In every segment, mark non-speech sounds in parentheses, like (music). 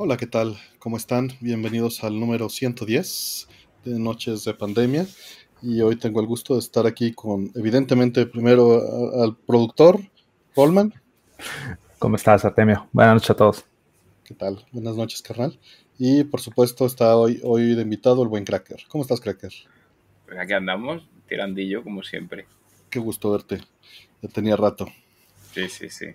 Hola, ¿qué tal? ¿Cómo están? Bienvenidos al número 110 de Noches de Pandemia. Y hoy tengo el gusto de estar aquí con, evidentemente, primero al productor, Coleman. ¿Cómo estás, Artemio? Buenas noches a todos. ¿Qué tal? Buenas noches, carnal. Y por supuesto está hoy, hoy de invitado el buen Cracker. ¿Cómo estás, Cracker? Pues aquí andamos, tirandillo como siempre. Qué gusto verte. Ya tenía rato. Sí, sí, sí.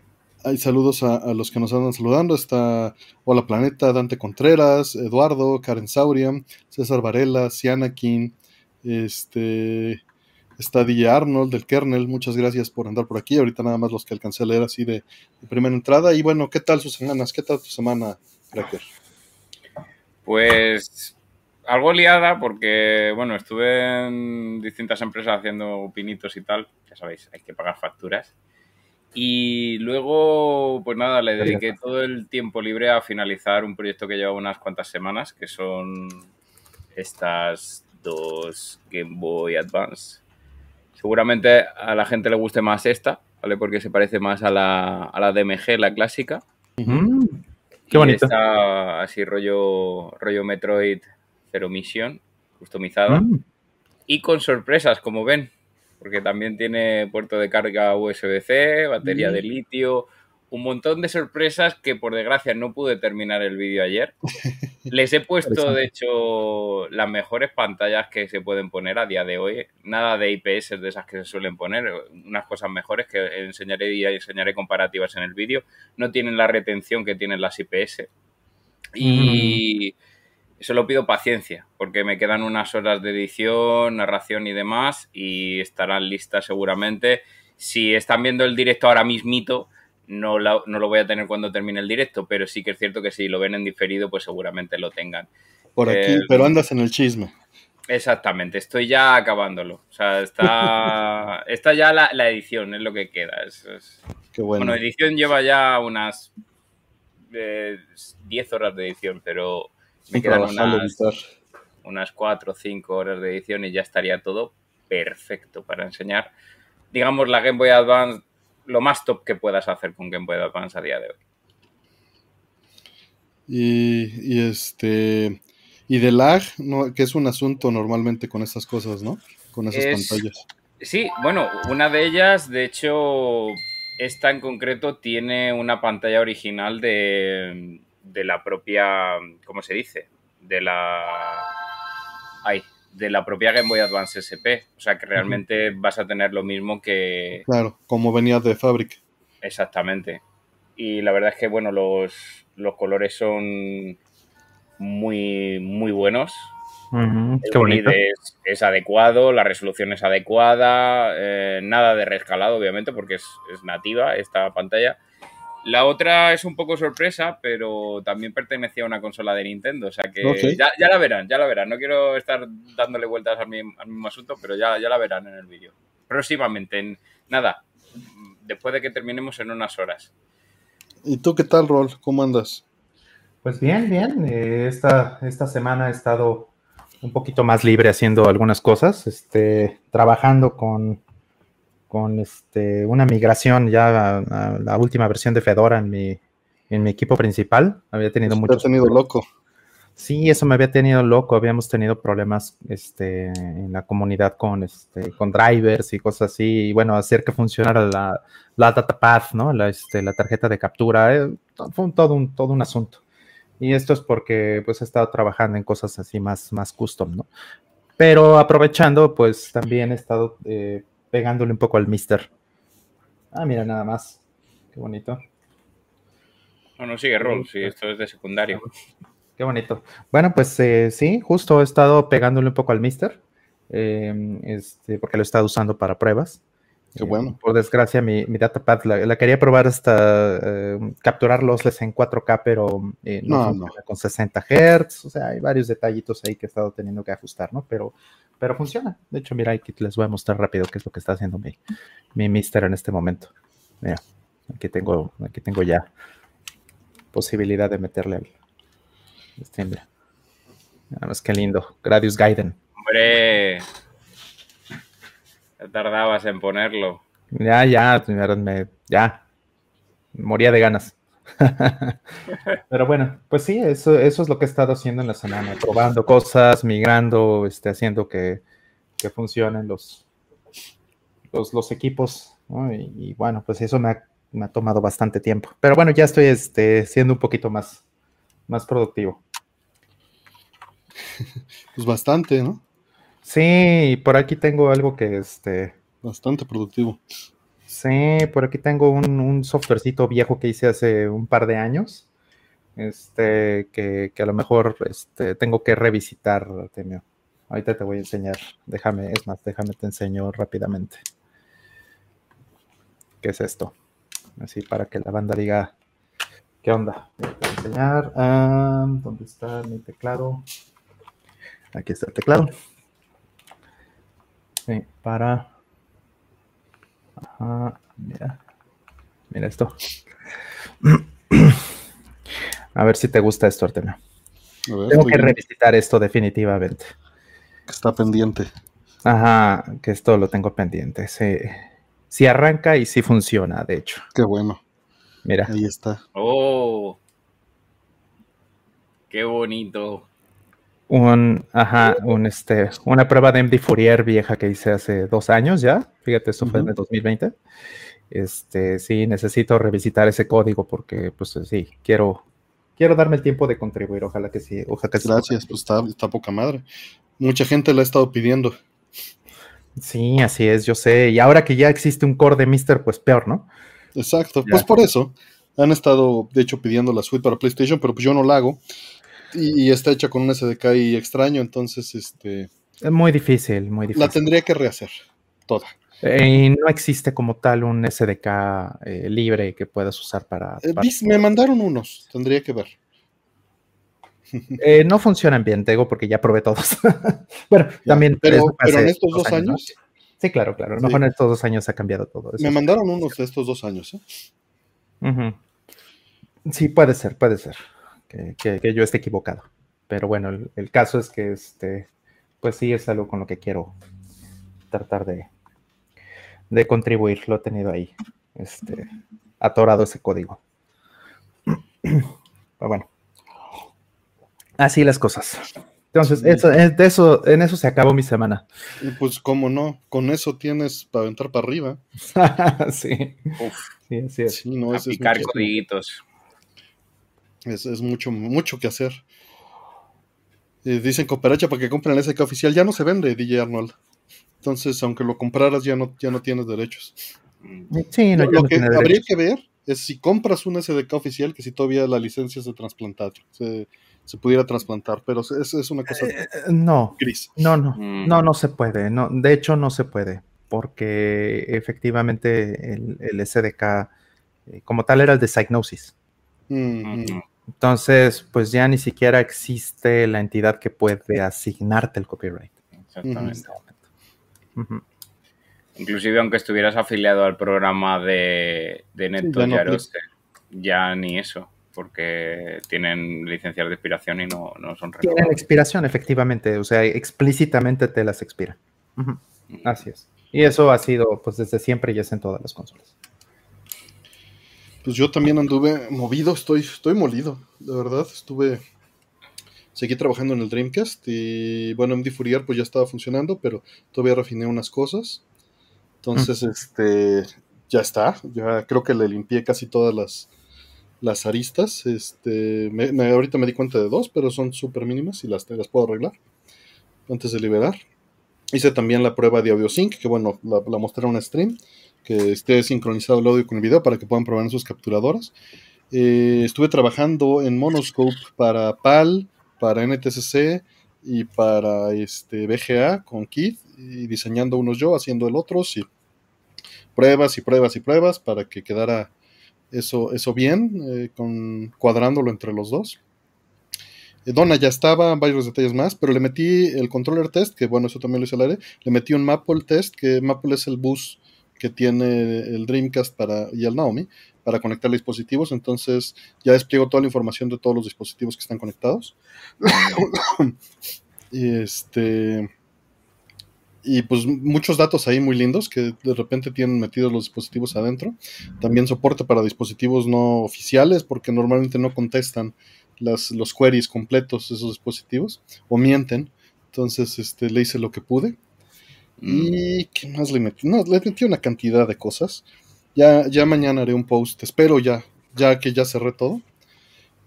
Hay saludos a, los que nos andan saludando. Está Hola Planeta, Dante Contreras, Eduardo, Karen Sauria, César Varela, Sianakin, este, está DJ Arnold del kernel. Muchas gracias por andar por aquí. Ahorita nada más los que alcancé a leer así de, primera entrada. Y bueno, ¿qué tal sus semanas? ¿Qué tal tu semana, Cracker? Pues algo liada porque, bueno, estuve en distintas empresas haciendo pinitos y tal. Ya sabéis, hay que pagar facturas. Y luego, pues nada, le dediqué todo el tiempo libre a finalizar un proyecto que lleva unas cuantas semanas, que son estas dos Game Boy Advance. Seguramente a la gente le guste más esta, ¿vale? Porque se parece más a la, a la DMG, la clásica. Mm, qué bonito. Así rollo, rollo Metroid Zero Mission, customizada. Mm. Y con sorpresas, como ven porque también tiene puerto de carga USB-C, batería de litio, un montón de sorpresas que por desgracia no pude terminar el vídeo ayer. (laughs) Les he puesto, de hecho, las mejores pantallas que se pueden poner a día de hoy. Nada de IPS de esas que se suelen poner, unas cosas mejores que enseñaré y enseñaré comparativas en el vídeo. No tienen la retención que tienen las IPS. Y... Solo pido paciencia, porque me quedan unas horas de edición, narración y demás, y estarán listas seguramente. Si están viendo el directo ahora mismito, no, no lo voy a tener cuando termine el directo, pero sí que es cierto que si lo ven en diferido, pues seguramente lo tengan. Por aquí, pero andas en el chisme. Exactamente, estoy ya acabándolo. O sea, está, (laughs) está ya la, edición, es lo que queda. Qué bueno. bueno, edición lleva ya unas 10 eh, horas de edición, pero me quedan unas, unas 4 o 5 horas de edición y ya estaría todo perfecto para enseñar, digamos, la Game Boy Advance, lo más top que puedas hacer con Game Boy Advance a día de hoy. Y, este y de lag, que es un asunto normalmente con esas cosas, ¿no? Con esas pantallas. Sí, bueno, una de ellas, de hecho, esta en concreto tiene una pantalla original de, de la propia, ¿cómo se dice? De la... Ay, de la propia Game Boy Advance SP. O sea que realmente vas a tener lo mismo que... Claro, como venía de fábrica. Exactamente. Y la verdad es que, bueno, los, los colores son muy, muy buenos. qué bonito. Es, adecuado, la resolución es adecuada, eh, nada de rescalado, obviamente, porque es, es nativa esta pantalla. La otra es un poco sorpresa, pero también pertenecía a una consola de Nintendo. O sea que ya, la verán, ya la verán. No quiero estar dándole vueltas al mismo, asunto, pero ya, ya la verán en el vídeo. Próximamente, en, nada, después de que terminemos en unas horas. ¿Y tú qué tal, Rol? ¿Cómo andas? Pues bien, bien. Eh, esta, esta semana he estado un poquito más libre haciendo algunas cosas, este, trabajando con con este, una migración ya a, la última versión de Fedora en mi, en mi equipo principal. Había tenido mucho. tenido loco. Sí, eso me había tenido loco. Habíamos tenido problemas este, en la comunidad con, este, con drivers y cosas así. Y bueno, hacer que funcionara la, la data path, ¿no? La, este, la tarjeta de captura. Eh, fue todo, un, todo un asunto. Y esto es porque pues he estado trabajando en cosas así más, más custom, ¿no? Pero aprovechando, pues también he estado eh, pegándole un poco al mister. Ah, mira, nada más. Qué bonito. No, no sigue rol, sí, esto es de secundario. Qué bonito. Bueno, pues eh, sí, justo he estado pegándole un poco al mister, em, este, porque lo he estado usando para pruebas. Qué bueno. por desgracia, mi, mi datapad la, quería probar hasta eh, capturar lossless en 4K, pero eh, no, no, con 60 Hz. O sea, hay varios detallitos ahí que he estado teniendo que ajustar, ¿no? Pero, pero funciona. De hecho, mira, aquí les voy a mostrar rápido qué es lo que está haciendo mi, mi Mister en este momento. Mira, aquí tengo, aquí tengo ya posibilidad de meterle al stream. Nada más que lindo. Gradius Gaiden. Hombre, tardabas en ponerlo. Ya, ya, me, ya. Moría de ganas. (laughs) Pero bueno, pues sí, eso, eso es lo que he estado haciendo en la semana, probando cosas, migrando, este, haciendo que, funcionen los, los, equipos. Y, bueno, pues eso me ha, tomado bastante tiempo. Pero bueno, ya estoy este, siendo un poquito más, más productivo. (laughs) Pues bastante, ¿no? Sí, por aquí tengo algo que este. Bastante productivo. Sí, por aquí tengo un, un softwarecito viejo que hice hace un par de años. Este, que, a lo mejor este, tengo que revisitar, Temio. Ahorita te voy a enseñar. Déjame, es más, déjame te enseño rápidamente. ¿Qué es esto? Así para que la banda diga qué onda. Voy a enseñar. ¿Dónde está mi teclado? Aquí está el teclado. Sí, para mira. Mira esto. (clears throat) A ver si te gusta esto, Artemio. Tengo que revisitar esto definitivamente. Está pendiente. Ajá, que esto lo tengo pendiente. Sí, sí arranca y sí funciona, de hecho. Qué bueno. Mira. Ahí está. Oh. Qué bonito un, ajá, un, este, una prueba de MD Fourier vieja que hice hace dos años ya. Fíjate, esto fue en el 2020. Este, sí, necesito revisitar ese código porque, pues sí, quiero, quiero darme el tiempo de contribuir. Ojalá que sí. Ojalá que Gracias, pues está, está poca madre. Mucha gente la ha estado pidiendo. Sí, así es, yo sé. Y ahora que ya existe un core de Mister, pues peor, ¿no? Exacto, pues por eso han estado, de hecho, pidiendo la suite para PlayStation, pero pues yo no la hago y, está hecha con un SDK y extraño, entonces este... Es muy difícil, muy difícil. La tendría que rehacer, toda. Eh, y no existe como tal un SDK eh, libre que puedas usar para, eh, me mandaron unos, tendría que ver. (laughs) no funcionan bien, Tego, porque ya probé todos. (laughs) bueno, también. Pero, en estos dos años. Sí, claro, claro. No en estos dos años ha cambiado todo. Me mandaron unos de estos dos años. ¿eh? Sí, puede ser, puede ser que, yo esté equivocado. Pero bueno, el, caso es que este, pues sí es algo con lo que quiero tratar de, de contribuir. Lo he tenido ahí, este, atorado ese código. (clears throat) Pero bueno, así las cosas. Entonces, eso, de eso, en eso se acabó mi semana. pues, ¿cómo no? Con eso tienes para entrar para arriba. (laughs) sí. sí, así es. Sí, no, a picar codiguitos. Es, mucho, mucho que hacer. dicen cooperacha para que compren el SK oficial. Ya no se vende DJ Arnold. Entonces, aunque lo compraras, ya no, ya no tienes derechos. Sí, no, lo que habría que ver es si compras un SDK oficial, que si todavía la licencia se trasplantar, se, se pudiera trasplantar, pero es, es una cosa eh, no, gris. No, no, mm. no, no se puede. No, de hecho, no se puede, porque efectivamente el, el SDK eh, como tal era el de Psygnosis. Mm, entonces, pues ya ni siquiera existe la entidad que puede asignarte el copyright. Exactamente. Inclusive aunque estuvieras afiliado al programa de, de Neto ya ni eso, porque tienen licencias de expiración y no, no son Tienen expiración, efectivamente, o sea, explícitamente te las expiran. Así es. Y eso ha sido, pues desde siempre y es en todas las consolas. Pues yo también anduve movido, estoy, estoy molido, de verdad. Estuve. Seguí trabajando en el Dreamcast y bueno, MD Fourier pues ya estaba funcionando, pero todavía refiné unas cosas. Entonces, este. Ya está. Ya creo que le limpié casi todas las, las aristas. Este, me, ahorita me di cuenta de dos, pero son súper mínimas y las, las puedo arreglar antes de liberar. Hice también la prueba de Audio Sync, que bueno, la, la mostré en un stream que esté sincronizado el audio con el video para que puedan probar en sus capturadoras. Eh, estuve trabajando en Monoscope para PAL, para NTCC y para este VGA con Keith y diseñando unos yo, haciendo el otro, y pruebas y pruebas y pruebas para que quedara eso, eso bien, eh, con, cuadrándolo entre los dos. Eh, Donna ya estaba, varios detalles más, pero le metí el controller test, que bueno, eso también lo hice al aire, le metí un Maple test, que Maple es el bus que tiene el Dreamcast para, y el Naomi para conectar dispositivos. Entonces ya despliego toda la información de todos los dispositivos que están conectados. (coughs) y este. y pues muchos datos ahí muy lindos que de repente tienen metidos los dispositivos adentro. También soporte para dispositivos no oficiales porque normalmente no contestan las, los queries completos de esos dispositivos o mienten. Entonces este, le hice lo que pude. ¿Y qué más le metí? No, le metí una cantidad de cosas. Ya, ya mañana haré un post, espero ya, ya que ya cerré todo.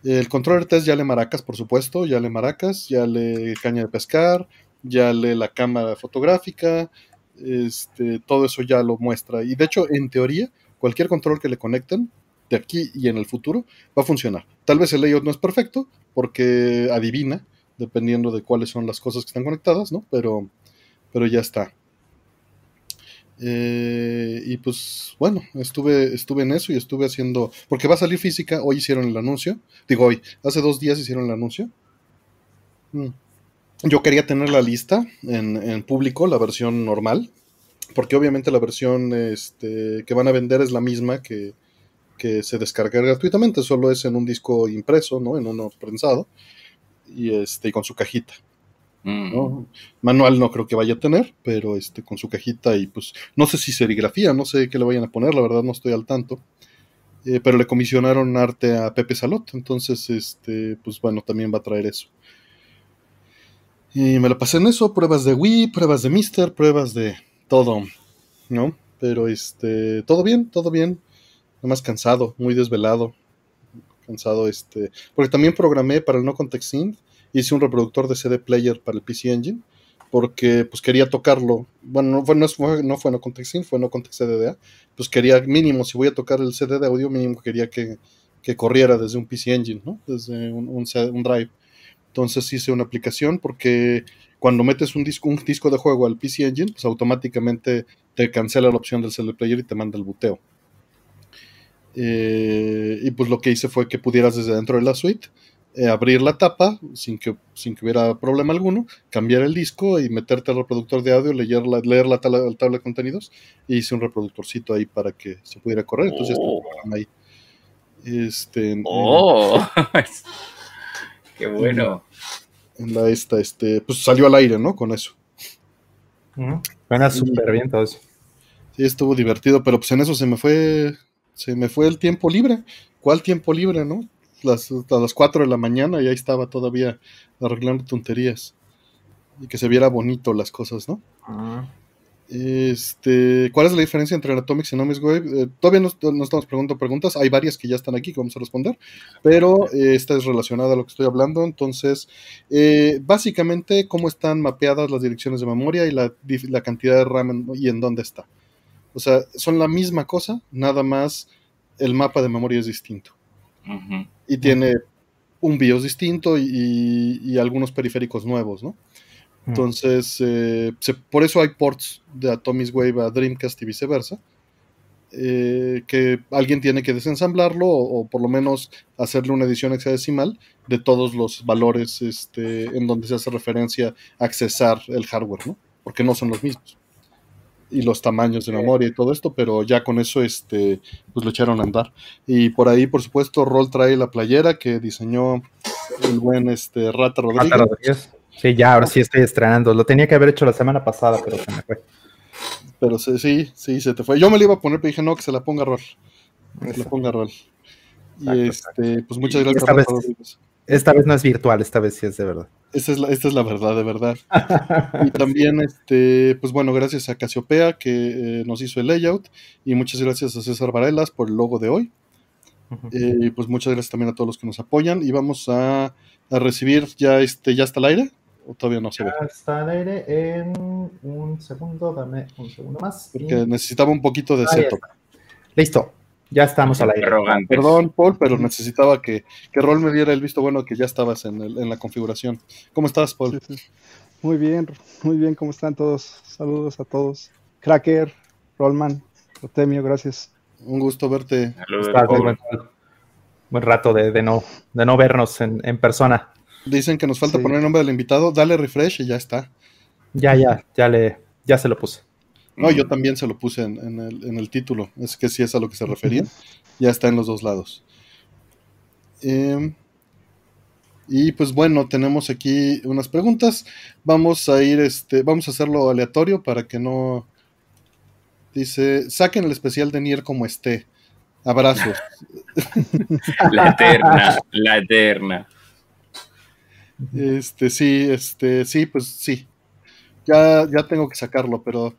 El controller test ya le maracas, por supuesto, ya le maracas, ya le caña de pescar, ya lee la cámara fotográfica, este, todo eso ya lo muestra. Y de hecho, en teoría, cualquier control que le conecten, de aquí y en el futuro, va a funcionar. Tal vez el layout no es perfecto, porque adivina, dependiendo de cuáles son las cosas que están conectadas, ¿no? Pero, pero ya está. Eh, y pues bueno, estuve, estuve en eso y estuve haciendo, porque va a salir física, hoy hicieron el anuncio, digo hoy, hace dos días hicieron el anuncio. Mm. Yo quería tener la lista en, público, la versión normal, porque obviamente la versión este, que van a vender es la misma que, se descarga gratuitamente, solo es en un disco impreso, ¿no? En uno prensado y este con su cajita. Mm. Manual no creo que vaya a tener, pero este con su cajita y pues no sé si serigrafía, no sé qué le vayan a poner, la verdad no estoy al tanto. Eh, pero le comisionaron arte a Pepe Salot, entonces este pues bueno, también va a traer eso. Y me la pasé en eso, pruebas de Wii, pruebas de Mister, pruebas de todo, ¿no? Pero este, todo bien, todo bien. Nada más cansado, muy desvelado. Cansado, este. Porque también programé para el No Context Synth. Hice un reproductor de CD Player para el PC Engine. Porque pues quería tocarlo. Bueno, no fue No, fue, no, fue no Context fue No Context CDDA. Pues quería mínimo, si voy a tocar el CD de audio, mínimo quería que, que corriera desde un PC Engine, ¿no? Desde un, un, un drive. Entonces hice una aplicación porque cuando metes un disco, un disco de juego al PC Engine, pues automáticamente te cancela la opción del CD player y te manda el buteo. Eh, y pues lo que hice fue que pudieras desde dentro de la suite eh, abrir la tapa sin que, sin que hubiera problema alguno, cambiar el disco y meterte al reproductor de audio, leer la, leer la tabla, de contenidos y hice un reproductorcito ahí para que se pudiera correr. Entonces oh. ahí. Este, oh. (laughs) Qué bueno. En la esta, este, pues salió al aire, ¿no? Con eso. Suena súper bien todo eso. Sí, estuvo divertido, pero pues en eso se me fue, se me fue el tiempo libre. ¿Cuál tiempo libre, no? Las, a las 4 de la mañana y ahí estaba todavía arreglando tonterías. Y que se viera bonito las cosas, ¿no? Este, ¿Cuál es la diferencia entre Anatomics y Atomics Wave? Eh, todavía no, estamos preguntando preguntas, hay varias que ya están aquí que vamos a responder, pero eh, esta es relacionada a lo que estoy hablando. Entonces, eh, básicamente, cómo están mapeadas las direcciones de memoria y la, cantidad de RAM y en dónde está. O sea, son la misma cosa, nada más el mapa de memoria es distinto. Y tiene un BIOS distinto y algunos periféricos nuevos, ¿no? Entonces, eh, por eso hay ports de Atomic Wave a Dreamcast y viceversa. Eh, que alguien tiene que desensamblarlo o, por lo menos hacerle una edición hexadecimal de todos los valores este, en donde se hace referencia a accesar el hardware, ¿no? Porque no son los mismos. Y los tamaños de memoria y todo esto, pero ya con eso este, pues lo echaron a andar. Y por ahí, por supuesto, Roll trae la playera que diseñó el buen este, Rata Rodríguez. Rata Rodríguez Sí, ya, ahora sí estoy estrenando. Lo tenía que haber hecho la semana pasada, pero se me fue. Pero sí, sí, se te fue. Yo me la iba a poner, pero dije, no, que se la ponga Rol. Que se la ponga Rol. Y este, pues muchas gracias. Esta vez, esta vez no es virtual, esta vez sí es de verdad. Esta es la, esta es la verdad, de verdad. (laughs) y también, este, pues bueno, gracias a Casiopea que eh, nos hizo el layout. Y muchas gracias a César Varelas por el logo de hoy. Eh, y pues muchas gracias también a todos los que nos apoyan. Y vamos a, a recibir ya este, ya está al aire. ¿O todavía no se ve? Está al aire en un segundo, dame un segundo más. Porque necesitaba un poquito de setup. Listo, ya estamos al aire. Perdón, Paul, pero necesitaba que, que Rol me diera el visto bueno que ya estabas en, el, en la configuración. ¿Cómo estás, Paul? Muy bien, muy bien, ¿cómo están todos? Saludos a todos. Cracker, Rollman, Otemio, gracias. Un gusto verte. buen, buen, rato de, de, no, de no vernos en, en persona. Dicen que nos falta poner el nombre del invitado. Dale refresh y ya está. Ya, ya, ya le, ya se lo puse. No, yo también se lo puse en, el, título. Es que sí es a lo que se refería. Ya está en los dos lados. Em, Y pues bueno, tenemos aquí unas preguntas. Vamos a ir, este, vamos a hacerlo aleatorio para que no. Dice, saquen el especial de Nier como esté. Abrazos. (laughs) La eterna, la eterna. Este, sí, este, sí, pues sí. Ya, ya tengo que sacarlo, pero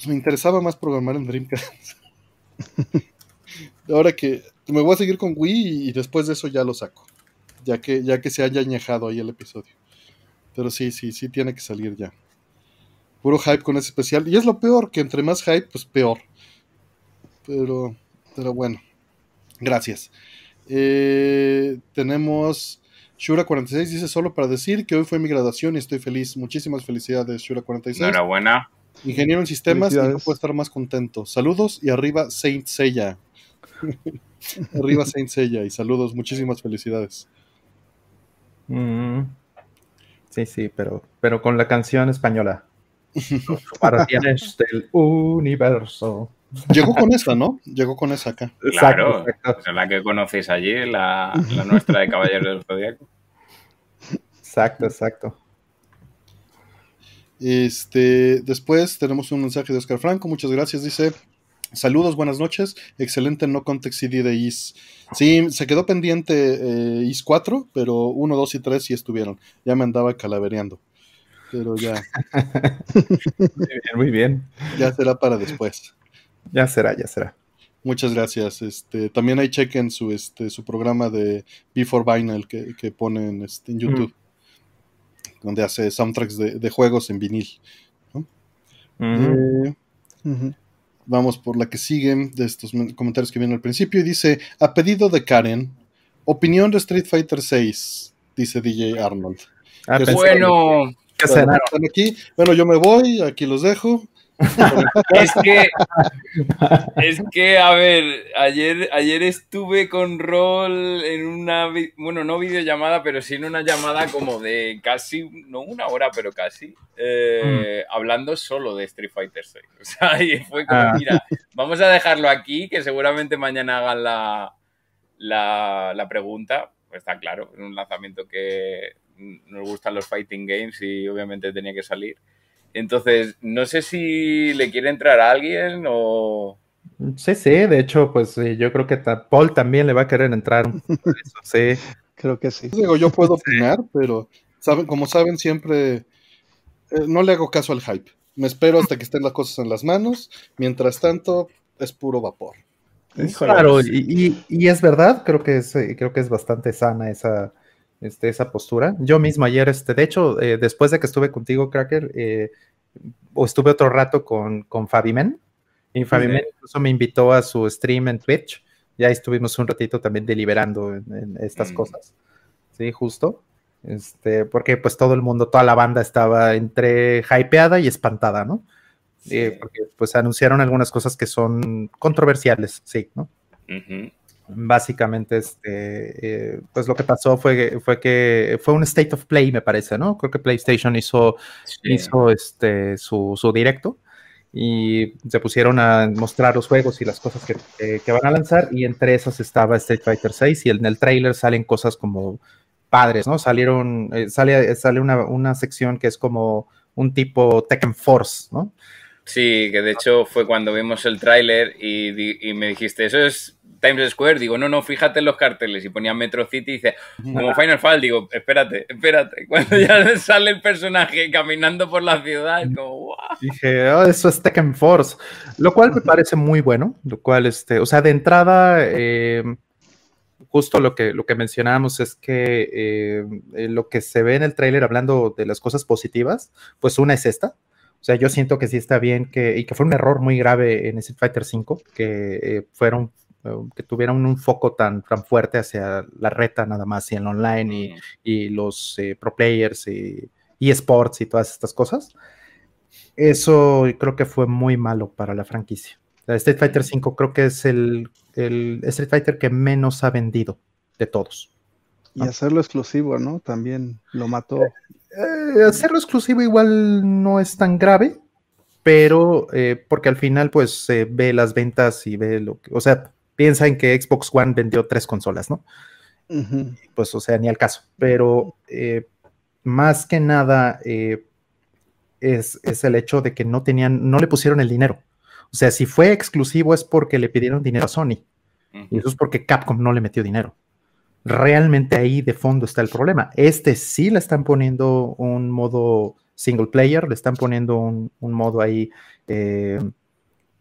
pues, me interesaba más programar en Dreamcast. (laughs) Ahora que me voy a seguir con Wii y después de eso ya lo saco. Ya que, ya que se haya añejado ahí el episodio. Pero sí, sí, sí tiene que salir ya. Puro hype con ese especial. Y es lo peor, que entre más hype, pues peor. Pero, pero bueno. Gracias. Eh, tenemos Shura46 dice solo para decir que hoy fue mi graduación y estoy feliz. Muchísimas felicidades, Shura46. Enhorabuena. Ingeniero en sistemas y no puedo estar más contento. Saludos y arriba Saint Seiya. (laughs) arriba Saint Seiya y saludos, muchísimas felicidades. Mm. Sí, sí, pero, pero con la canción española. (laughs) Guardianes del universo. Llegó con esa, ¿no? Llegó con esa acá. Claro, exacto. la que conocéis allí, la, la nuestra de Caballeros del Zodíaco. Exacto, exacto. Este, después tenemos un mensaje de Oscar Franco, muchas gracias, dice, saludos, buenas noches, excelente no context CD de IS. Sí, se quedó pendiente eh, IS 4, pero 1, 2 y 3 sí estuvieron, ya me andaba calavereando, pero ya. muy bien, muy bien. Ya será para después. Ya será, ya será. Muchas gracias. Este, también ahí chequen su, este, su programa de Before Vinyl que, que ponen este, en YouTube donde hace soundtracks de, juegos en vinil. Eh, vamos por la que sigue de estos comentarios que vienen al principio y dice, a pedido de Karen, opinión de Street Fighter 6, dice DJ Arnold. Ah, bueno, aquí. Bueno, yo me voy, aquí los dejo es que, es que, a ver, ayer, ayer estuve con Rol en una, bueno, no videollamada, pero sí en una llamada como de casi, no una hora, pero casi, eh, mm. hablando solo de Street Fighter 6. (laughs) O sea, y fue como, ah. mira, vamos a dejarlo aquí, que seguramente mañana hagan la, la, la pregunta. Pues está claro, es un lanzamiento que nos gustan los fighting games y obviamente tenía que salir. Entonces, no sé si le quiere entrar a alguien o... Sí, sí, de hecho, pues yo creo que Paul también le va a querer entrar. (laughs) sí, creo que sí. Digo, yo puedo opinar, pero saben, como saben, siempre eh, no le hago caso al hype. Me espero hasta que estén las cosas en las manos. Mientras tanto, es puro vapor. Claro, y, y, es verdad, creo que es, creo que es bastante sana esa, este, esa postura. Yo mismo ayer, este, de hecho, eh, después de que estuve contigo, Cracker, eh, o estuve otro rato con, con Men, y Fabi Men incluso me invitó a su stream en Twitch, ya estuvimos un ratito también deliberando en, estas mm. cosas, sí, justo, este, porque pues todo el mundo, toda la banda estaba entre hypeada y espantada, ¿no? Eh, porque pues anunciaron algunas cosas que son controversiales, sí, ¿no? Básicamente, este, eh, pues lo que pasó fue, fue que fue un state of play, me parece, ¿no? Creo que PlayStation hizo, hizo este, su, su, directo y se pusieron a mostrar los juegos y las cosas que, que, van a lanzar y entre esas estaba Street Fighter 6 y en el trailer salen cosas como padres, ¿no? Salieron, eh, sale, sale una, una sección que es como un tipo Tekken Force, ¿no? Sí, que de hecho fue cuando vimos el tráiler y, y, me dijiste, eso es Times Square, digo, no, no, fíjate en los carteles. Y ponía Metro City y dice, como Final Fall, digo, espérate, espérate. (laughs) Cuando ya sale el personaje caminando por la ciudad, como, wow. Dije, oh, eso es Tekken Force. Lo cual me parece muy bueno. Lo cual, este, o sea, de entrada, eh, justo lo que, lo que mencionábamos es que eh, lo que se ve en el tráiler hablando de las cosas positivas, pues una es esta. O sea, yo siento que sí está bien que, y que fue un error muy grave en Street Fighter V, que eh, fueron que tuvieran un foco tan, tan fuerte hacia la reta nada más y el online y, los eh, pro players y, esports y todas estas cosas. Eso creo que fue muy malo para la franquicia. Street Fighter V creo que es el, el Street Fighter que menos ha vendido de todos. Y hacerlo exclusivo, ¿no? También lo mató. Eh, hacerlo exclusivo igual no es tan grave, pero porque al final pues se ve las ventas y ve lo que, o sea, piensa en que Xbox One vendió tres consolas, ¿no? Pues, o sea, ni al caso. Pero eh, más que nada eh, es, es, el hecho de que no tenían, no le pusieron el dinero. O sea, si fue exclusivo es porque le pidieron dinero a Sony. Y eso es porque Capcom no le metió dinero. Realmente ahí de fondo está el problema. Este sí le están poniendo un modo single player, le están poniendo un, modo ahí eh,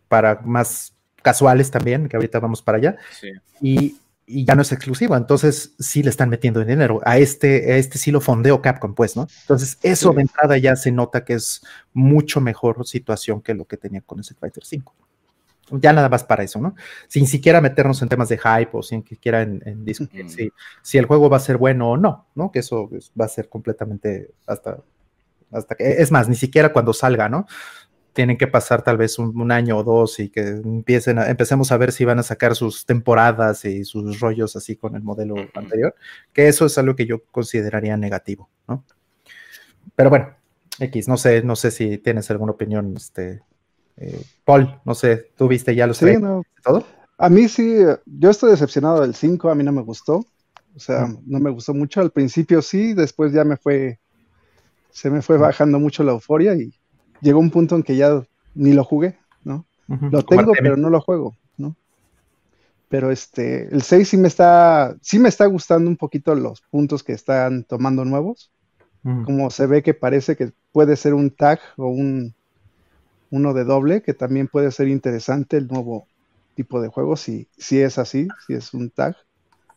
para más casuales también, que ahorita vamos para allá. Y, ya no es exclusivo, entonces sí le están metiendo dinero. A este, a este sí lo fondeó Capcom, pues, ¿no? Entonces, eso de entrada ya se nota que es mucho mejor situación que lo que tenía con ese Fighter 5. Ya nada más para eso, ¿no? Sin siquiera meternos en temas de hype o sin siquiera en, en discutir si, si, el juego va a ser bueno o no, ¿no? Que eso va a ser completamente hasta, hasta que, es más, ni siquiera cuando salga, ¿no? Tienen que pasar tal vez un, año o dos y que empiecen a, empecemos a ver si van a sacar sus temporadas y sus rollos así con el modelo anterior, que eso es algo que yo consideraría negativo, ¿no? Pero bueno, X, no sé, no sé si tienes alguna opinión, este, eh, Paul, no sé, ¿tú viste ya los sí, todo? A mí sí, yo estoy decepcionado del 5, a mí no me gustó, o sea, no me gustó mucho, al principio sí, después ya me fue, se me fue bajando mucho la euforia y llegó un punto en que ya ni lo jugué, ¿no? Lo tengo, pero no lo juego, ¿no? Pero este, el 6 sí me está, sí me está gustando un poquito los puntos que están tomando nuevos. Como se ve que parece que puede ser un tag o un uno de doble, que también puede ser interesante el nuevo tipo de juego, si, si es así, si es un tag.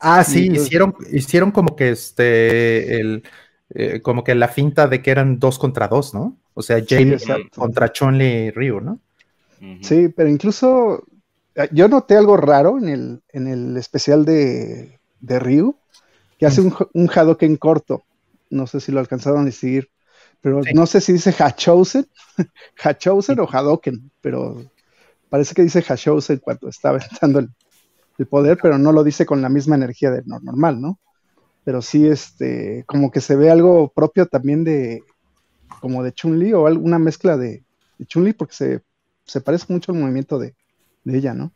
Ah, sí, hicieron, hicieron como que este, el, eh, como que la finta de que eran dos contra dos, ¿no? O sea, James contra Chun-Li y Ryu, ¿no? Sí, pero incluso eh, yo noté algo raro en el, en el especial de, de Ryu, que hace un, un Hadoken corto. No sé si lo alcanzaron a seguir, pero no sé si dice Hachousen, (laughs) Hachousen o Hadoken, pero parece que dice Hachousen cuando está aventando el, el, poder, pero no lo dice con la misma energía de normal, ¿no? pero sí, este, como que se ve algo propio también de, como de Chun-Li o alguna mezcla de, Chun-Li porque se, parece mucho al movimiento de, ella, ¿no?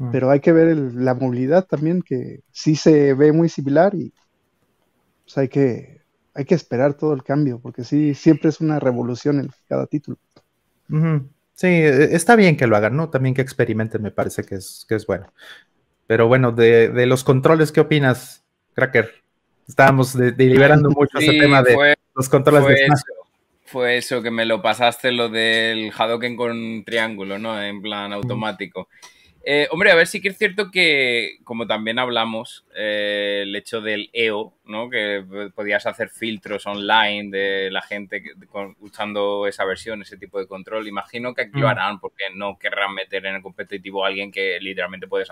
Ah. Pero hay que ver la movilidad también, que sí se ve muy similar y pues hay que, hay que esperar todo el cambio, porque sí, siempre es una revolución en cada título. Sí, e, está bien que lo hagan, ¿no? También que experimenten, me parece que es, que es bueno. Pero bueno, de, de los controles, ¿qué opinas, Cracker? Estábamos deliberando (laughs) mucho ese tema de los controles de Smash. Fue eso, que me lo pasaste lo del Hadoken con triángulo, ¿no? En plan automático. Eh, hombre, a ver, sí que es cierto que, como también hablamos, eh, el hecho del EO, ¿no? Que podías hacer filtros online de la gente usando esa versión, ese tipo de control. Imagino que aquí lo mm. harán porque no querrán meter en el competitivo a alguien que literalmente puedes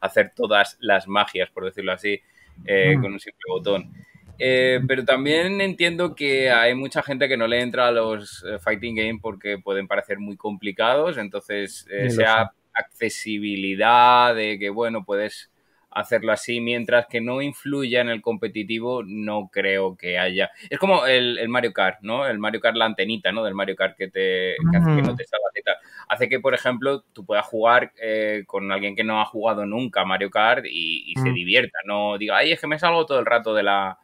hacer todas las magias, por decirlo así, eh, con un simple botón. Eh, pero también entiendo que hay mucha gente que no le entra a los eh, fighting games porque pueden parecer muy complicados, entonces sea accesibilidad de que, bueno, puedes hacerlo así, mientras que no influya en el competitivo, no creo que haya. Es como el, Mario Kart, ¿no? El Mario Kart, la antenita, ¿no? Del Mario Kart que te hace que no te salga Hace que, por ejemplo, tú puedas jugar eh, con alguien que no ha jugado nunca Mario Kart y, se divierta, no diga, ay, es que me salgo todo el rato de la,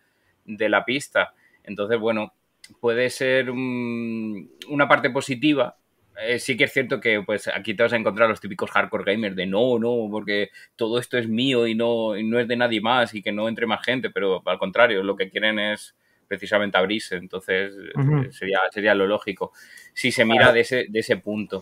de la pista. Entonces, bueno, puede ser una parte positiva eh, sí que es cierto que pues aquí te vas a encontrar los típicos hardcore gamers de no, no, porque todo esto es mío y no, no es de nadie más y que no entre más gente, pero al contrario, lo que quieren es precisamente abrirse, entonces eh, sería, sería lo lógico. Si se mira de ese, de ese punto.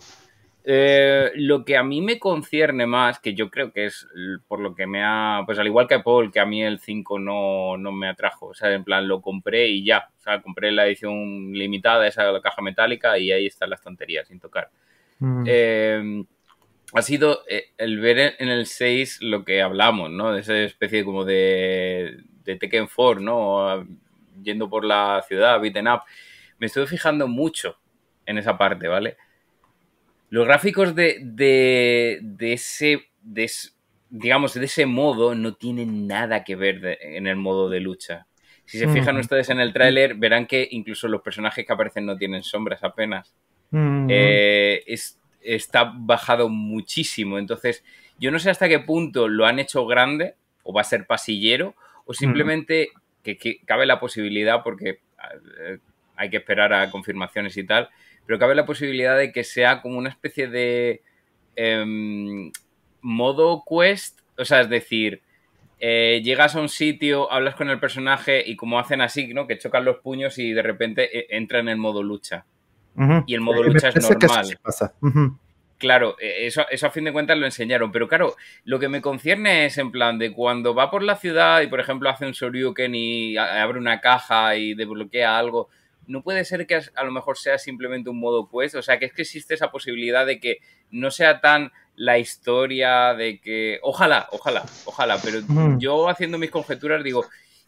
Eh, lo que a mí me concierne más, que yo creo que es por lo que me ha, pues al igual que Paul, que a mí el 5 no, no me atrajo, o sea, en plan lo compré y ya, o sea, compré la edición limitada, esa la caja metálica y ahí están las tonterías sin tocar. Mm. Eh, ha sido eh, el ver en el 6 lo que hablamos, ¿no? De esa especie como de, de Tekken 4, ¿no? Yendo por la ciudad, beaten up. Me estoy fijando mucho en esa parte, ¿vale? Los gráficos de, de, de ese, de, digamos, de ese modo no tienen nada que ver en el modo de lucha. Si se fijan ustedes en el tráiler, verán que incluso los personajes que aparecen no tienen sombras apenas. Eh, está bajado muchísimo. Entonces, yo no sé hasta qué punto lo han hecho grande o va a ser pasillero o simplemente que, cabe la posibilidad, porque eh, hay que esperar a confirmaciones y tal, pero cabe la posibilidad de que sea como una especie de em, modo quest, o sea, es decir, eh, llegas a un sitio, hablas con el personaje y como hacen así, ¿no? Que chocan los puños y de repente eh, entra en el modo lucha. Y el modo lucha es normal. pasa. Claro, eso, eso a fin de cuentas lo enseñaron, pero claro, lo que me concierne es en plan de cuando va por la ciudad y por ejemplo hace un Soryuken y abre una caja y desbloquea algo, no puede ser que a lo mejor sea simplemente un modo quest, o sea, que es que existe esa posibilidad de que no sea tan la historia de que, ojalá, ojalá, ojalá, pero yo haciendo mis conjeturas digo,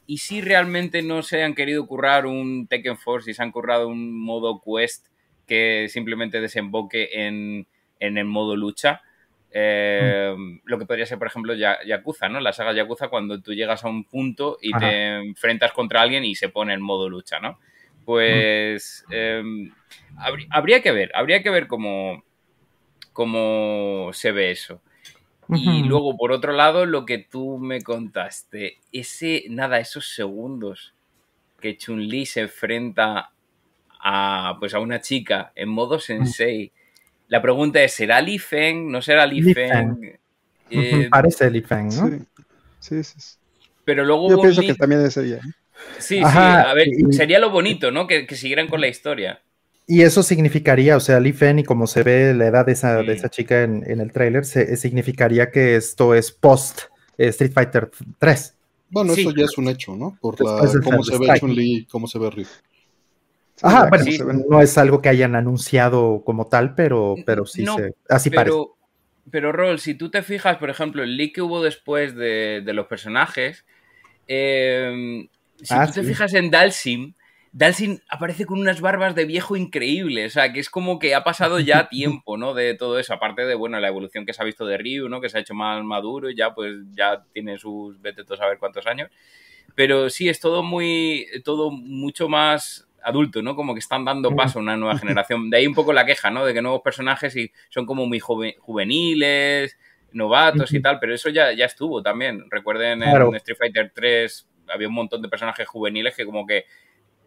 ¿y si realmente no se han querido currar un Tekken Force y se han currado un modo quest que simplemente desemboque en en el modo lucha. Eh, lo que podría ser, por ejemplo, Yakuza, ¿no? La saga Yakuza, cuando tú llegas a un punto y te enfrentas contra alguien y se pone en modo lucha, ¿no? Pues em, habría que ver, habría que ver cómo, cómo se ve eso. Y luego, por otro lado, lo que tú me contaste, ese, nada, esos segundos que Chun-Li se enfrenta a, pues, a una chica en modo sensei la pregunta es, ¿será Li Feng? ¿No será Li, Feng? Eh, (laughs) Parece Li Feng, ¿no? Sí, sí, sí. Pero luego Yo pienso que también sería. ¿Eh? Sí, sí, a ver, sería lo bonito, ¿no? Que, siguieran con la historia. Y eso significaría, o sea, Li Feng y como se ve la edad de esa, de esa chica en, el tráiler, significaría que esto es post eh, Street Fighter 3. Bueno, eso ya es un hecho, ¿no? Por la, cómo se ve Chun-Li, cómo se ve Ryu. Ajá, bueno, no es algo que hayan anunciado como tal, pero, pero sí se, así pero, parece. Pero, Rol, si tú te fijas, por ejemplo, el leak que hubo después de, los personajes, em, si ah, tú te fijas en Dalsim, Dalsim aparece con unas barbas de viejo increíble, o sea, que es como que ha pasado ya (laughs) tiempo, ¿no? De todo eso, aparte de, bueno, la evolución que se ha visto de Ryu, ¿no? Que se ha hecho más maduro y ya, pues, ya tiene sus, vete a saber cuántos años. Pero sí, es todo muy, todo mucho más adulto, ¿no? Como que están dando paso a una nueva generación. De ahí un poco la queja, ¿no? De que nuevos personajes y son como muy juveniles, novatos y tal, pero eso ya, ya estuvo también. Recuerden en Street Fighter 3 había un montón de personajes juveniles que como que,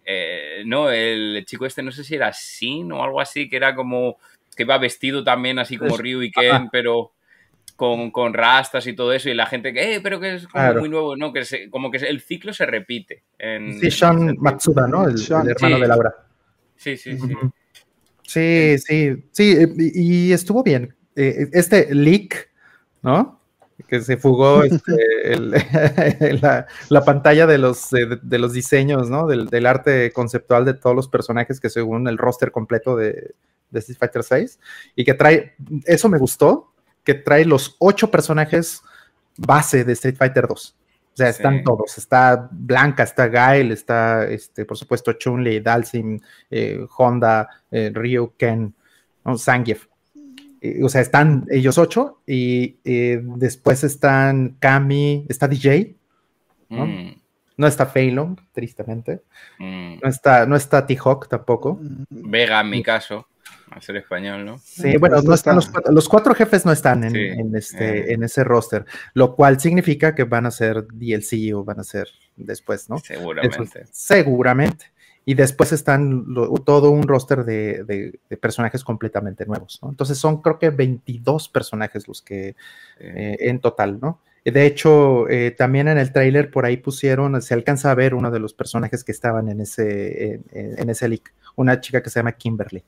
eh, no, el chico este no sé si era Sin o algo así, que era como, que iba vestido también así como Ryu y Ken, pero con, rastas y todo eso, y la gente que, eh, pero que es como muy nuevo, ¿no? Que como que el ciclo se repite. En, sí, Sean Matsuda, ¿no? El, hermano de Laura. Sí, sí, sí. Sí, sí, sí, y, estuvo bien. Eh, este leak, ¿no? Que se fugó este, (laughs) la, pantalla de los, de, los diseños, ¿no? Del, del, arte conceptual de todos los personajes que según el roster completo de, de Street Fighter 6 y que trae, eso me gustó, que trae los ocho personajes base de Street Fighter 2. O sea, están todos. Está Blanca, está Gail, está, este, por supuesto, Chun-Li, Dalsim, eh, Honda, eh, Ryu, Ken, ¿no? Zangief. O sea, están ellos ocho y después están Kami, está DJ, ¿no? Mm. No está Feilong, tristemente. Mm. No está, no está T-Hawk tampoco. Vega, en mi caso a ser español, ¿no? Sí, bueno, no están los, cuatro, jefes no están en, este, eh. en ese roster, lo cual significa que van a ser DLC o van a ser después, ¿no? Seguramente. seguramente. Y después están todo un roster de, personajes completamente nuevos, ¿no? Entonces son creo que 22 personajes los que eh, en total, ¿no? De hecho, eh, también en el trailer por ahí pusieron, se alcanza a ver uno de los personajes que estaban en ese, en ese leak, una chica que se llama Kimberly.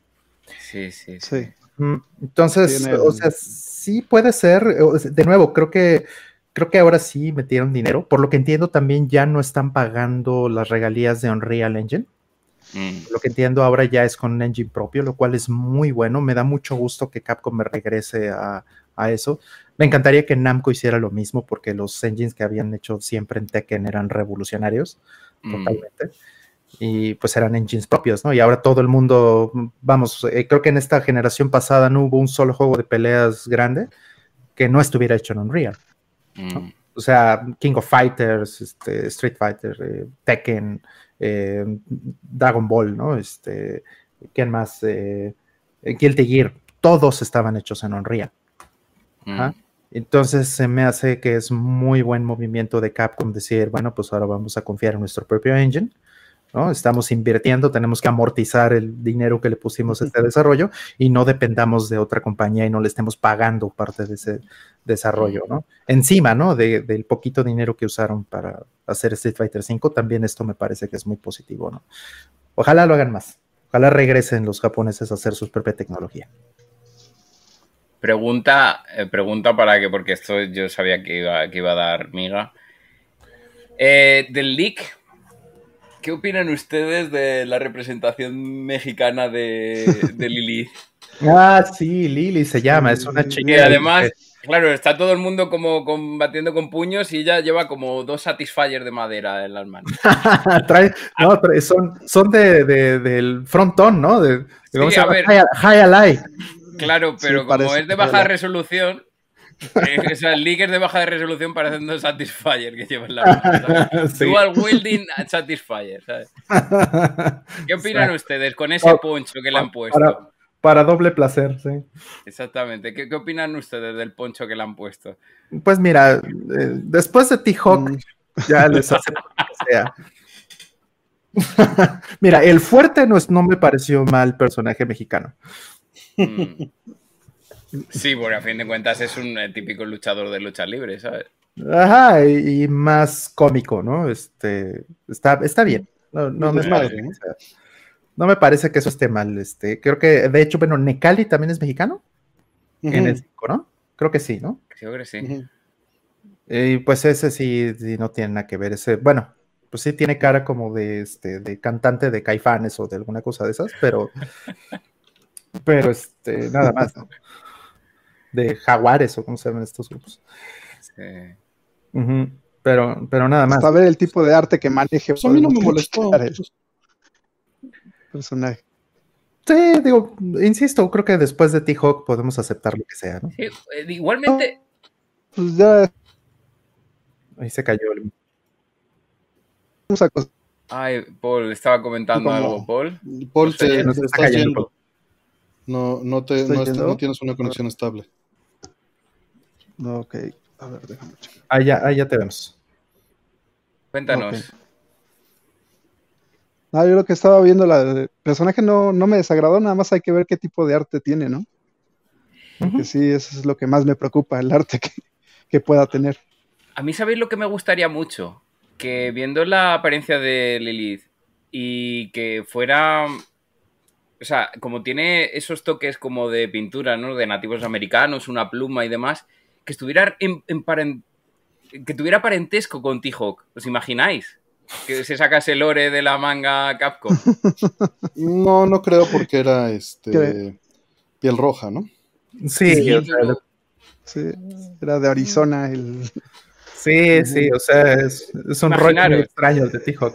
Sí, sí, sí. Mm, entonces, o sea, sí puede ser, de nuevo, creo que creo que ahora sí metieron dinero. Por lo que entiendo, también ya no están pagando las regalías de Unreal Engine. Mm. Lo que entiendo ahora ya es con un engine propio, lo cual es muy bueno. Me da mucho gusto que Capcom me regrese a, eso. Me encantaría que Namco hiciera lo mismo porque los engines que habían hecho siempre en Tekken eran revolucionarios, mm. totalmente y pues eran engines propios, ¿no? Y ahora todo el mundo, vamos, eh, creo que en esta generación pasada no hubo un solo juego de peleas grande que no estuviera hecho en Unreal. Mm. O sea, King of Fighters, este, Street Fighter, eh, Tekken, eh, Dragon Ball, ¿no? Este, ¿quién más? Guilty Gear, todos estaban hechos en Unreal. Mm. Entonces se me hace que es muy buen movimiento de Capcom decir, bueno, pues ahora vamos a confiar en nuestro propio engine ¿no? Estamos invirtiendo, tenemos que amortizar el dinero que le pusimos a este desarrollo y no dependamos de otra compañía y no le estemos pagando parte de ese desarrollo, ¿no? Encima, ¿no? del poquito dinero que usaron para hacer Street Fighter V, también esto me parece que es muy positivo, ¿no? Ojalá lo hagan más. Ojalá regresen los japoneses a hacer su propia tecnología. Pregunta, eh, pregunta para que, porque esto yo sabía que iba, que iba a dar miga. Eh, del leak ¿Qué opinan ustedes de la representación mexicana de, de Lili? (laughs) ah, sí, Lili se llama, es una chica. Y además, claro, está todo el mundo como combatiendo con puños y ella lleva como dos Satisfyers de madera en las manos. (laughs) no, son, son de, del frontón, ¿no? De, sí, a ver, high, Claro, pero como es de baja resolución, o sea, el leaker de baja de resolución parecen Satisfyer que llevan la mano. (laughs) Dual wielding Satisfyer, ¿sabes? (laughs) ¿Qué opinan ustedes con ese poncho que le han puesto? Para, doble placer, sí. Exactamente. ¿Qué, opinan ustedes del poncho que le han puesto? Pues mira, eh, después de T-Hawk, mm. ya les hace que sea. (laughs) mira, el fuerte no, es, no me pareció mal personaje mexicano. Mm. Sí, porque a fin de cuentas es un eh, típico luchador de lucha libre, ¿sabes? Ajá, y, más cómico, ¿no? Este, está, está bien. No, no, me parece, no me parece que eso esté mal. Este, creo que, de hecho, bueno, Necali también es mexicano. En el 5, ¿no? Creo que sí, ¿no? Creo que sí. Y pues ese sí, no tiene nada que ver. Ese, bueno, pues sí tiene cara como de, este, de cantante de caifanes o de alguna cosa de esas, pero, (laughs) pero este, nada más. ¿no? De jaguares o cómo se llaman estos grupos. pero, pero nada más. Hasta ver el tipo de arte que maneje. Pues a mí no me molestó. Personaje. Sí, digo, insisto, creo que después de T-Hawk podemos aceptar lo que sea, ¿no? Eh, igualmente. pues ya. Ahí se cayó el. Ay, Paul, estaba comentando algo, Paul. Paul se, nos está, cayendo. No, no, te, no, tienes una conexión estable. Ok, a ver, déjame checar. Ahí ya, ya te vemos. Cuéntanos. Ah, yo lo que estaba viendo, la, el personaje no, no me desagradó, nada más hay que ver qué tipo de arte tiene, ¿no? Porque sí, eso es lo que más me preocupa, el arte que, que pueda tener. A mí, ¿sabéis lo que me gustaría mucho? Que viendo la apariencia de Lilith y que fuera o sea, como tiene esos toques como de pintura, ¿no? De nativos americanos, una pluma y demás, que estuviera en, que tuviera parentesco con T-Hawk. ¿Os imagináis? Que se sacase el lore de la manga Capcom. (laughs) No, no creo porque era este piel roja, ¿no? Sí, sí, era de Arizona el. Sí, sí, o sea, es, un rollo muy extraño de T-Hawk.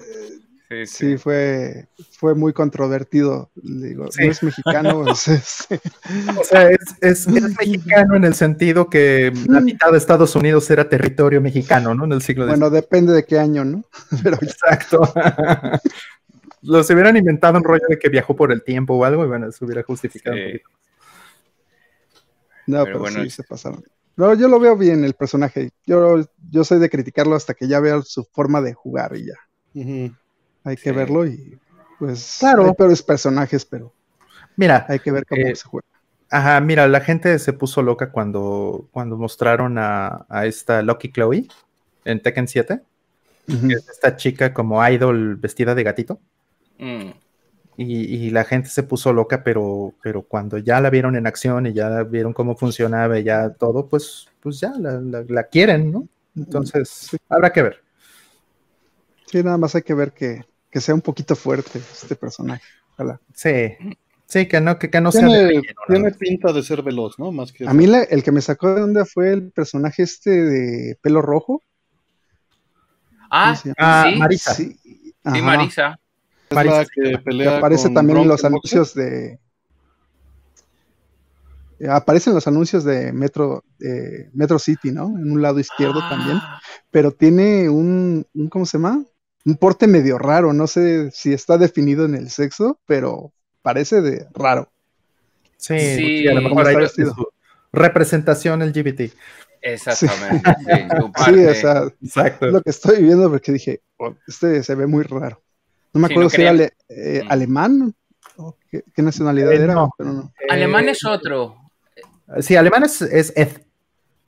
Sí, fue, fue muy controvertido. Digo, no es mexicano. (laughs) o sea, es, mexicano en el sentido que la mitad de Estados Unidos era territorio mexicano, ¿no? En el siglo Bueno, depende de qué año, ¿no? (laughs) Pero... Exacto. (laughs) Los hubieran inventado un rollo de que viajó por el tiempo o algo y bueno, se hubiera justificado un poquito. No, pero, bueno, sí se pasaron. No, yo lo veo bien el personaje. Yo, yo soy de criticarlo hasta que ya vea su forma de jugar y ya. Hay que verlo y pues claro. hay peores personajes, pero mira, hay que ver cómo eh, se juega. Ajá, mira, la gente se puso loca cuando, cuando mostraron a, esta Lucky Chloe en Tekken 7. es esta chica como idol vestida de gatito. Mm. Y, la gente se puso loca, pero, pero cuando ya la vieron en acción y ya vieron cómo funcionaba y ya todo, pues, pues ya la, quieren, ¿no? Entonces, habrá que ver. Sí, nada más hay que ver que, sea un poquito fuerte este personaje. Sí, sí, que no, que, no sea. tiene pinta de ser veloz, ¿no? Más que a mí el que me sacó de onda fue el personaje este de pelo rojo. Ah, ah Marisa. Sí, Marisa. Marisa. que, aparece también en los anuncios de. Aparecen los anuncios de Metro, Metro City, ¿no? En un lado izquierdo también. Ah. Pero tiene un, un, ¿cómo se llama? Un porte medio raro, no sé si está definido en el sexo, pero parece de raro. Sí, a lo mejor hay su representación LGBT. Exactamente. Sí, tu (laughs) Sí, parte. o sea, Exacto. es lo que estoy viendo porque dije, "Oh, este se ve muy raro. No me Sí, acuerdo no si era ale- eh, Mm. alemán o qué, qué nacionalidad Eh, era, no. pero no. Alemán Eh, es otro. Sí, alemán es, es Ed.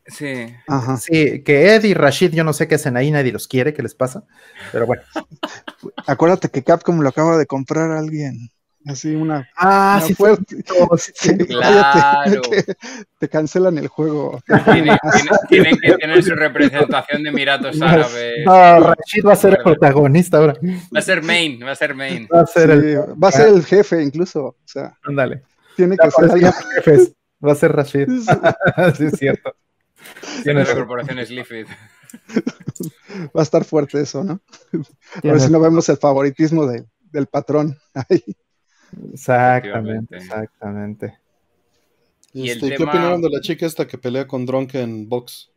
Sí. Ajá. Sí, que Ed y Rashid, yo no sé qué hacen ahí, nadie los quiere, ¿qué les pasa? Pero bueno. (laughs) Acuérdate que Capcom lo acaba de comprar a alguien. Así una, Ah, una sí, fuerte. (laughs) Sí, Claro. (laughs) cállate, que te cancelan el juego. Tiene- tiene- tienen que tener su representación de Emiratos Árabes. No, Rashid va a ser el protagonista ahora. Va a ser main, va a ser main. Va a ser Sí, el. va a ser el jefe incluso. O sea, Ándale. tiene que ser los jefes. Va a ser Rashid. sí, es cierto. De Tienes la corporación Sleafit. (laughs) Va a estar fuerte eso, ¿no? A ver si no vemos el favoritismo de- del patrón. Ahí. Exactamente, exactamente. Y el Este, ¿Qué tema- opinaron de la chica esta que pelea con Drunken Box?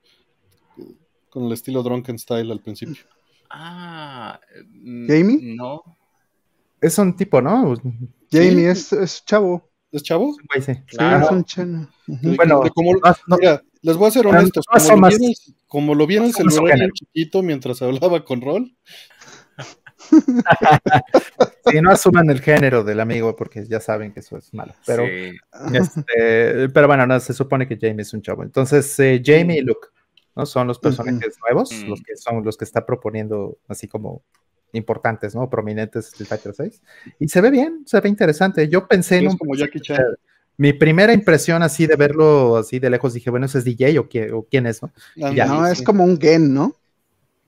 Con el estilo Drunken Style al principio. Ah. mm, ¿Jamie? No. Es un tipo, ¿no? Jamie es, es chavo. ¿Es chavo? Güey, sí. Sí, Claro. es un chano. Bueno, de cómo- no- no- mira, les voy a ser honestos. no Como, lo, más- vi en el, como lo vi en el celular chiquito mientras hablaba con Rol, (laughs) Sí, no asuman el género del amigo porque ya saben que eso es malo. Pero, Sí. este, pero bueno, no, se supone que Jamie es un chavo. Entonces, eh, Jamie y Luke, ¿no? Son los personajes nuevos, Mm. los que son los que está proponiendo así como importantes, ¿no? Prominentes Street Fighter 6. Y se ve bien, se ve interesante. Yo pensé en un como Jackie Chan. Mi primera impresión así de verlo así de lejos, dije, bueno, ese es DJ o, qué- o quién es, ¿no? Ya. No, sí. es como un gen, ¿no?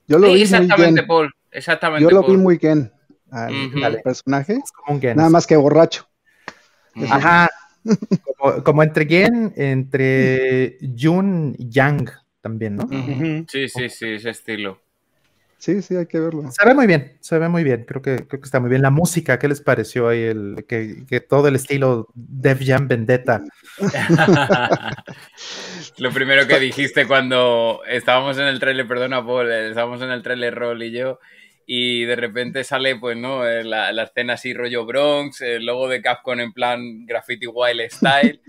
Yo lo Sí, vi muy exactamente, gen. Paul. Exactamente. Yo lo vi muy gen al, personaje. Es como un Gen. Nada más que borracho. Ajá. (laughs) Como, como entre Gen, entre Jun y Yang también, ¿no? Sí, sí, sí, ese estilo. Sí, sí, hay que verlo. Se ve muy bien, se ve muy bien, creo que, creo que está muy bien. La música, ¿qué les pareció ahí? El, que, que todo el estilo Def Jam Vendetta. (laughs) Lo primero que dijiste cuando estábamos en el trailer, perdona Paul, estábamos en el trailer Roll y yo, y de repente sale, pues, ¿no? Eh, La, la escena así rollo Bronx, el logo de Capcom en plan Graffiti Wild Style,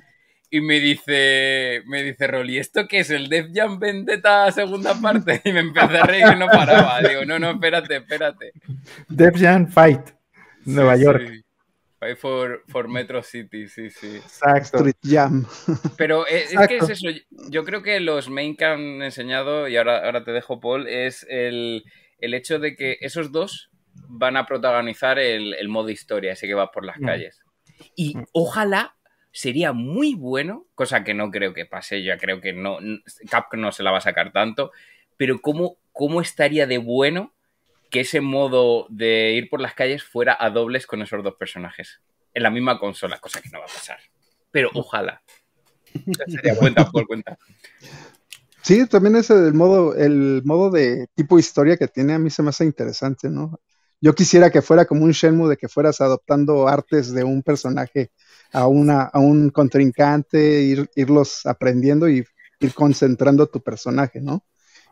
y me dice, me dice Roll, ¿y esto qué es? ¿El Def Jam Vendetta segunda parte? Y me empecé a reír y no paraba. Digo, no, no, espérate, espérate. Def Jam Fight, Nueva Sí, York. sí. Fight for, for Metro City, sí, sí. Exacto. Street Jam. Pero eh, es, que es eso. Yo creo que los main que han enseñado, y ahora, ahora te dejo, Paul, es el, el hecho de que esos dos van a protagonizar el, el modo historia, ese que va por las Mm. calles. Y Mm. ojalá sería muy bueno, cosa que no creo que pase, yo creo que no, Capcom no se la va a sacar tanto, pero cómo, cómo estaría de bueno que ese modo de ir por las calles fuera a dobles con esos dos personajes en la misma consola, cosa que no va a pasar. Pero ojalá. (laughs) Sería. Cuenta, Paul, cuenta. Sí, también ese del modo, el modo de tipo historia que tiene a mí se me hace interesante, ¿no? Yo quisiera que fuera como un Shenmue de que fueras adoptando artes de un personaje a una, a un contrincante, ir, irlos aprendiendo y ir concentrando tu personaje, ¿no?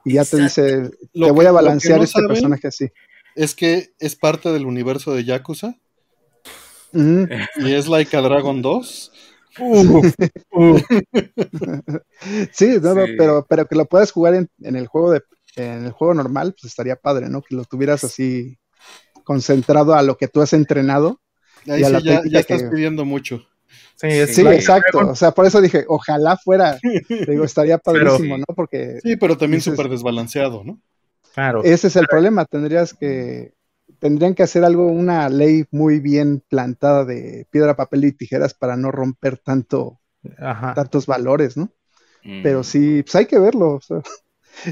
Y ya te dice, Lo te que- voy a balancear no este personaje así. Es que es parte del universo de Yakuza y es like a Dragon 2. Uf, uf. (laughs) Sí, no, no, pero, pero que lo puedas jugar en, en el juego de, en el juego normal, pues estaría padre, ¿no? Que lo tuvieras así concentrado a lo que tú has entrenado. Ahí Y a sí la ya, ya estás que- pidiendo mucho. Sí, Sí, exacto. O sea, por eso dije, ojalá fuera. (laughs) Digo, estaría padrísimo, Pero- ¿no? Porque Sí, pero también súper desbalanceado, ¿no? Claro. ese es el problema. Tendrías que, tendrían que hacer algo, una ley muy bien plantada de piedra, papel y tijeras para no romper tanto, Ajá. tantos valores, ¿no? Mm. Pero sí, pues hay que verlo. o sea,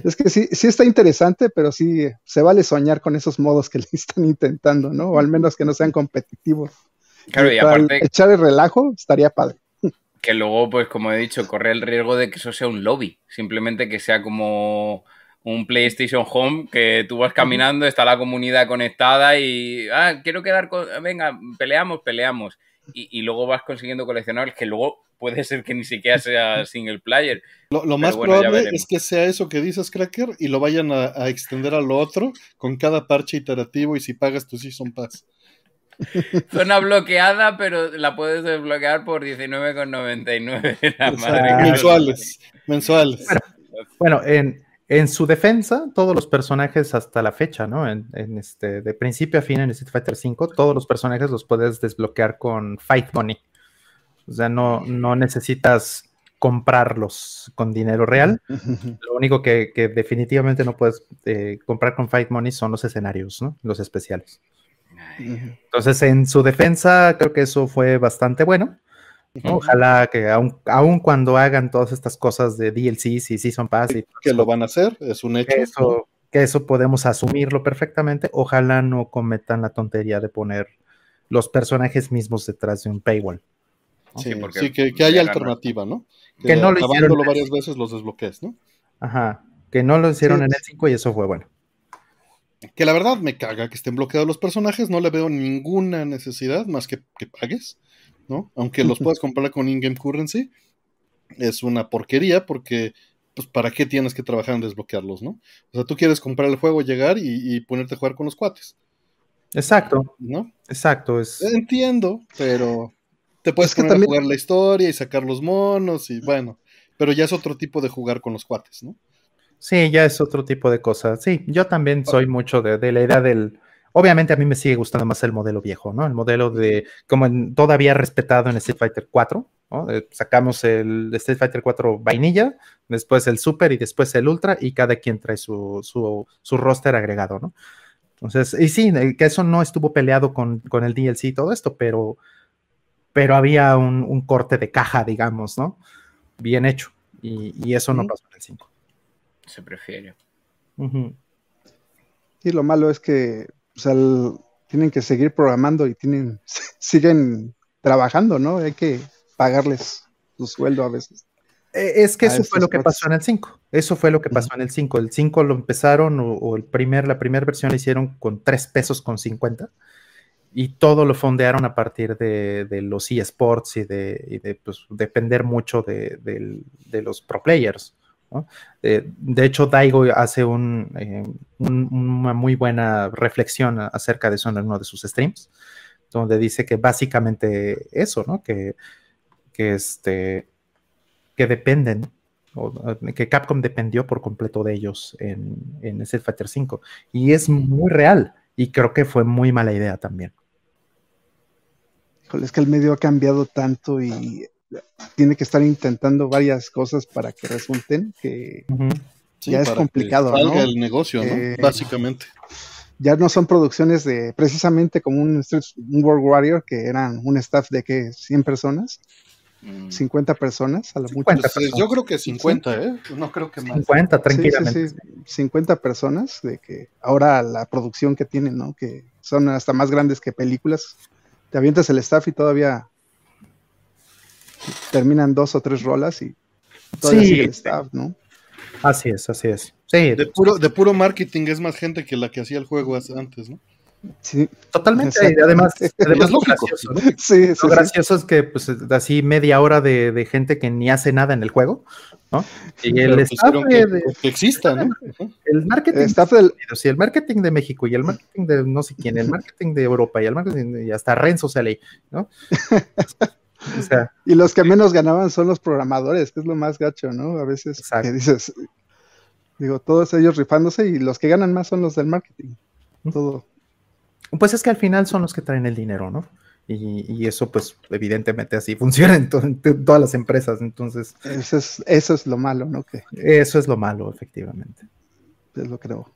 es que sí, sí está interesante, pero sí se vale soñar con esos modos que (laughs) le están intentando, ¿no? O al menos que no sean competitivos. Claro, y para aparte echar el relajo estaría padre. que luego, pues como he dicho, corre el riesgo de que eso sea un lobby. Simplemente que sea como un PlayStation Home, que tú vas caminando, está la comunidad conectada y, ah, quiero quedar con, venga, peleamos, peleamos. Y, y luego vas consiguiendo coleccionables que luego puede ser que ni siquiera sea (laughs) single player. Lo, lo más bueno, probable es que sea eso que dices, Cracker, y lo vayan a, a extender a lo otro con cada parche iterativo y si pagas tu Season Pass. (laughs) Zona bloqueada, pero la puedes desbloquear por 19,99. La madre Ah, que- mensuales, mensuales. bueno, en, en su defensa, todos los personajes hasta la fecha, ¿no? En, este, de principio a fin en Street Fighter V, todos los personajes los puedes desbloquear con Fight Money. O sea, no, no necesitas comprarlos con dinero real. (laughs) Lo único que, definitivamente no puedes eh, comprar con Fight Money son los escenarios, ¿no? Los especiales. Entonces, en su defensa, creo que eso fue bastante bueno. Ojalá que aun, cuando hagan todas estas cosas de DLCs y Season Pass y que lo van a hacer, es un hecho. Que eso, podemos asumirlo perfectamente. Ojalá no cometan la tontería de poner los personajes mismos detrás de un paywall. Sí, que, haya alternativa, ¿no? Que, no lo hicieron varias veces los desbloquees, ¿no? Ajá, que no lo hicieron en el 5 y eso fue bueno. Que la verdad me caga que estén bloqueados los personajes, no le veo ninguna necesidad más que que pagues. ¿No? Aunque los (laughs) puedas comprar con in-game currency, es una porquería porque, pues, ¿para qué tienes que trabajar en desbloquearlos, no? O sea, tú quieres comprar el juego, llegar y, ponerte a jugar con los cuates. Exacto, ¿no? Exacto. Es... Entiendo, pero te puedes poner a jugar la historia y sacar los monos y bueno, pero ya es otro tipo de jugar con los cuates, ¿no? Sí, ya es otro tipo de cosas. Sí, yo también soy mucho de, de la idea del Obviamente a mí me sigue gustando más el modelo viejo, ¿no? El modelo de, como todavía respetado en Street Fighter 4, ¿no? Eh, sacamos el Street Fighter 4 vainilla, después el Super y después el Ultra y cada quien trae su, su, roster agregado, ¿no? Entonces, y sí, eh, que eso no estuvo peleado con, con el DLC y todo esto, pero, pero había un, corte de caja, digamos, ¿no? Bien hecho. Y, eso no pasó en el 5. Se prefiere. Y lo malo es que o sea, tienen que seguir programando y tienen, (laughs) siguen trabajando, ¿no? Hay que pagarles su sueldo a veces. Eh, es que eso fue lo que pasó en el 5. Eso fue lo que pasó en el 5. El 5 lo empezaron, o, el primer, la primera versión la hicieron con 3 pesos con 50. Y todo lo fondearon a partir de, los eSports y de, y de pues, depender mucho de, de, los pro players. Eh, de hecho, Daigo hace eh, una muy buena reflexión acerca de eso en uno de sus streams, donde dice que básicamente eso, ¿no? Que, este, que dependen, que Capcom dependió por completo de ellos en, en Street Fighter V. Y es muy real, y creo que fue muy mala idea también. es que el medio ha cambiado tanto y tiene que estar intentando varias cosas para que resulten, que ya es complicado. salga el negocio, ¿no? Eh, Básicamente. Ya no son producciones de precisamente como un, World Warrior que eran un staff de que 100 personas. 50 mm. personas, a lo mucho. Yo creo que 50, ¿eh? No creo que más. 50, tranquilamente. 50 personas, de que ahora la producción que tienen, ¿no? Que son hasta más grandes que películas. Te avientas el staff y todavía terminan dos o tres rolas y todavía sigue el staff, ¿no? Así es, así es. Sí. De puro, de puro marketing es más gente que la que hacía el juego antes, ¿no? Sí. Totalmente. además, (laughs) además lo gracioso, ¿no? (laughs) sí, lo gracioso es que, pues, así media hora de, de, gente que ni hace nada en el juego, ¿no? Y el staff de, que, exista, ¿no? El marketing. El staff del... Sí, el marketing de México y el marketing de no sé quién, el marketing de Europa y el marketing y hasta Renzo sale ¿no? (laughs) (laughs) y los que menos ganaban son los programadores, que es lo más gacho, ¿no? A veces que dices, digo, todos ellos rifándose y los que ganan más son los del marketing. Todo. Pues es que al final son los que traen el dinero, ¿no? Y, eso, pues, evidentemente así (laughs) funciona en, todas las empresas. Entonces. Eso es, eso es lo malo, ¿no? Que, eso es lo malo, efectivamente. Es lo creo.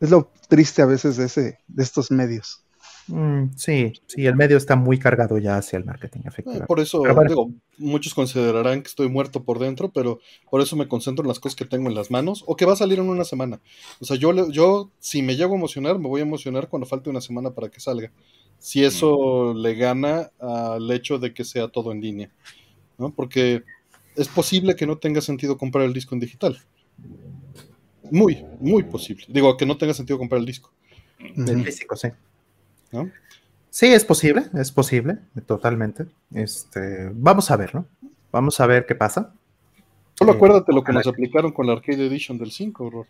Es lo triste a veces de, ese, de estos medios. Mm, sí, sí, el medio está muy cargado ya hacia el marketing, eh, efectivamente. por eso, muchos considerarán que estoy muerto por dentro, pero por eso me concentro en las cosas que tengo en las manos o que va a salir en una semana. O sea, yo, yo si me llego a emocionar, me voy a emocionar cuando falte una semana para que salga. Si eso le gana al hecho de que sea todo en línea, ¿no? Porque es posible que no tenga sentido comprar el disco en digital. Muy, muy posible. Digo, que no tenga sentido comprar el disco. En físico, sí. Sí, es posible, es posible, totalmente. Este, vamos a ver, ¿no? Vamos a ver qué pasa. Solo eh, acuérdate lo que nos aplicaron con la Arcade Edition del 5, horror.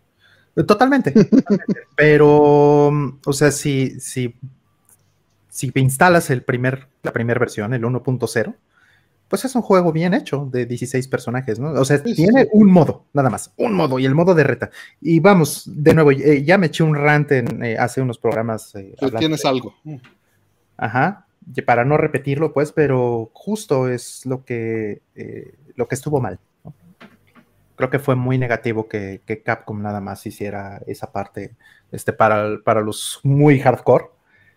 Totalmente, (laughs) Pero, o sea, si, si, si instalas el primer, la primera versión, el 1.0, pues es un juego bien hecho de 16 personajes, ¿no? O sea, tiene un modo, nada más, un modo y el modo de reta. Y vamos, de nuevo, eh, ya me eché un rant en, eh, hace unos programas. Eh, tienes algo. Ajá, para no repetirlo, pues, pero justo es lo que, lo que estuvo mal. Creo que fue muy negativo que, Capcom nada más hiciera esa parte este, para, para los muy hardcore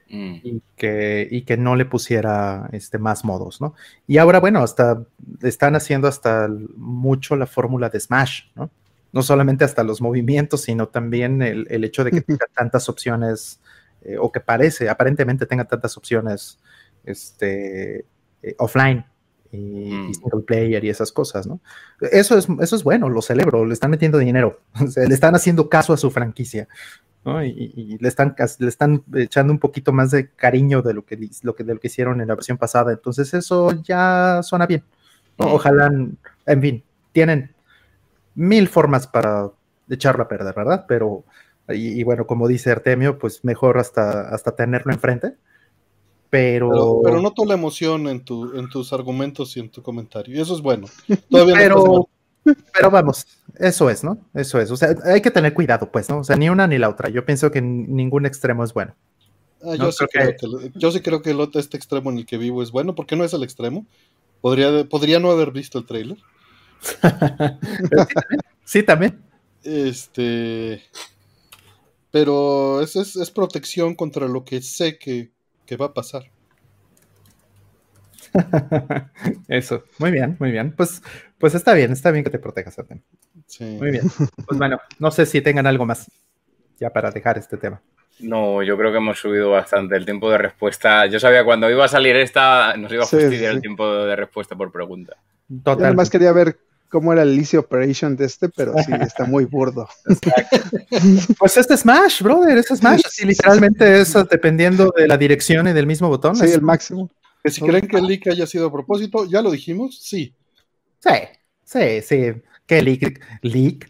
Mm. y, que, y que no le pusiera este, más modos, ¿no? Y ahora, bueno, hasta están haciendo hasta mucho la fórmula de Smash, ¿no? No solamente hasta los movimientos, sino también el, el hecho de que (laughs) tenga tantas opciones, eh, o que parece, aparentemente tenga tantas opciones este, eh, offline y, mm. single player y esas cosas, ¿no? Eso es, eso es bueno, lo celebro, le están metiendo dinero, (laughs) le están haciendo caso a su franquicia. Y, le, están, le están echando un poquito más de cariño de lo que, lo que, de lo que hicieron en la versión pasada. Entonces eso ya suena bien. Ojalá, en fin, tienen mil formas para echarlo a perder, ¿verdad? Pero, y, bueno, como dice Artemio, pues mejor hasta, hasta tenerlo enfrente. Pero... pero... noto la emoción en, tu, en tus argumentos y en tu comentario. Y eso es bueno. Todavía pero, pero vamos, eso es, ¿no? Eso es. O sea, hay que tener cuidado, pues, ¿no? O sea, ni una ni la otra. Yo pienso que ningún extremo es bueno. Ah, yo, sí creo que... yo, sí creo que, el, este extremo en el que vivo es bueno. ¿Por qué no es el extremo? ¿Podría, podría no haber visto el trailer. (laughs) sí, también. Este. Pero es, es, es, protección contra lo que sé que, que va a pasar. (laughs) Eso, muy bien, muy bien. Pues, pues está bien, está bien que te protejas, Artem. Sí. Muy bien. Pues bueno, no sé si tengan algo más ya para dejar este tema. No, yo creo que hemos subido bastante el tiempo de respuesta. Yo sabía cuando iba a salir esta, nos iba a fastidiar el tiempo de respuesta por pregunta. Total. además quería ver cómo era el Easy Operation de este, pero sí, (laughs) está muy burdo. pues este Smash, brother, este Smash. Sí, literalmente es dependiendo de la dirección y del mismo botón. Sí, el máximo. Que si creen que el leak haya sido a propósito, ya lo dijimos, sí. Sí, sí, sí. ¿Qué leak? ¿Leak?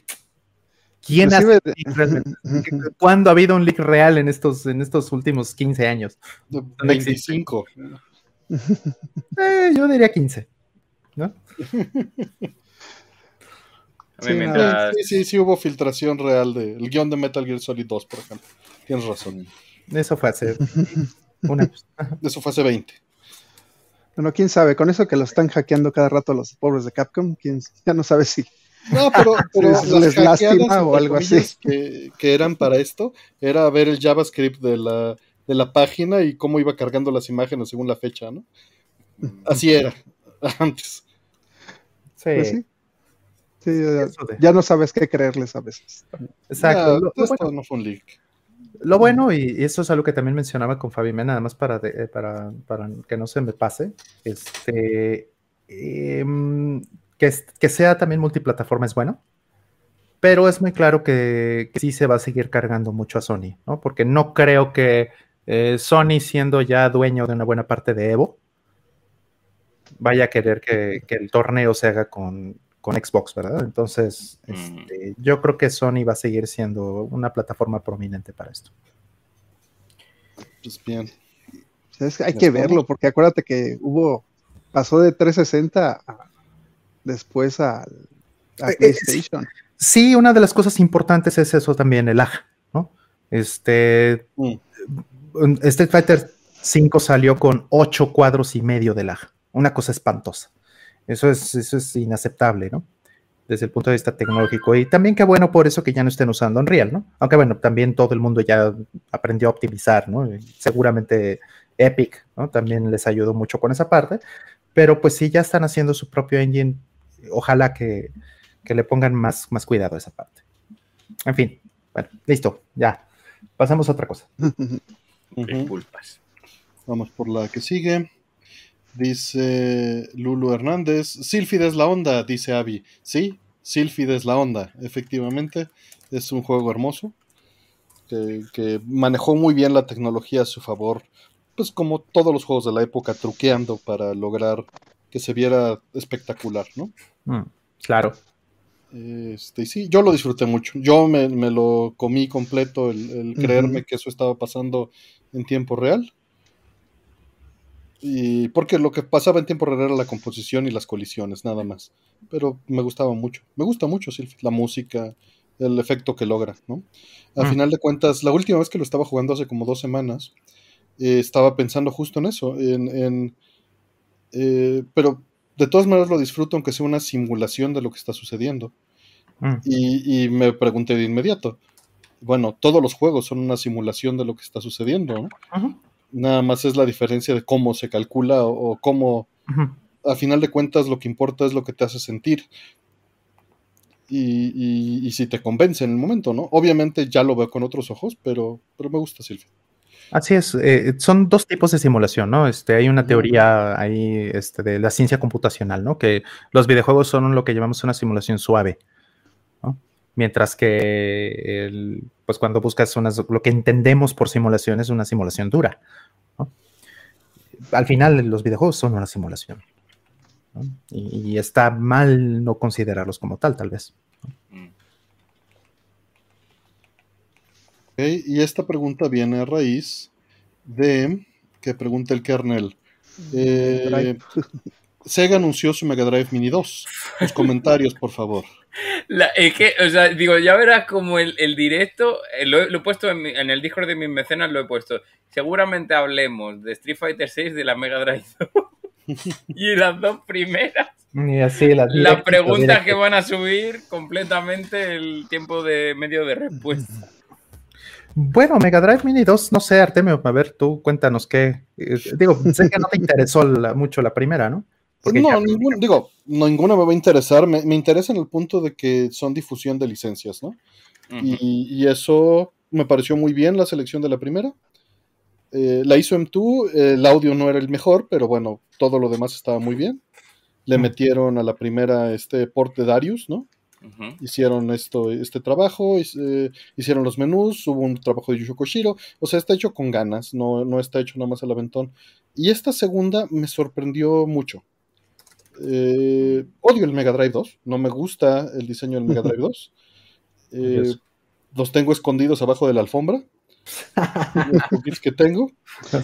¿Quién realmente? (laughs) ¿Cuándo ha habido un leak real en estos, en estos últimos 15 años? 25. (laughs) Eh, yo diría 15. ¿No? (laughs) Sí, sí, sí, hubo filtración real del guion de Metal Gear Solid 2, por ejemplo. Tienes razón. Eso fue hace una... Eso fue hace 20. Bueno, quién sabe, con eso que lo están hackeando cada rato los pobres de Capcom, ¿quién, ya no sabe si. No, (laughs) pero, les lástima o algo así. Que, que, eran para esto, era ver el JavaScript de la, de la página y cómo iba cargando las imágenes según la fecha, ¿no? Así era, (laughs) antes. Sí. Pues sí. sí ya, no sabes qué creerles a veces. Exacto. esto no fue un leak. Lo bueno, y, eso es algo que también mencionaba con Fabi nada más para, eh, para, para, que no se me pase, este, em, que, que, sea también multiplataforma es bueno, pero es muy claro que, sí se va a seguir cargando mucho a Sony, ¿no? Porque no creo que eh, Sony, siendo ya dueño de una buena parte de Evo, vaya a querer que, que el torneo se haga con, con Xbox, ¿verdad? Entonces, mm. este, yo creo que Sony va a seguir siendo una plataforma prominente para esto. Pues bien. hay que verlo, porque acuérdate que hubo, pasó de 360 después a, eh, eh, PlayStation. Sí, una de las cosas importantes es eso también, el lag, ¿no? Este, mm. Street Fighter 5 salió con 8 cuadros y medio de lag, una cosa espantosa. Eso es, eso es inaceptable, ¿no? Desde el punto de vista tecnológico. Y también qué bueno por eso que ya no estén usando Unreal, ¿no? Aunque bueno, también todo el mundo ya aprendió a optimizar, ¿no? seguramente Epic, ¿no? También les ayudó mucho con esa parte. Pero pues sí, ya están haciendo su propio engine. Ojalá que, le pongan más, más cuidado a esa parte. En fin, bueno, listo, ya. Pasamos a otra cosa. (laughs) Disculpas. Vamos por la que sigue. Dice Lulu Hernández, Silphid es la onda, dice Abby. Sí, Silphid es la onda, efectivamente. Es un juego hermoso que, manejó muy bien la tecnología a su favor, pues como todos los juegos de la época, truqueando para lograr que se viera espectacular, ¿no? Mm, claro. Este, sí, yo lo disfruté mucho. Yo me, lo comí completo, el, creerme que eso estaba pasando en tiempo real. Y porque lo que pasaba en tiempo real era la composición y las colisiones, nada más. Pero me gustaba mucho. Me gusta mucho, Sylphid, la música, el efecto que logra, ¿no? Al Mm. final de cuentas, la última vez que lo estaba jugando hace como dos semanas, eh, estaba pensando justo en eso, en, en, eh, pero de todas maneras lo disfruto aunque sea una simulación de lo que está sucediendo. Mm. Y, y me pregunté de inmediato, bueno, todos los juegos son una simulación de lo que está sucediendo, ¿no? Ujú, Nada más es la diferencia de cómo se calcula o, o cómo, a final de cuentas, lo que importa es lo que te hace sentir. Y, y- y si te convence en el momento, ¿no? Obviamente ya lo veo con otros ojos, pero, pero me gusta Silvia. Así es, eh, son dos tipos de simulación, ¿no? Este, hay una teoría ahí este, de la ciencia computacional, ¿no? Que los videojuegos son lo que llamamos una simulación suave. Mientras que el- pues cuando buscas unas, lo que entendemos por simulación es una simulación dura, ¿no? Al final los videojuegos son una simulación, ¿no? Y, y está mal no considerarlos como tal, tal vez. Y esta pregunta viene a raíz de que pregunta el kernel. Eh. Sega anunció su Mega Drive Mini 2. Los comentarios, por favor. La- es que, o sea, digo, ya verás como el, el directo, eh, lo, he- lo he puesto en, mi- en el Discord de mis mecenas, lo he puesto. Seguramente hablemos de Street Fighter 6 de la Mega Drive 2. (laughs) y las dos primeras, Y así, las las preguntas que van a subir completamente el tiempo de medio de respuesta. Bueno, Mega Drive Mini 2, no sé, Artemio, a ver, tú cuéntanos qué. eh, digo, sé que no te interesó la- mucho la primera, ¿no? Porque no, ningún- digo, no, ninguna me va a interesar. Me, me interesa en el punto de que son difusión de licencias, ¿no? Ujú. Y, y eso me pareció muy bien la selección de la primera. Eh, la hizo M2, eh, el audio no era el mejor, pero bueno, todo lo demás estaba muy bien. Le Mm. metieron a la primera este port de Darius, ¿no? Ujú. Hicieron esto, este trabajo, eh, hicieron los menús, hubo un trabajo de Yusho Koshiro, o sea, está hecho con ganas, no, no está hecho nada más al aventón. Y esta segunda me sorprendió mucho. Eh, odio el Mega Drive 2, no me gusta el diseño del Mega Drive 2. (laughs) Eh, los tengo escondidos abajo de la alfombra. (laughs) los que tengo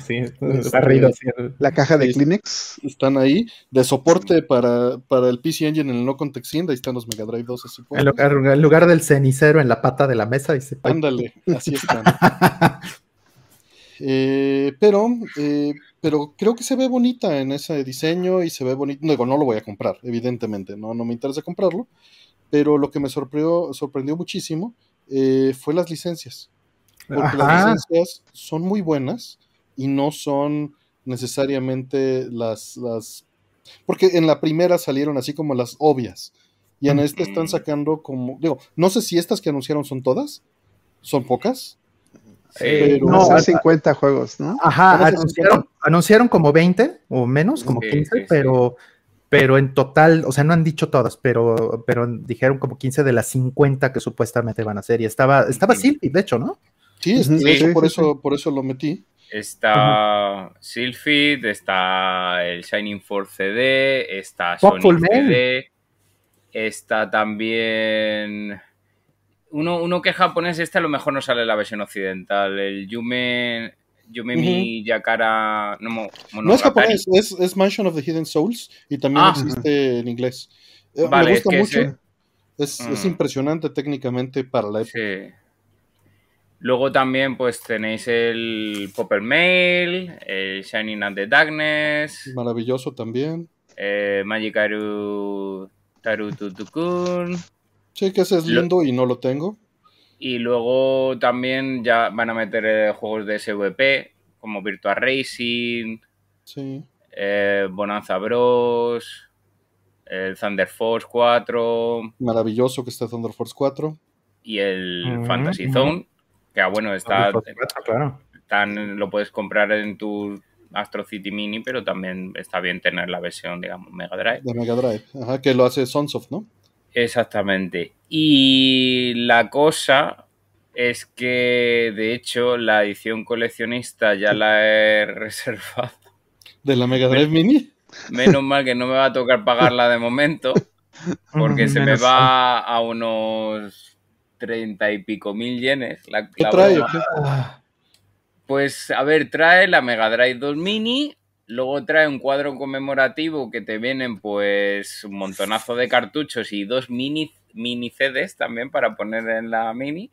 Sí, Este, barrido, sí. La caja de Sí. Kleenex. están ahí. De soporte para, para el PC Engine en el no context ahí están los Mega Drive 2 así En lugar, en lugar del cenicero en la pata de la mesa, dice. "Ay, Ándale, así están. (laughs) Eh, pero, eh, pero creo que se ve bonita en ese diseño y se ve bonito. Digo, no lo voy a comprar, evidentemente, no, no me interesa comprarlo. Pero lo que me sorprendió, sorprendió muchísimo eh, fue las licencias. Porque las licencias son muy buenas y no son necesariamente las, las. Porque en la primera salieron así como las obvias. Y en este están sacando como. Digo, no sé si estas que anunciaron son todas. Son pocas. Sí. Pero- No, Hace a- 50 juegos, ¿no? Ajá, ¿Cómo se anunciaron, anunciaron como 20 o menos, como Sí, 15, sí, sí. pero, pero en total, o sea, no han dicho todas, pero, pero dijeron como 15 de las 50 que supuestamente van a ser. Y estaba, estaba. Sylvie, de hecho, ¿no? Sí, es- hecho, Sí, por, sí, eso, por eso lo metí. Está Sylphid, está el Shining Force CD, está Popful Sonic Man. CD, está también... Uno, uno que es japonés, este a lo mejor no sale en la versión occidental, el Yume... Yume mi Yakara... No, es japonés, es, es Mansion of the Hidden Souls y también Ah. existe en inglés. Eh, Vale, me es gusta que mucho. ese- Es, es Mm. impresionante técnicamente para la época. Sí. Luego también pues tenéis el Popper Mail, el Shining and the Darkness, Maravilloso también. eh, Magikaru Tarututukun. Sí, que ese es Lo- lindo y no lo tengo. Y luego también ya van a meter eh, juegos de SVP como Virtua Racing, Sí. eh, Bonanza Bros, el Thunder Force 4 Maravilloso que está Thunder Force 4. y el Fantasy. Zone, que ah, bueno, está, claro. están- lo puedes comprar en tu Astro City Mini, pero también está bien tener la versión, digamos, Mega Drive. de Mega Drive. Ajá, que lo hace Sunsoft, ¿no? Exactamente. Y la cosa es que, de hecho, la edición coleccionista ya la he (laughs) reservado. De la Mega Drive Mini. Menos mal que no me va a tocar pagarla de momento, (laughs) porque se me va a unos treinta y pico mil yenes. La, ¿Qué la trae? Pues, a ver, trae la Mega Drive 2 Mini, Luego trae un cuadro conmemorativo que te vienen pues un montonazo de cartuchos y dos mini, mini CDs también para poner en la mini.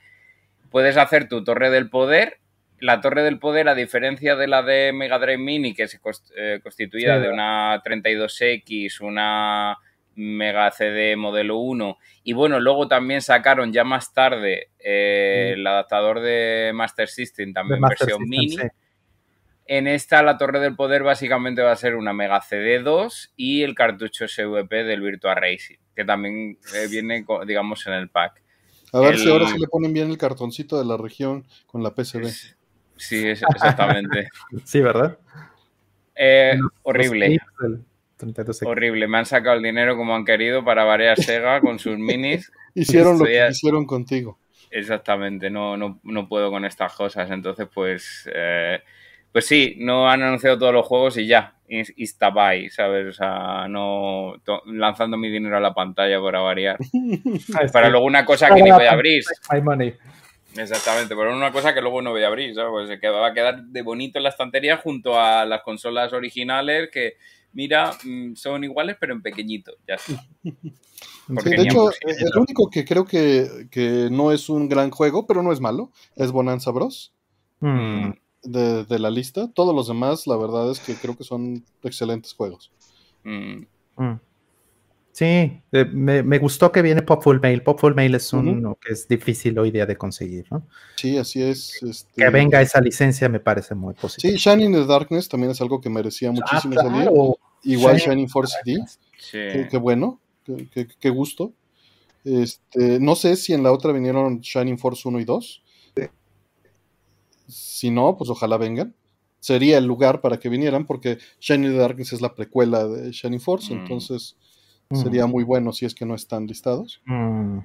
Puedes hacer tu torre del poder. La torre del poder, a diferencia de la de Mega Drive Mini, que se eh, constituía de una 32X, una Mega CD modelo 1. Y bueno, luego también sacaron ya más tarde eh, el adaptador de Master System, también versión mini. En esta, la Torre del Poder básicamente va a ser una Mega CD2 y el cartucho SVP del Virtua Racing, que también eh, viene, digamos, en el pack. A ver si ahora se le ponen bien el cartoncito de la región con la PCB. Sí, exactamente. (laughs) sí, ¿verdad? Eh, horrible. Horrible. Me han sacado el dinero como han querido para variar Sega con sus minis. (laughs) Hicieron lo que hicieron contigo. Exactamente, no, no, no, puedo con estas cosas. Entonces, pues eh, pues sí, no han anunciado todos los juegos y ya, y está by, ¿sabes? O sea, no lanzando mi dinero a la pantalla para variar. (laughs) para luego una cosa que ni voy a abrir. Exactamente, pero una cosa que luego no voy a abrir, ¿sabes? Pues va a quedar de bonito en la estantería junto a las consolas originales que, mira, mm, son iguales pero en pequeñito, ya está. de hecho, el único que creo que, que, no es un gran juego, pero no es malo, es Bonanza Bros. Mm de, la lista. Todos los demás, la verdad es que creo que son excelentes juegos. Mm. Mm. Sí, eh, me, gustó que viene Popful Mail. Popful Mail es uno que es difícil hoy día de conseguir, ¿no? Sí, así es. Este que venga esa licencia me parece muy positivo. Sí, Shining the Darkness también es algo que merecía ah, muchísimo salir. Igual Shining, Force CD. Qué, bueno, qué, gusto. Este, no sé si en la otra vinieron Shining Force 1 y 2. Si no, pues ojalá vengan. Sería el lugar para que vinieran, porque Shining Darkness es la precuela de Shining Force, mm. entonces mm. sería muy bueno si es que no están listados. Mm.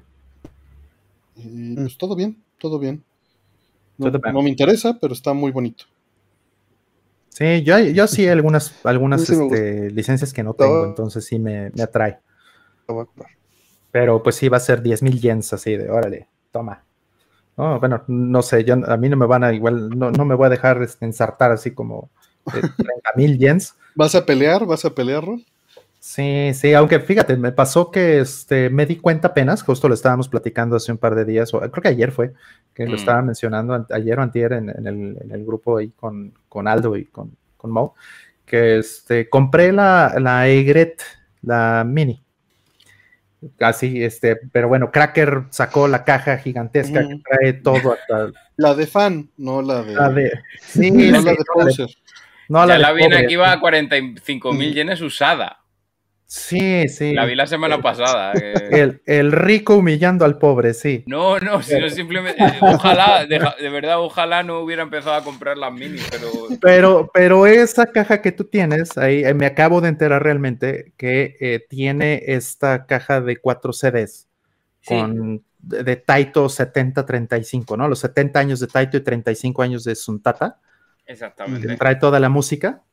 Y pues todo bien, todo bien. No, me interesa, pero está muy bonito. Sí, yo, yo sí algunas, algunas este, licencias que no tengo, entonces sí me, me atrae. Pero pues sí va a ser 10 mil yens así de, órale, toma. No, bueno, no sé, yo, a mí no me van a igual, no, no me voy a dejar este, ensartar así como (laughs) 30 mil yens. ¿Vas a pelear? ¿Vas a pelear, Sí, sí, aunque fíjate, me pasó que este, me di cuenta apenas, justo lo estábamos platicando hace un par de días, o creo que ayer fue, que lo mm. estaba mencionando ayer o antier en, el, en el, grupo ahí con, con Aldo y con, con Mo, que este, compré la, la Egret, la Mini, Así, este, pero bueno, Cracker sacó la caja gigantesca que trae todo hasta. La de fan, no la de. La de sí, (laughs) no la de poser. No, la, ya la viene aquí va a 45 mil yenes usada. Sí, sí. La vi la semana pasada. Eh. El, rico humillando al pobre, sí. No, no, sino simplemente. Eh, ojalá, de, verdad, ojalá no hubiera empezado a comprar las minis, pero. Pero, pero esa caja que tú tienes, ahí eh, me acabo de enterar realmente que tiene esta caja de cuatro CDs con de, Taito 7035, ¿no? Los 70 años de Taito y 35 años de Suntata. Exactamente. Trae toda la música.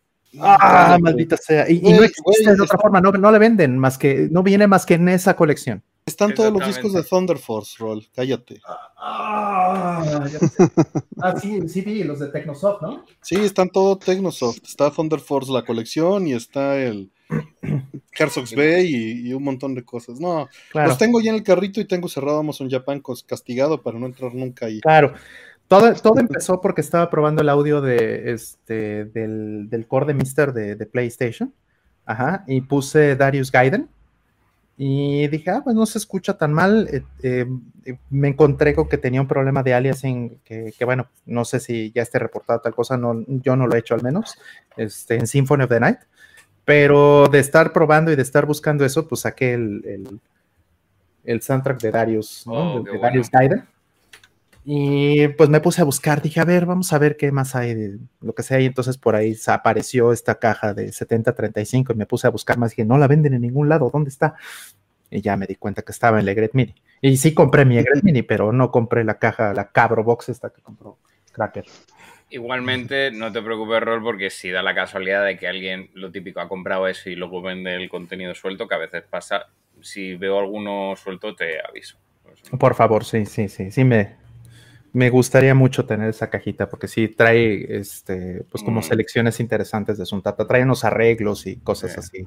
Ah, maldita sea. Y, no existe de otra forma, no, no, le venden más que, no viene más que en esa colección. Están todos los discos de Thunder Force, Roll, cállate. Ah, (laughs) ah sí, sí vi los de Technosoft, ¿no? Sí, están todos Technosoft. Está Thunder Force la colección y está el Herzog's Bay y, un montón de cosas. No, los tengo ya en el carrito y tengo cerrado Amazon Japan castigado para no entrar nunca ahí. Claro. Todo, todo empezó porque estaba probando el audio de, este, del, del core de Mister de, de, PlayStation. Ajá, y puse Darius Gaiden. Y dije, ah, pues no se escucha tan mal. Eh, eh, me encontré con que tenía un problema de aliasing que, que, bueno, no sé si ya esté reportado tal cosa, no, yo no lo he hecho al menos, este, en Symphony of the Night. Pero de estar probando y de estar buscando eso, pues saqué el, el, el soundtrack de Darius, ¿no? Oh, de, Darius Gaiden. Y pues me puse a buscar, dije, a ver, vamos a ver qué más hay de lo que sea. Y entonces por ahí apareció esta caja de 7035 y me puse a buscar más. Dije, no la venden en ningún lado, ¿dónde está? Y ya me di cuenta que estaba en la Egret Mini. Y sí compré mi Egret Mini, pero no compré la caja, la Cabro Box esta que compró Cracker. Igualmente, no te preocupes, Rol, porque si da la casualidad de que alguien, lo típico, ha comprado eso y luego vende el contenido suelto, que a veces pasa, si veo alguno suelto, te aviso. Por favor, sí, sí, sí, sí me, Me gustaría mucho tener esa cajita porque sí trae este, pues como Mm. selecciones interesantes de Suntata, trae unos arreglos y cosas Sí. así.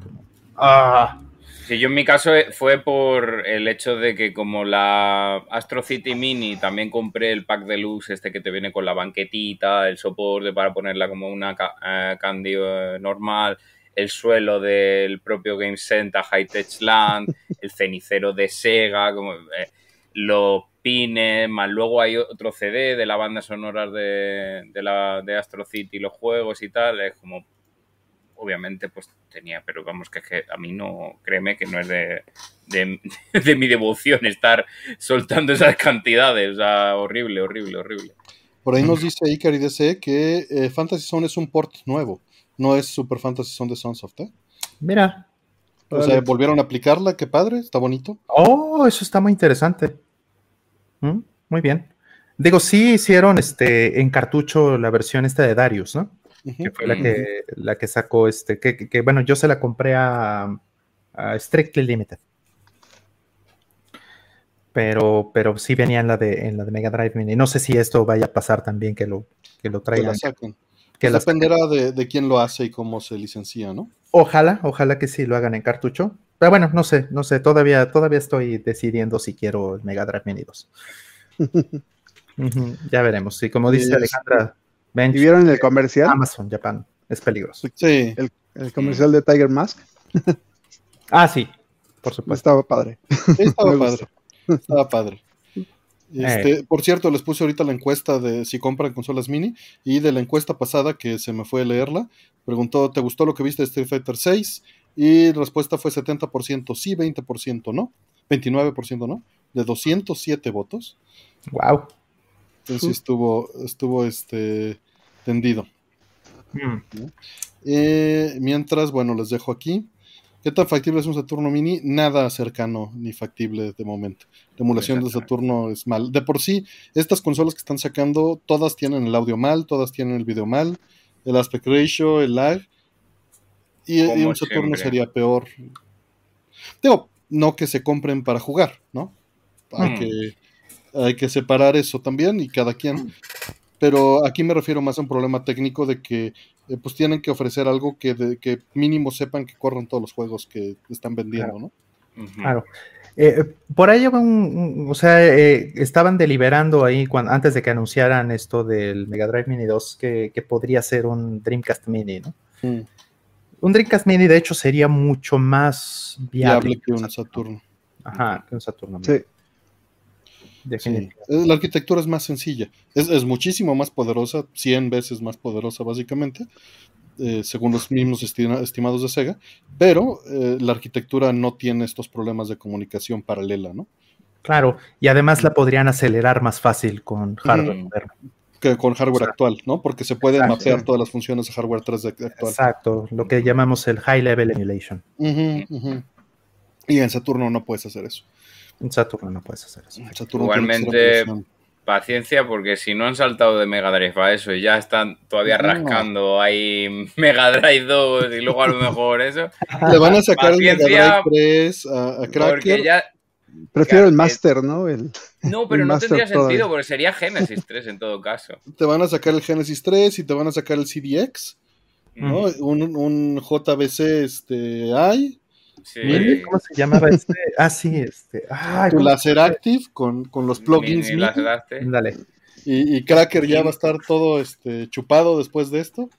Ah, Sí, yo en mi caso eh, fue por el hecho de que como la Astro City Mini también compré el pack deluxe este que te viene con la banquetita, el soporte para ponerla como una ca- eh, candy eh, normal, el suelo del propio Game Center High Tech Land, (laughs) el cenicero de Sega, como eh, los pines, más luego hay otro CD de la banda sonora de, de, la, de Astro City, los juegos y tal, es como obviamente pues tenía, pero vamos que, es que a mí no, créeme que no es de, de, (laughs) de mi devoción estar soltando esas cantidades, o sea, horrible, horrible, horrible. Por ahí nos dice Ikari DC que eh, Fantasy Zone es un port nuevo, no es Super Fantasy Zone de Sunsoft, ¿eh? mira. O sea, volvieron a aplicarla, qué padre, está bonito. Oh, eso está muy interesante. Mm, Muy bien. Digo, sí hicieron este en cartucho la versión esta de Darius, ¿no? Que fue la que, la que sacó este, que, que- que, bueno, yo se la compré a, a Strictly Limited. Pero, pero sí venía en la de en la de Mega Drive Mini. No sé si esto vaya a pasar también que lo, que lo Que traigan. la saquen. que Pues la dependerá de, de quién lo hace y cómo se licencia, ¿no? Ojalá, ojalá que sí lo hagan en cartucho. Pero bueno, no sé, no sé, todavía, todavía estoy decidiendo si quiero el Mega Drive Mini 2. (laughs) Ujú, ya veremos. Sí, como dice Sí, Alejandra, Bench, ¿Y vieron el comercial? Amazon Japan es peligroso. Sí, El comercial de Tiger Mask. Ah, sí, por (laughs) supuesto. Estaba padre. sí, estaba (laughs) padre. Estaba padre. Eh. Este, Por cierto, les puse ahorita la encuesta de si compran consolas mini y de la encuesta pasada que se me fue a leerla, preguntó, ¿te gustó lo que viste de Street Fighter 6? Y la respuesta fue 70% sí, 20% no, 29% no, de 207 votos. Wow. Entonces estuvo, estuvo este, tendido. Mm. Eh, mientras, bueno, les dejo aquí. ¿Qué tan factible es un Saturno Mini? Nada cercano ni factible de momento. La emulación de. Saturno es mal. De por sí, estas consolas que están sacando, todas tienen el audio mal, todas tienen el video mal, el aspect ratio, el lag. Y, un Saturno siempre. sería peor. Digo, no que se compren para jugar, ¿no? Hay, Mm. que, hay que separar eso también y cada quien. Pero aquí me refiero más a un problema técnico de que eh, pues tienen que ofrecer algo que, de- que mínimo sepan que corran todos los juegos que están vendiendo, ¿no? Claro. Eh, por ahí un, un- o sea, eh, estaban deliberando ahí cuan- antes de que anunciaran esto del Mega Drive Mini 2 que, que podría ser un Dreamcast Mini, ¿no? Mm, Un Dreamcast Mini, de hecho, sería mucho más viable, viable que un Saturno. Ajá, que un Saturno. Sí. Sí. La arquitectura es más sencilla. Es, es muchísimo más poderosa, 100 veces más poderosa básicamente, eh, según los mismos estima- estimados de Sega, pero eh, la arquitectura no tiene estos problemas de comunicación paralela, ¿no? Claro, y además la podrían acelerar más fácil con hardware Mm. moderno. Que con hardware Exacto. actual, ¿no? Porque se pueden Exacto. mapear todas las funciones de hardware 3 de- actual. Exacto, lo que llamamos el High Level Emulation. Ujú, ujú. Y en Saturno no puedes hacer eso. En Saturno no puedes hacer eso. En Saturno Igualmente. Paciencia, porque si no han saltado de Mega Drive a eso y ya están todavía No. rascando ahí (laughs) Mega Drive 2 y luego a lo mejor eso, Le van a sacar el Mega Paciencia, Drive 3 a, a porque Cracker. ya... Prefiero Claro, el que- Master, ¿no? El, No, pero El no tendría sentido todavía. porque sería Genesis (laughs) 3 en todo caso. Te van a sacar el Genesis 3 y te van a sacar el CDX, ¿no? Un, un JBC este, Sí. Mini, ¿Cómo se llamaba este? Ah, sí, este. Ay, tu ¿cómo- Laser Active con, con los plugins las daste. Dale. y, y Cracker ya va a estar todo este, chupado después de esto.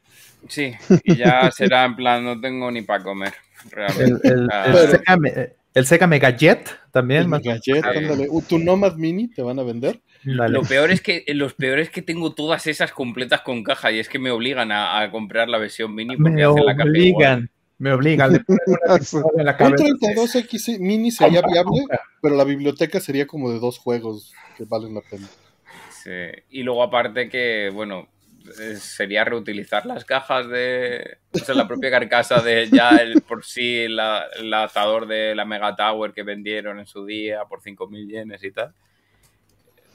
Sí, y ya será en plan, no tengo ni para comer, (laughs) realmente. el, Ah, el Pero- Sega, Me- el Sega Mega Jet también. Megajet, Sí. ándale. Uh, Tu Nomad Mini te van a vender. Dale. Lo peor es que los peor es que tengo todas esas completas con caja y es que me obligan a, a comprar la versión mini porque Me hacen la obligan. Me obligan. Le (laughs) en la Un cabeza. 32X Mini sería viable, pero la biblioteca sería como de dos juegos que valen la pena. Sí. Y luego aparte que, bueno, sería reutilizar las cajas de... O sea, la propia carcasa de ya el por sí la- el lanzador de la Mega Tower que vendieron en su día por 5.000 yenes y tal.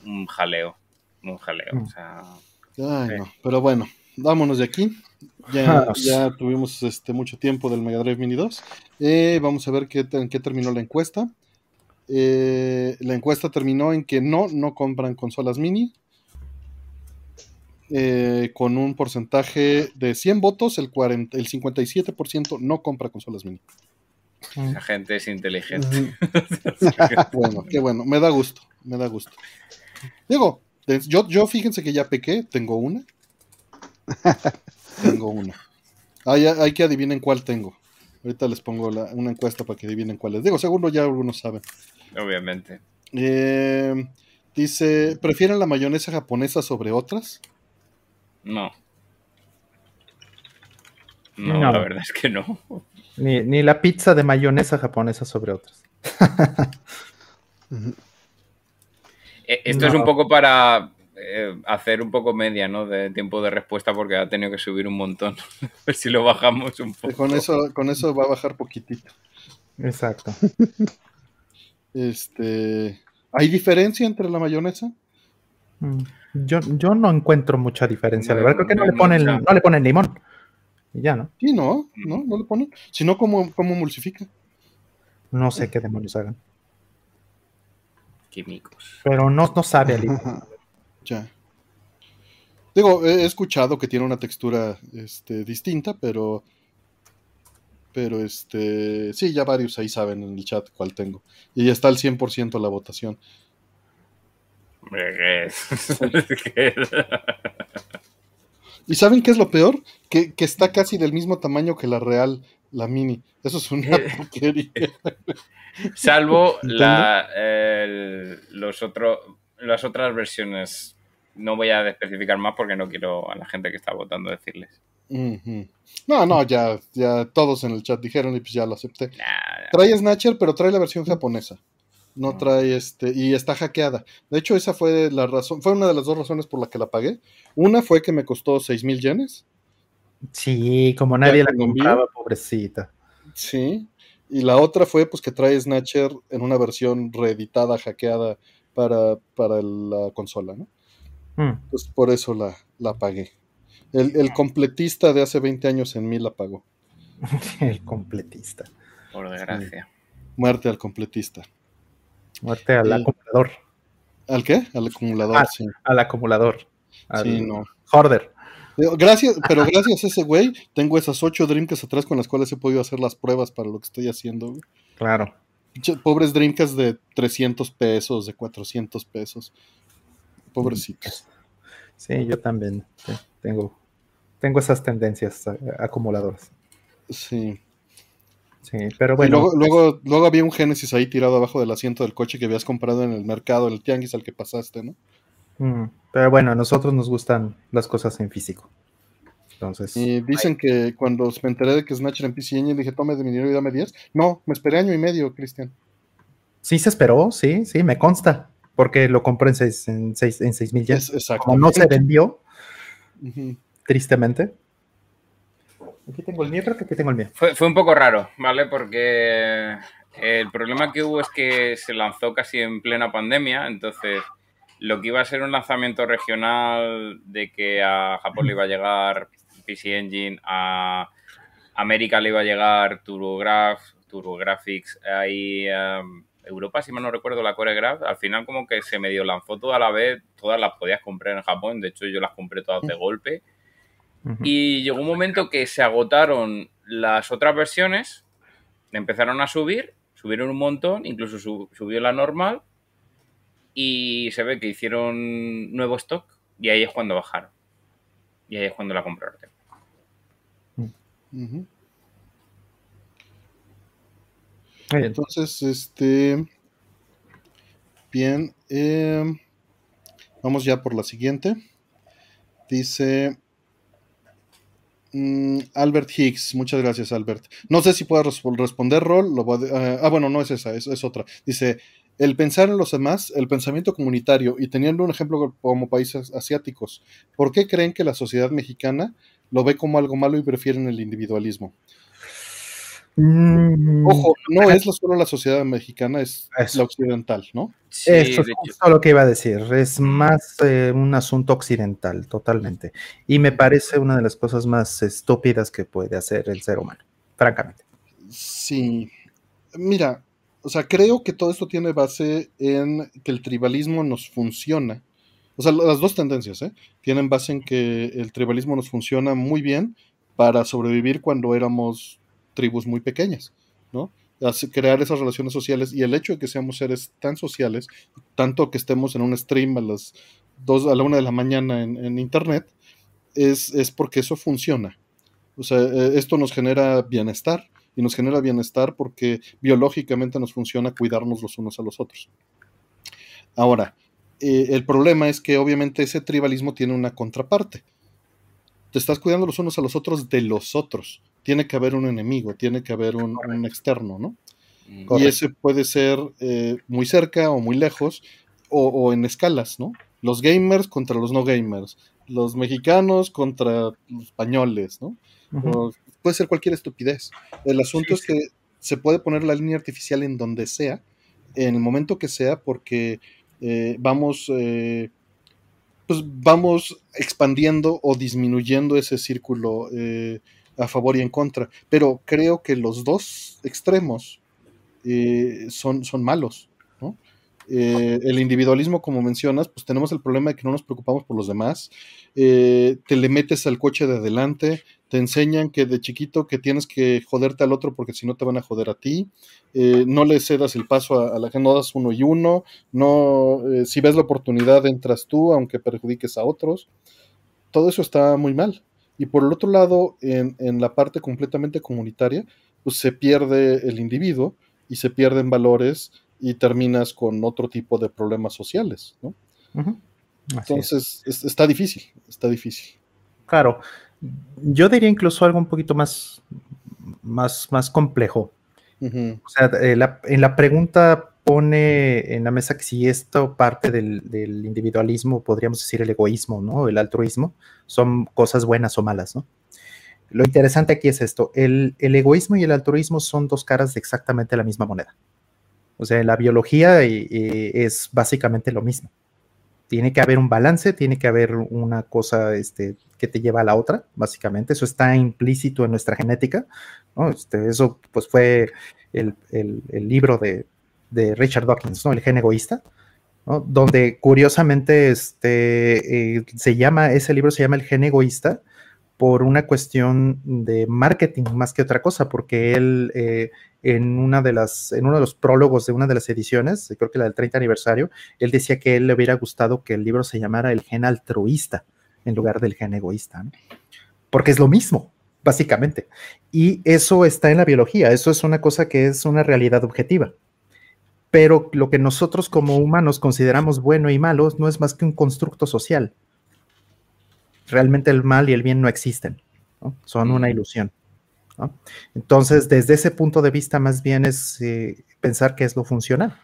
Un jaleo. Un jaleo. O sea... Ay, Sí. no. Pero bueno, vámonos de aquí. Ya, Vámonos. ya tuvimos este, mucho tiempo del Mega Drive Mini 2. Eh, vamos a ver qué, en qué terminó la encuesta. Eh, la encuesta terminó en que no, no compran consolas mini. Eh, con un porcentaje de 100 votos, el, 40, el 57% no compra consolas mini. La gente es inteligente. (laughs) bueno, qué bueno, me da gusto, me da gusto. Digo, yo, yo fíjense que ya pequé, tengo una. (laughs) tengo una. Hay, hay que adivinen cuál tengo. Ahorita les pongo una encuesta para que adivinen cuál es. Digo, seguro ya algunos saben. Obviamente. Eh, dice, ¿prefieren la mayonesa japonesa sobre otras? No. No, la verdad es que no. Ni, la pizza de mayonesa japonesa sobre otras. Eh, esto es un poco para eh, hacer un poco media, ¿no? De tiempo de respuesta porque ha tenido que subir un montón. (laughs) a ver si lo bajamos un poco. Con eso, con eso va a bajar poquitito. Exacto. (laughs) Este, ¿hay diferencia entre la mayonesa? Mm, yo, yo no encuentro mucha diferencia. la verdad creo que no, le ponen, no le ponen limón. Y ya, ¿no? Sí, no, no, no le ponen. Si no, ¿cómo, cómo emulsifica? No sé qué demonios hagan. Químicos. Pero no, no sabe a limón. (laughs) Ya. Digo, he escuchado que tiene una textura este, distinta, pero. Pero este. Sí, ya varios ahí saben en el chat cuál tengo. Y ya está al 100% la votación. (laughs) ¿Y saben qué es lo peor? Que, está casi del mismo tamaño que la real, la mini. Eso es una (laughs) porquería. Salvo la, los otros, las otras versiones. No voy a especificar más porque no quiero a la gente que está votando decirles. No, no, ya, ya todos en el chat dijeron y pues ya lo acepté. Trae Snatcher, pero trae la versión japonesa. No trae este, y está hackeada. De hecho, esa fue la razón, fue una de las dos razones por la que la pagué. Una fue que me costó 6 mil yenes. Sí, como nadie la compraba, pobrecita. Sí. Y la otra fue pues que trae Snatcher en una versión reeditada, hackeada para, para la consola, ¿no? Pues por eso la, la pagué. El, el, completista de hace 20 años en mí la pagó. (laughs) el completista. Por desgracia. Muerte al completista. Muerte al acumulador. ¿Al qué? Al acumulador, ah, sí. Al acumulador. sí, no. Hoarder. Gracias, pero gracias a ese güey, tengo esas ocho Dreamcast atrás con las cuales he podido hacer las pruebas para lo que estoy haciendo. Claro. Pobres Dreamcast de 300 pesos, de 400 pesos. Pobrecitos. Sí, yo también tengo, tengo esas tendencias acumuladoras. Sí. Sí, pero bueno. luego, luego, había un Genesis ahí tirado abajo del asiento del coche que habías comprado en el mercado, el tianguis al que pasaste, ¿no? Mm, pero bueno, a nosotros nos gustan las cosas en físico. Entonces. Y dicen que cuando me enteré de que Snatcher en PC Engine dije, tome de mi dinero y dame 10. No, me esperé año y medio, Cristian. Sí, se esperó, sí, sí, me consta. Porque lo compré en 6 en seis, en seis mil Exacto. Como no se vendió, tristemente, Aquí tengo el mío, creo que aquí tengo el mío. Fue, fue un poco raro, ¿vale? Porque el problema que hubo es que se lanzó casi en plena pandemia, entonces lo que iba a ser un lanzamiento regional de que a Japón le iba a llegar PC Engine, a América le iba a llegar TurboGraf, TurboGrafx, ahí um, Europa, si mal no recuerdo, la CoreGraph, al final como que se medio lanzó toda la vez, todas las podías comprar en Japón, de hecho yo las compré todas de golpe y llegó un momento que se agotaron las otras versiones, empezaron a subir, subieron un montón, incluso subió la normal y se ve que hicieron nuevo stock y ahí es cuando bajaron. Y ahí es cuando la compraron. Entonces, este. Bien. Eh, vamos ya por la siguiente. Dice. Mm, Albert Higgs, muchas gracias Albert. No sé si puedo responder rol. Eh, ah, bueno, no es esa, es, otra. Dice, el pensar en los demás, el pensamiento comunitario, y teniendo un ejemplo como países asiáticos, ¿por qué creen que la sociedad mexicana lo ve como algo malo y prefieren el individualismo? Mm. Ojo, no es solo la sociedad mexicana, es la occidental, ¿no? Eso es justo lo que iba a decir, es más eh, un asunto occidental, totalmente. Y me parece una de las cosas más estúpidas que puede hacer el ser humano, francamente. Sí, mira, o sea, creo que todo esto tiene base en que el tribalismo nos funciona. o sea, las dos tendencias, ¿eh? Tienen base en que el tribalismo nos funciona muy bien para sobrevivir cuando éramos tribus muy pequeñas, ¿no? crear esas relaciones sociales y el hecho de que seamos seres tan sociales, tanto que estemos en un stream a las 2, a la 1 de la mañana en, internet, es, es, porque eso funciona. O sea, eh, esto nos genera bienestar y nos genera bienestar porque biológicamente nos funciona cuidarnos los unos a los otros. Ahora, eh, el problema es que obviamente ese tribalismo tiene una contraparte. Te estás cuidando los unos a los otros de los otros tiene que haber un enemigo, tiene que haber un, externo, ¿no? Mm. Y ese puede ser eh, muy cerca o muy lejos o, en escalas, ¿no? Los gamers contra los no gamers, los mexicanos contra los españoles, ¿no? puede ser cualquier estupidez. El asunto es que se puede poner la línea artificial en donde sea, en el momento que sea, porque eh, vamos, eh, pues vamos expandiendo o disminuyendo ese círculo a favor y en contra, pero creo que los dos extremos eh, son, son malos. Eh, el individualismo, como mencionas, pues tenemos el problema de que no nos preocupamos por los demás, eh, te le metes al coche de adelante, te enseñan que de chiquito que tienes que joderte al otro porque si no te van a joder a ti, no le cedas el paso a, la gente, no das uno y uno, no, si ves la oportunidad entras tú aunque perjudiques a otros, todo eso está muy mal. Y por el otro lado, en, la parte completamente comunitaria, pues se pierde el individuo y se pierden valores y terminas con otro tipo de problemas sociales, ¿no? Entonces, está difícil, está difícil. Claro, yo diría incluso algo un poquito más, más, más complejo. O sea, eh, en la pregunta pone en la mesa que si esto parte del, individualismo, podríamos decir el egoísmo, ¿no? El altruismo, son cosas buenas o malas, ¿no? Lo interesante aquí es esto, el, egoísmo y el altruismo son dos caras de exactamente la misma moneda. O sea, la biología eh, eh, es básicamente lo mismo. Tiene que haber un balance, tiene que haber una cosa este, que te lleva a la otra, básicamente. Eso está implícito en nuestra genética. ¿no? Este, eso pues fue el libro de, de Richard Dawkins, ¿no? El gen egoísta, donde curiosamente este, eh, se llama, ese libro se llama El gen egoísta por una cuestión de marketing más que otra cosa, porque él eh, en, una de las, en uno de los prólogos de una de las ediciones, creo que la del 30 aniversario, él decía que él le hubiera gustado que el libro se llamara El gen altruista en lugar del gen egoísta, porque es lo mismo, básicamente. Y eso está en la biología, eso es una cosa que es una realidad objetiva pero lo que nosotros como humanos consideramos bueno y malo no es más que un constructo social. Realmente el mal y el bien no existen, son una ilusión. Entonces, desde ese punto de vista, más bien es eh, pensar qué es lo funcional.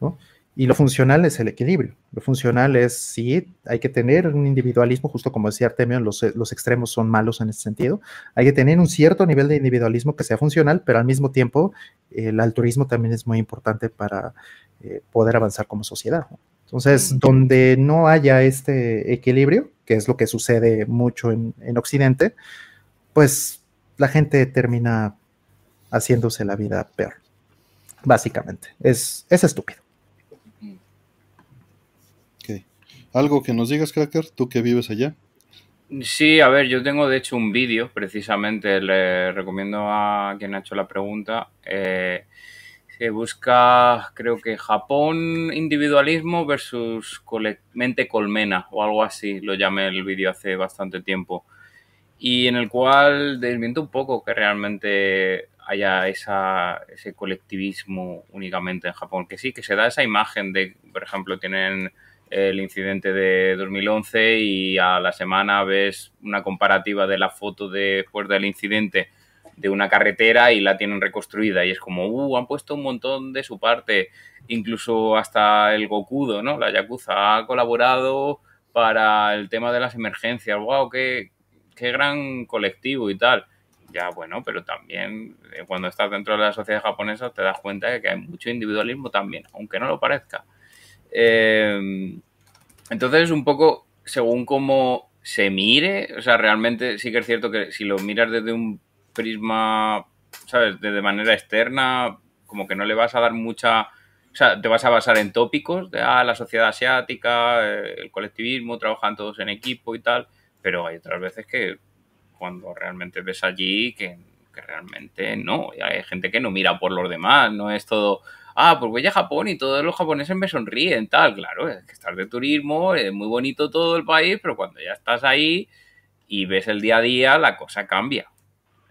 ¿no? Y lo funcional es el equilibrio. Lo funcional es, sí, hay que tener un individualismo, justo como decía Artemio, los, los extremos son malos en ese sentido. Hay que tener un cierto nivel de individualismo que sea funcional, pero al mismo tiempo el altruismo también es muy importante para eh, poder avanzar como sociedad. Entonces, donde no haya este equilibrio, que es lo que sucede mucho en, en Occidente, pues la gente termina haciéndose la vida peor. Básicamente, es, es estúpido. ¿Algo que nos digas, Cracker? Tú que vives allá. Sí, a ver, yo tengo de hecho un vídeo, precisamente le recomiendo a quien ha hecho la pregunta. Eh, se busca, creo que Japón individualismo versus mente colmena o algo así, lo llamé el vídeo hace bastante tiempo. Y en el cual desmiento un poco que realmente haya esa, ese colectivismo únicamente en Japón. Que sí, que se da esa imagen de, por ejemplo, tienen el incidente de 2011 y a la semana ves una comparativa de la foto después del incidente de una carretera y la tienen reconstruida y es como, uh, han puesto un montón de su parte, incluso hasta el Gokudo, ¿no? La Yakuza ha colaborado para el tema de las emergencias, wow, qué, qué gran colectivo y tal. Ya, bueno, pero también eh, cuando estás dentro de la sociedad japonesa te das cuenta de que hay mucho individualismo también, aunque no lo parezca. Eh, entonces, un poco según cómo se mire, o sea, realmente sí que es cierto que si lo miras desde un prisma, ¿sabes? De manera externa, como que no le vas a dar mucha o sea, te vas a basar en tópicos de ah, la sociedad asiática, eh, el colectivismo, trabajan todos en equipo y tal, pero hay otras veces que cuando realmente ves allí que, realmente no, hay gente que no mira por los demás, no es todo, ah, pues voy a Japón y todos los japoneses me sonríen, tal, claro, es que estás de turismo, es muy bonito todo el país, pero cuando ya estás ahí y ves el día a día, la cosa cambia.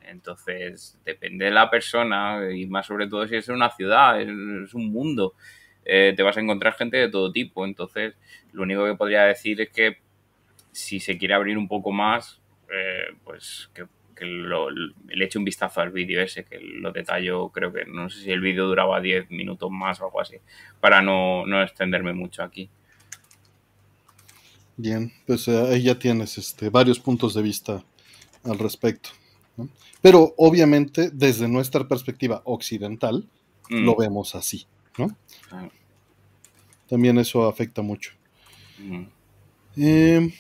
Entonces, depende de la persona y más sobre todo si es una ciudad, es, un mundo. Eh, te vas a encontrar gente de todo tipo. Entonces, lo único que podría decir es que si se quiere abrir un poco más, eh, pues que, le eche un vistazo al vídeo ese, que lo detallo, creo que no sé si el vídeo duraba 10 minutos más o algo así, para no, extenderme mucho aquí. Bien, pues eh, ahí ya tienes este, varios puntos de vista al respecto. Pero obviamente desde nuestra perspectiva occidental mm. lo vemos así, ¿no? También eso afecta mucho. Mm. Eh,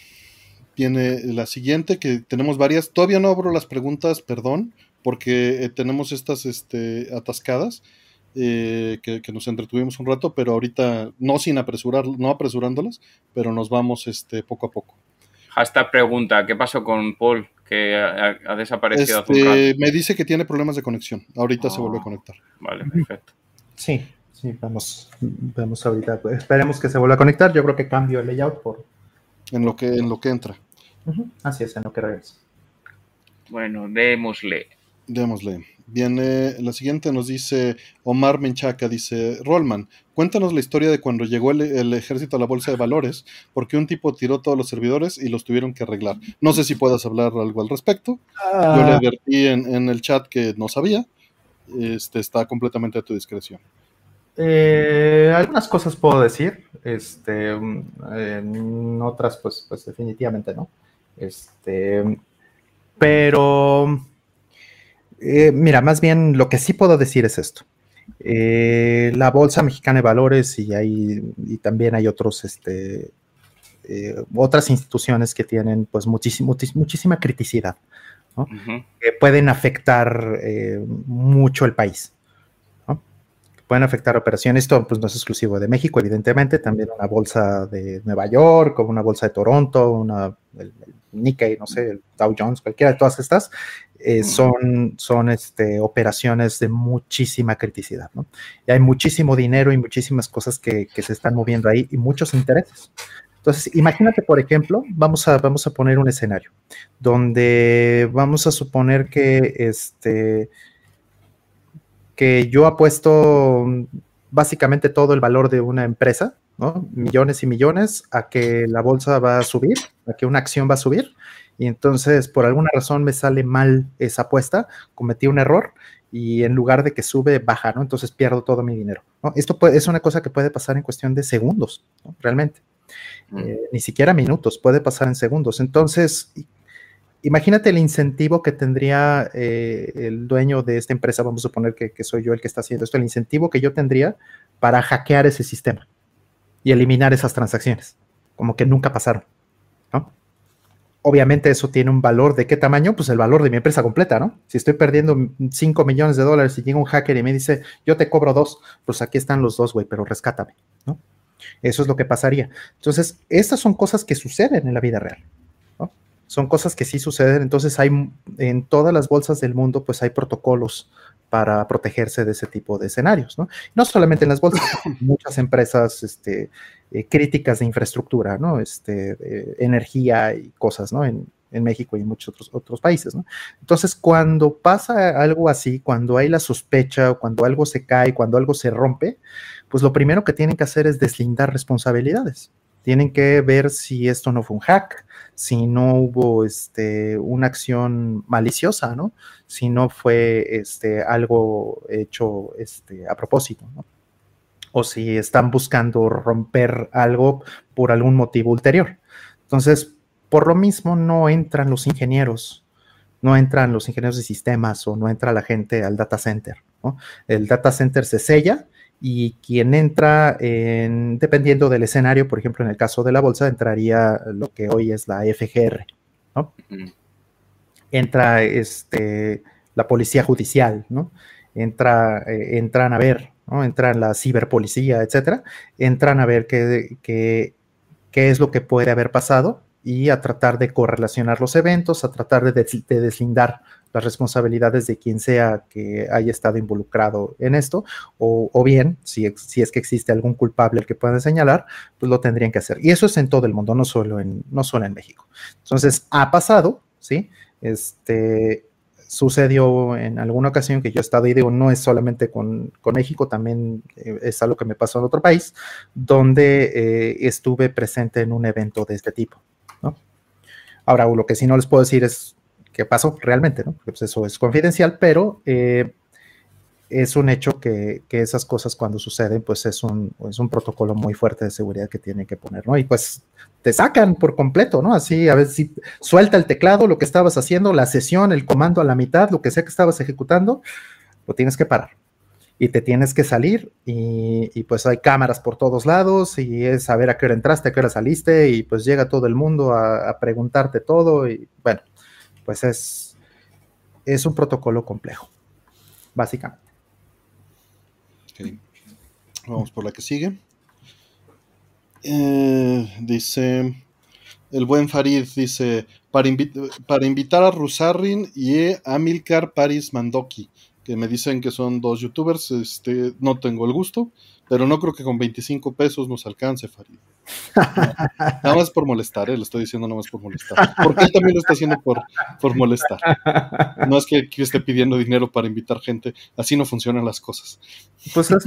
tiene la siguiente, que tenemos varias. Todavía no abro las preguntas, perdón, porque eh, tenemos estas este, atascadas. Eh, que, nos entretuvimos un rato, pero ahorita no sin apresurar, no apresurándolas, pero nos vamos este, poco a poco. Hashtag pregunta, ¿qué pasó con Paul? Que ha, desaparecido este, Me dice que tiene problemas de conexión. Ahorita se vuelve a conectar. Vale, perfecto. Sí, sí, vamos, vamos ahorita. Esperemos que se vuelva a conectar. Yo creo que cambio el layout por. En lo que, en lo que entra. Así es, en lo que regresa. Bueno, démosle. Démosle. Viene, la siguiente nos dice Omar Menchaca, dice, Rollman, cuéntanos la historia de cuando llegó el, ejército a la bolsa de valores, porque un tipo tiró todos los servidores y los tuvieron que arreglar. No sé si puedas hablar algo al respecto. Yo le ah. advertí en, el chat que no sabía. Este está completamente a tu discreción. Eh, algunas cosas puedo decir, este, en otras pues, pues definitivamente no. Este, pero eh, mira, más bien lo que sí puedo decir es esto. Eh, la Bolsa Mexicana de Valores y, hay, y también hay otros, este, eh, otras instituciones que tienen pues muchísimo, muchísima criticidad, que pueden afectar mucho el país. Pueden afectar operaciones, esto pues, no es exclusivo de México, evidentemente, también una bolsa de Nueva York, o una bolsa de Toronto, una, el, Nikkei, no sé, el Dow Jones, cualquiera de todas estas, eh, son, son este, operaciones de muchísima criticidad, ¿no? Y hay muchísimo dinero y muchísimas cosas que, se están moviendo ahí y muchos intereses. Entonces, imagínate, por ejemplo, vamos a, vamos a poner un escenario donde vamos a suponer que, este, que yo apuesto básicamente todo el valor de una empresa, ¿no? millones y millones, a que la bolsa va a subir, a que una acción va a subir, y entonces por alguna razón me sale mal esa apuesta, cometí un error y en lugar de que sube, baja, ¿no? Entonces pierdo todo mi dinero. Esto es una cosa que puede pasar en cuestión de segundos, realmente. Mm. Eh, ni siquiera minutos, puede pasar en segundos. Entonces, imagínate el incentivo que tendría eh, el dueño de esta empresa, vamos a suponer que, que, soy yo el que está haciendo esto, el incentivo que yo tendría para hackear ese sistema y eliminar esas transacciones, como que nunca pasaron. ¿no? obviamente eso tiene un valor de qué tamaño, pues el valor de mi empresa completa, ¿no? Si estoy perdiendo 5 millones de dólares y llega un hacker y me dice, yo te cobro dos, pues aquí están los dos, güey, pero rescátame, ¿no? Eso es lo que pasaría. Entonces, estas son cosas que suceden en la vida real, ¿no? Son cosas que sí suceden. Entonces, hay en todas las bolsas del mundo, pues hay protocolos para protegerse de ese tipo de escenarios, ¿no? No solamente en las bolsas, muchas empresas este, eh, críticas de infraestructura, ¿no? Este, energía y cosas, ¿no? En, México y en muchos otros, otros países, ¿no? Entonces, cuando pasa algo así, cuando hay la sospecha, cuando algo se cae, cuando algo se rompe, pues lo primero que tienen que hacer es deslindar responsabilidades. Tienen que ver si esto no fue un hack, si no hubo este, una acción maliciosa, ¿no? Si no fue este, algo hecho este, a propósito, ¿no? O si están buscando romper algo por algún motivo ulterior. Entonces, por lo mismo no entran los ingenieros, no entran los ingenieros de sistemas o no entra la gente al data center. ¿no? El data center se sella y quien entra, en, dependiendo del escenario, por ejemplo, en el caso de la bolsa, entraría lo que hoy es la FGR, ¿no? Entra este, la policía judicial, ¿no? Entra, eh, entran a ver ¿no? Entran la ciberpolicía, etcétera, entran a ver qué, qué, qué es lo que puede haber pasado y a tratar de correlacionar los eventos, a tratar de, deslindar las responsabilidades de quien sea que haya estado involucrado en esto, o, bien, si, si, es que existe algún culpable al que puedan señalar, pues lo tendrían que hacer. Y eso es en todo el mundo, no solo en, no solo en México. Entonces, ha pasado, ¿sí? Este, sucedió en alguna ocasión que yo he estado y digo, no es solamente con, México, también eh, es algo que me pasó en otro país, donde eh, estuve presente en un evento de este tipo. ¿no? Ahora, lo que sí no les puedo decir es qué pasó realmente, ¿no? Pues eso es confidencial, pero eh, es un hecho que, esas cosas cuando suceden, pues es un, es un protocolo muy fuerte de seguridad que tienen que poner, ¿no? Y pues te sacan por completo, ¿no? Así, a ver si suelta el teclado, lo que estabas haciendo, la sesión, el comando a la mitad, lo que sea que estabas ejecutando, lo tienes que parar. Y te tienes que salir y, pues hay cámaras por todos lados y es saber a qué hora entraste, a qué hora saliste y pues llega todo el mundo a, preguntarte todo y bueno, pues es, es un protocolo complejo, básicamente. Vamos por la que sigue. Eh, dice, el buen Farid dice, para, invitar a Rusarin y a Milcar Paris Mandoki, que me dicen que son dos youtubers, este, no tengo el gusto, pero no creo que con 25 pesos nos alcance, Farid. nada más por molestar, ¿eh? lo estoy diciendo nada más por molestar. Porque él también lo está haciendo por, por molestar. No es que, esté pidiendo dinero para invitar gente, así no funcionan las cosas. Pues es,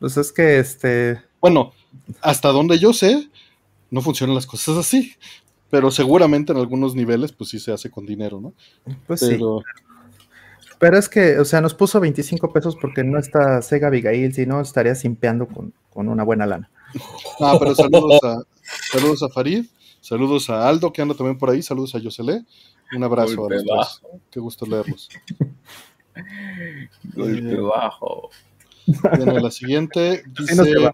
pues es que este... Bueno, hasta donde yo sé, no funcionan las cosas así. Pero seguramente en algunos niveles, pues sí se hace con dinero, ¿no? Pues pero... sí. Pero es que, o sea, nos puso 25 pesos porque no está Sega Abigail, si no estaría simpeando con, una buena lana. Ah, pero saludos a, saludos a Farid, saludos a Aldo que anda también por ahí, saludos a Yosele. Un abrazo a los dos. Qué gusto leerlos. Golpe eh, bajo. Bueno, la siguiente (laughs) dice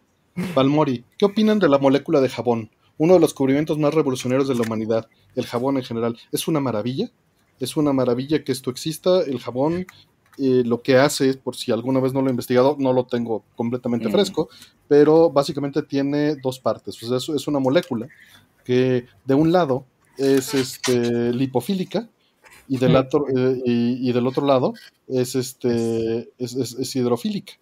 Palmori, ¿qué opinan de la molécula de jabón? Uno de los cubrimientos más revolucionarios de la humanidad, el jabón en general. ¿Es una maravilla? Es una maravilla que esto exista. El jabón eh, lo que hace, por si alguna vez no lo he investigado, no lo tengo completamente mm. fresco, pero básicamente tiene dos partes. Pues es, una molécula que de un lado es este, lipofílica y del, mm. otro, eh, y, del otro lado es, este, es, hidrofílica,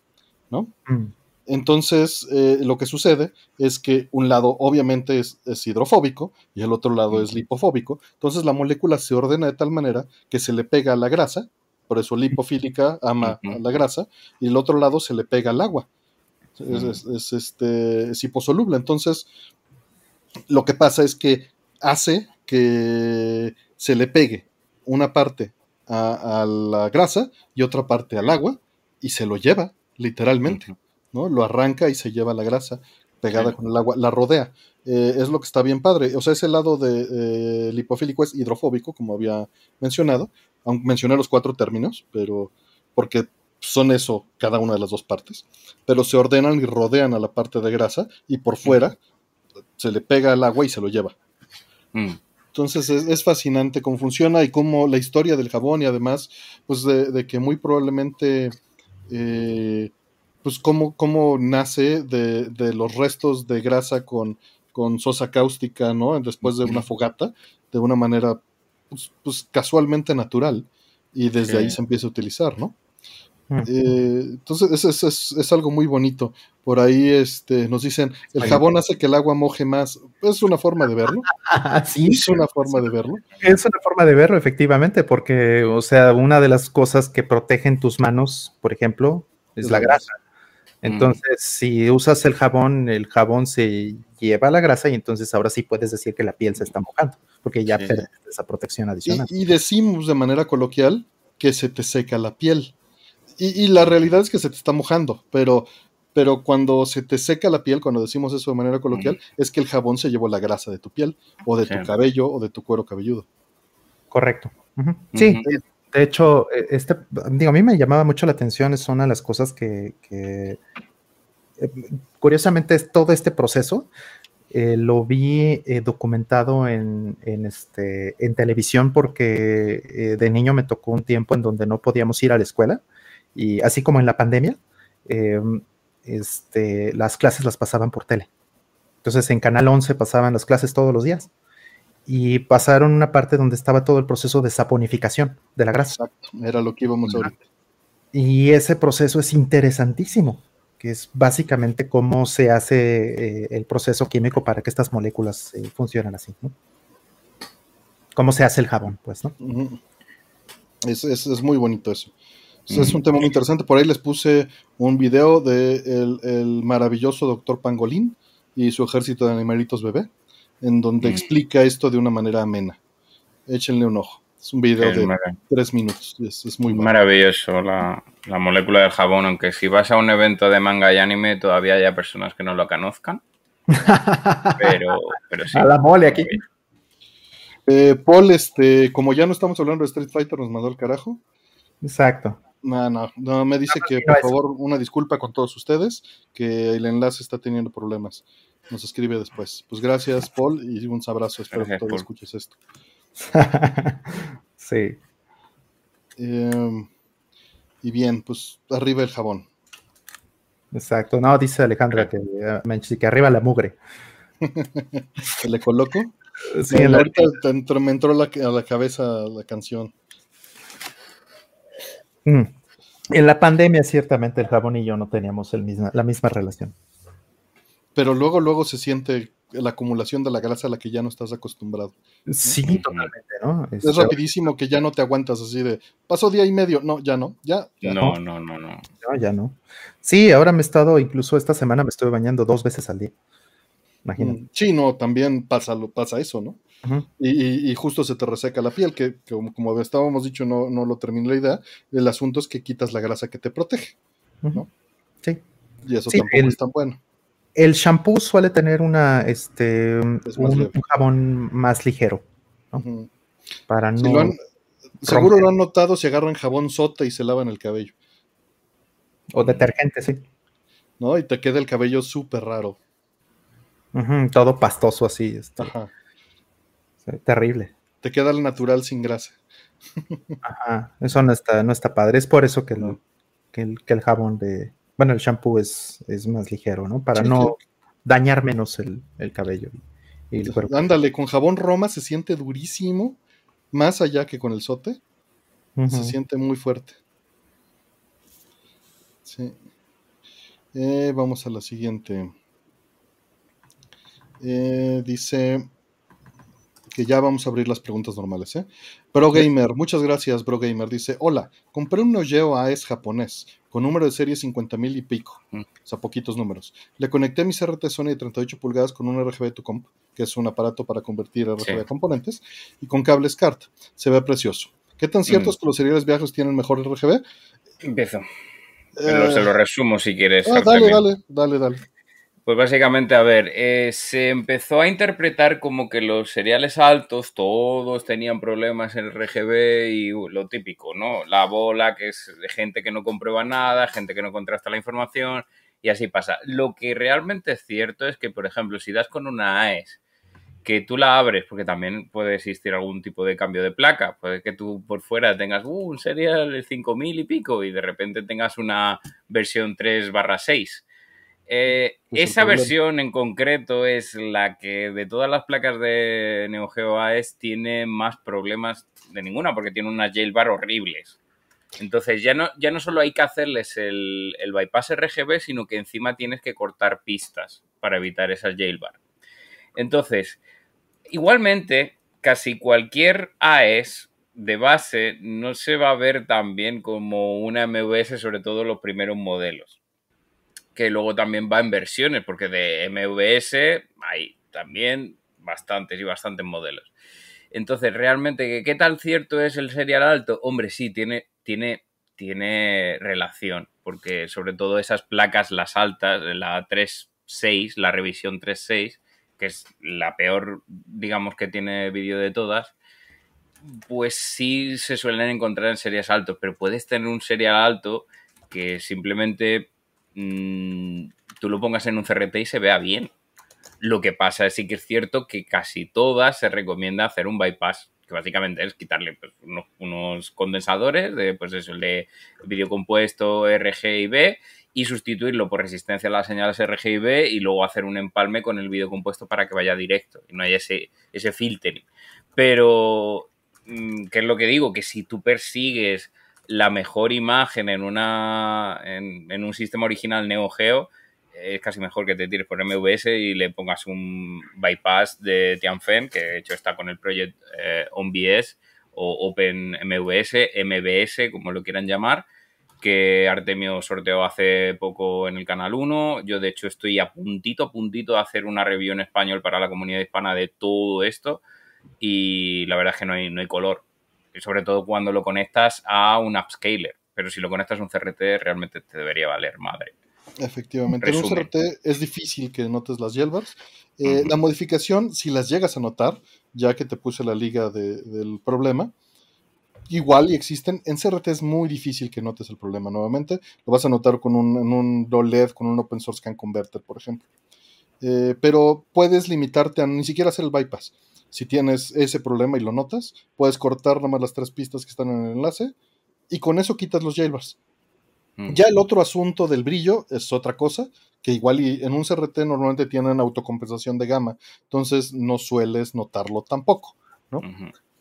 ¿no? Mm. Entonces, eh, lo que sucede es que un lado obviamente es, hidrofóbico y el otro lado es lipofóbico. Entonces, la molécula se ordena de tal manera que se le pega a la grasa, por eso lipofílica ama a la grasa, y el otro lado se le pega al agua. Es, este, hiposoluble. Entonces, lo que pasa es que hace que se le pegue una parte a la grasa y otra parte al agua y se lo lleva, literalmente. ¿No? Lo arranca y se lleva la grasa pegada con el agua, la rodea. Eh, es lo que está bien padre. O sea, ese lado de eh, lipofílico es hidrofóbico, como había mencionado, aunque mencioné los cuatro términos, pero porque son eso cada una de las dos partes, pero se ordenan y rodean a la parte de grasa y por fuera se le pega el agua y se lo lleva. Mm. Entonces es, fascinante cómo funciona y cómo la historia del jabón y además, pues de, que muy probablemente eh, pues cómo, cómo nace de, los restos de grasa con, con sosa cáustica, ¿no? Después de una fogata, de una manera pues, pues casualmente natural, y desde ahí se empieza a utilizar, ¿no? Eh, entonces es, es, algo muy bonito. Por ahí este, nos dicen, el jabón hace que el agua moje más. Es una forma de verlo. (laughs) sí, es una forma de verlo. Es una forma de verlo, efectivamente, porque, o sea, una de las cosas que protegen tus manos, por ejemplo, es la grasa. Entonces, si usas el jabón, el jabón se lleva la grasa y entonces ahora sí puedes decir que la piel se está mojando, porque ya pierde esa protección adicional. Y, decimos de manera coloquial que se te seca la piel. Y, la realidad es que se te está mojando, pero, pero cuando se te seca la piel, cuando decimos eso de manera coloquial, es que el jabón se llevó la grasa de tu piel, o de tu cabello, o de tu cuero cabelludo. Correcto. Sí, de hecho, e, este, digo, a mí me llamaba mucho la atención, es una de las cosas que, eh, curiosamente, todo este proceso eh, lo vi eh, documentado en, este, en televisión porque de niño me tocó un tiempo en donde no podíamos ir a la escuela, y así como en la pandemia, em, este, las clases las pasaban por tele. Entonces en Canal 11 pasaban las clases todos los días y pasaron una parte donde estaba todo el proceso de saponificación de la grasa. Exacto, era lo que íbamos a ver. Y ese proceso es interesantísimo, que es básicamente cómo se hace eh, el proceso químico para que estas moléculas eh, funcionen así, ¿no? Cómo se hace el jabón, pues, ¿no? es, muy bonito eso. Es un tema muy interesante. Por ahí les puse un video de el, maravilloso doctor Pangolín y su ejército de animalitos bebé, en donde explica esto de una manera amena. Échenle un ojo. Es un video de tres minutos. Es, muy maravilloso la, molécula del jabón, aunque si vas a un evento de manga y anime todavía haya personas que no lo conozcan. (laughs) pero, pero sí. A la mole aquí. Eh, Paul, este, como ya no estamos hablando de Street Fighter, nos mandó el carajo. Exacto. No, no, no, me dice que por favor una disculpa con todos ustedes, que el enlace está teniendo problemas. Nos escribe después. Pues gracias, Paul, y un abrazo. Espero que todos escuches esto. (laughs) sí. Em, y bien, pues arriba el jabón. Exacto. No, dice Alejandra que, eh, que arriba la mugre. (laughs) ¿Le coloco? Sí, ahorita me entró a la cabeza la canción. Mm. En la pandemia, ciertamente, el jabón y yo no teníamos el la misma relación. Pero luego, luego se siente la acumulación de la grasa a la que ya no estás acostumbrado. Sí, totalmente, ¿no? Es, rapidísimo que ya no te aguantas así de, pasó día y medio, no, ya no, ya. no, no, no, no, no. ya no. Sí, ahora me he estado, incluso esta semana me estuve bañando dos veces al día. Imagínate. Mm, sí, no, también pasa, pasa eso, ¿no? y, justo se te reseca la piel, que, como, estábamos dicho, no, no lo terminé la idea. El asunto es que quitas la grasa que te protege, ¿no? Sí. Y eso tampoco es tan bueno. El shampoo suele tener una, este, un, jabón más ligero, Para no. seguro lo han notado si agarran jabón sota y se lavan el cabello. O detergente, sí. ¿No? Y te queda el cabello súper raro. todo pastoso así. Este. Terrible. Te queda el natural sin grasa. Ajá, eso no está, no está padre. Es por eso que, el, que, el, jabón de. Bueno, el shampoo es, es más ligero, ¿no? Para no dañar menos el, cabello y el cuerpo. Ándale, con jabón Roma se siente durísimo, más allá que con el sote. Se siente muy fuerte. Sí. Eh, vamos a la siguiente. Eh, dice que ya vamos a abrir las preguntas normales. ¿eh? Bro Gamer, muchas gracias, Bro Gamer. Dice: Hola, compré un Neo AES japonés con número de serie 50.000 y pico, mm. o sea, poquitos números. Le conecté mi CRT Sony de 38 pulgadas con un RGB to comp, que es un aparato para convertir RGB a componentes, y con cables CART. Se ve precioso. ¿Qué tan cierto es mm. que los seriales viejos tienen mejor RGB? Empiezo. se lo resumo si quieres. Ah, dale, dale, dale, dale. Pues básicamente, a ver, eh, se empezó a interpretar como que los seriales altos todos tenían problemas en el RGB y uh, lo típico, ¿no? La bola, que es gente que no comprueba nada, gente que no contrasta la información y así pasa. Lo que realmente es cierto es que, por ejemplo, si das con una AES que tú la abres, porque también puede existir algún tipo de cambio de placa, puede que tú por fuera tengas uh, un serial de 5000 y pico y de repente tengas una versión 3 barra 6 eh, esa versión en concreto es la que de todas las placas de Neo Geo AES tiene más problemas de ninguna porque tiene unas jailbar horribles. Entonces ya no, ya no solo hay que hacerles el, el bypass RGB, sino que encima tienes que cortar pistas para evitar esas jailbar. Entonces, igualmente, casi cualquier AES de base no se va a ver tan bien como una MVS, sobre todo los primeros modelos que luego también va en versiones, porque de MVS hay también bastantes y bastantes modelos. Entonces, realmente, ¿qué tal cierto es el serial alto? Hombre, sí, tiene, tiene, tiene relación, porque sobre todo esas placas, las altas, la 3.6, la revisión 3.6, que es la peor, digamos, que tiene vídeo de todas, pues sí se suelen encontrar en series altos, pero puedes tener un serial alto que simplemente Mm, tú lo pongas en un CRT y se vea bien. Lo que pasa es sí que es cierto que casi todas se recomienda hacer un bypass, que básicamente es quitarle pues, unos, condensadores de, pues eso, de vídeo compuesto RGB y sustituirlo por resistencia a las señales RGB y luego hacer un empalme con el vídeo compuesto para que vaya directo y no haya ese, ese filtering. Pero, mm, ¿qué es lo que digo? Que si tú persigues la mejor imagen en, una, en, un sistema original Neo Geo, es casi mejor que te tires por MVS y le pongas un bypass de Tianfen, que de hecho está con el proyecto eh, OnBS o OpenMVS, MBS, como lo quieran llamar, que Artemio sorteó hace poco en el Canal 1. Yo, de hecho, estoy a puntito, a puntito de hacer una review en español para la comunidad hispana de todo esto. Y la verdad es que no hay, no hay color. Y sobre todo cuando lo conectas a un upscaler. Pero si lo conectas a un CRT, realmente te debería valer madre. Efectivamente, en un CRT es difícil que notes las yelvers. Eh, la modificación, si las llegas a notar, ya que te puse la liga del problema, igual y existen. En CRT es muy difícil que notes el problema nuevamente. Lo vas a notar con un, en un LED, con un Open Source Scan Converter, por ejemplo. Eh, pero puedes limitarte a ni siquiera hacer el bypass. Si tienes ese problema y lo notas, puedes cortar nomás las tres pistas que están en el enlace y con eso quitas los jailbars. Mm. Ya el otro asunto del brillo es otra cosa, que igual y en un CRT normalmente tienen autocompensación de gama, entonces no sueles notarlo tampoco, ¿no?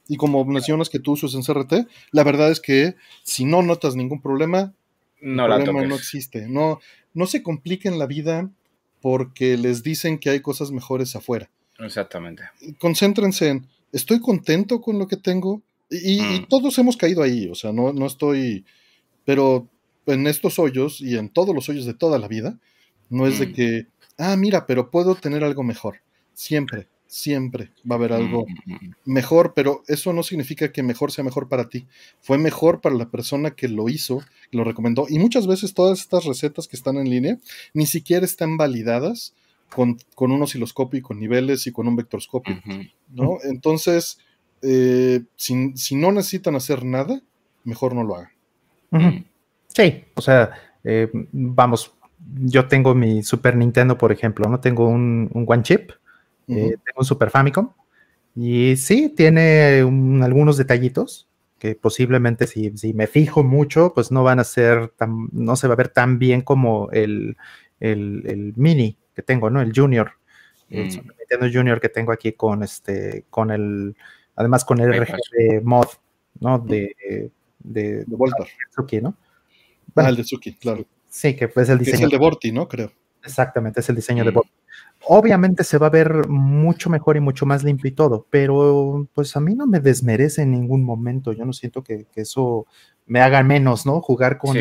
Y como mencionas que tú usas en CRT, la verdad es que si no notas ningún problema, no, el problema no existe. No, no se compliquen la vida porque les dicen que hay cosas mejores afuera. Exactamente. Concéntrense en, estoy contento con lo que tengo. Y, mm. todos hemos caído ahí, o sea, no, no estoy, pero en estos hoyos y en todos los hoyos de toda la vida, no es de mm. que, ah, mira, pero puedo tener algo mejor. Siempre, siempre va a haber algo mm, mejor, pero eso no significa que mejor sea mejor para ti. Fue mejor para la persona que lo hizo, lo recomendó. Y muchas veces todas estas recetas que están en línea ni siquiera están validadas con, un osciloscopio y con niveles y con un vectorscopio, ¿no? Entonces, eh, si, no necesitan hacer nada, mejor no lo hagan. Mm. Sí, o sea, eh, vamos, yo tengo mi Super Nintendo, por ejemplo, ¿no? Tengo un, One Chip, eh, tengo un Super Famicom, y sí, tiene algunos detallitos que posiblemente si, me fijo mucho, pues no van a ser tan, no se va a ver tan bien como el, el mini, que tengo, ¿no? El Junior. El mm. Nintendo Junior que tengo aquí con este, con el, además con el RGB mod, ¿no? De, de, de Suki, ¿no? ah, el de Suki, claro. Sí, que es el diseño. Es el de Borti, ¿no? Creo. Exactamente, es el diseño de mm. Borti. Obviamente se va a ver mucho mejor y mucho más limpio y todo, pero pues a mí no me desmerece en ningún momento. Yo no siento que, eso me haga menos, ¿no? Jugar con,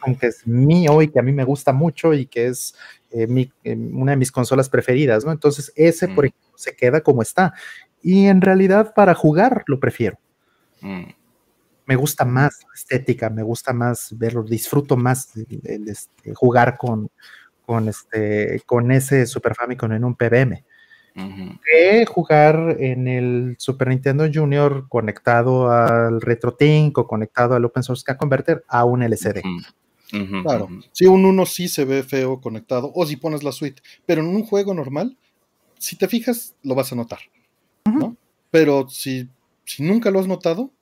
aunque es mío y que a mí me gusta mucho y que es eh, eh, una de mis consolas preferidas, ¿no? Entonces ese, por mm. ejemplo, se queda como está. Y en realidad para jugar lo prefiero. Mm. Me gusta más la estética, me gusta más verlo, disfruto más este, jugar con, con, este, con ese Super Famicom en un PBM. Que jugar en el Super Nintendo Junior conectado al RetroTink o conectado al Open Source Converter a un LCD claro, si un uno sí se ve feo conectado, o si pones la suite, pero en un juego normal, si te fijas, lo vas a notar, ¿no? Pero si, si nunca lo has notado,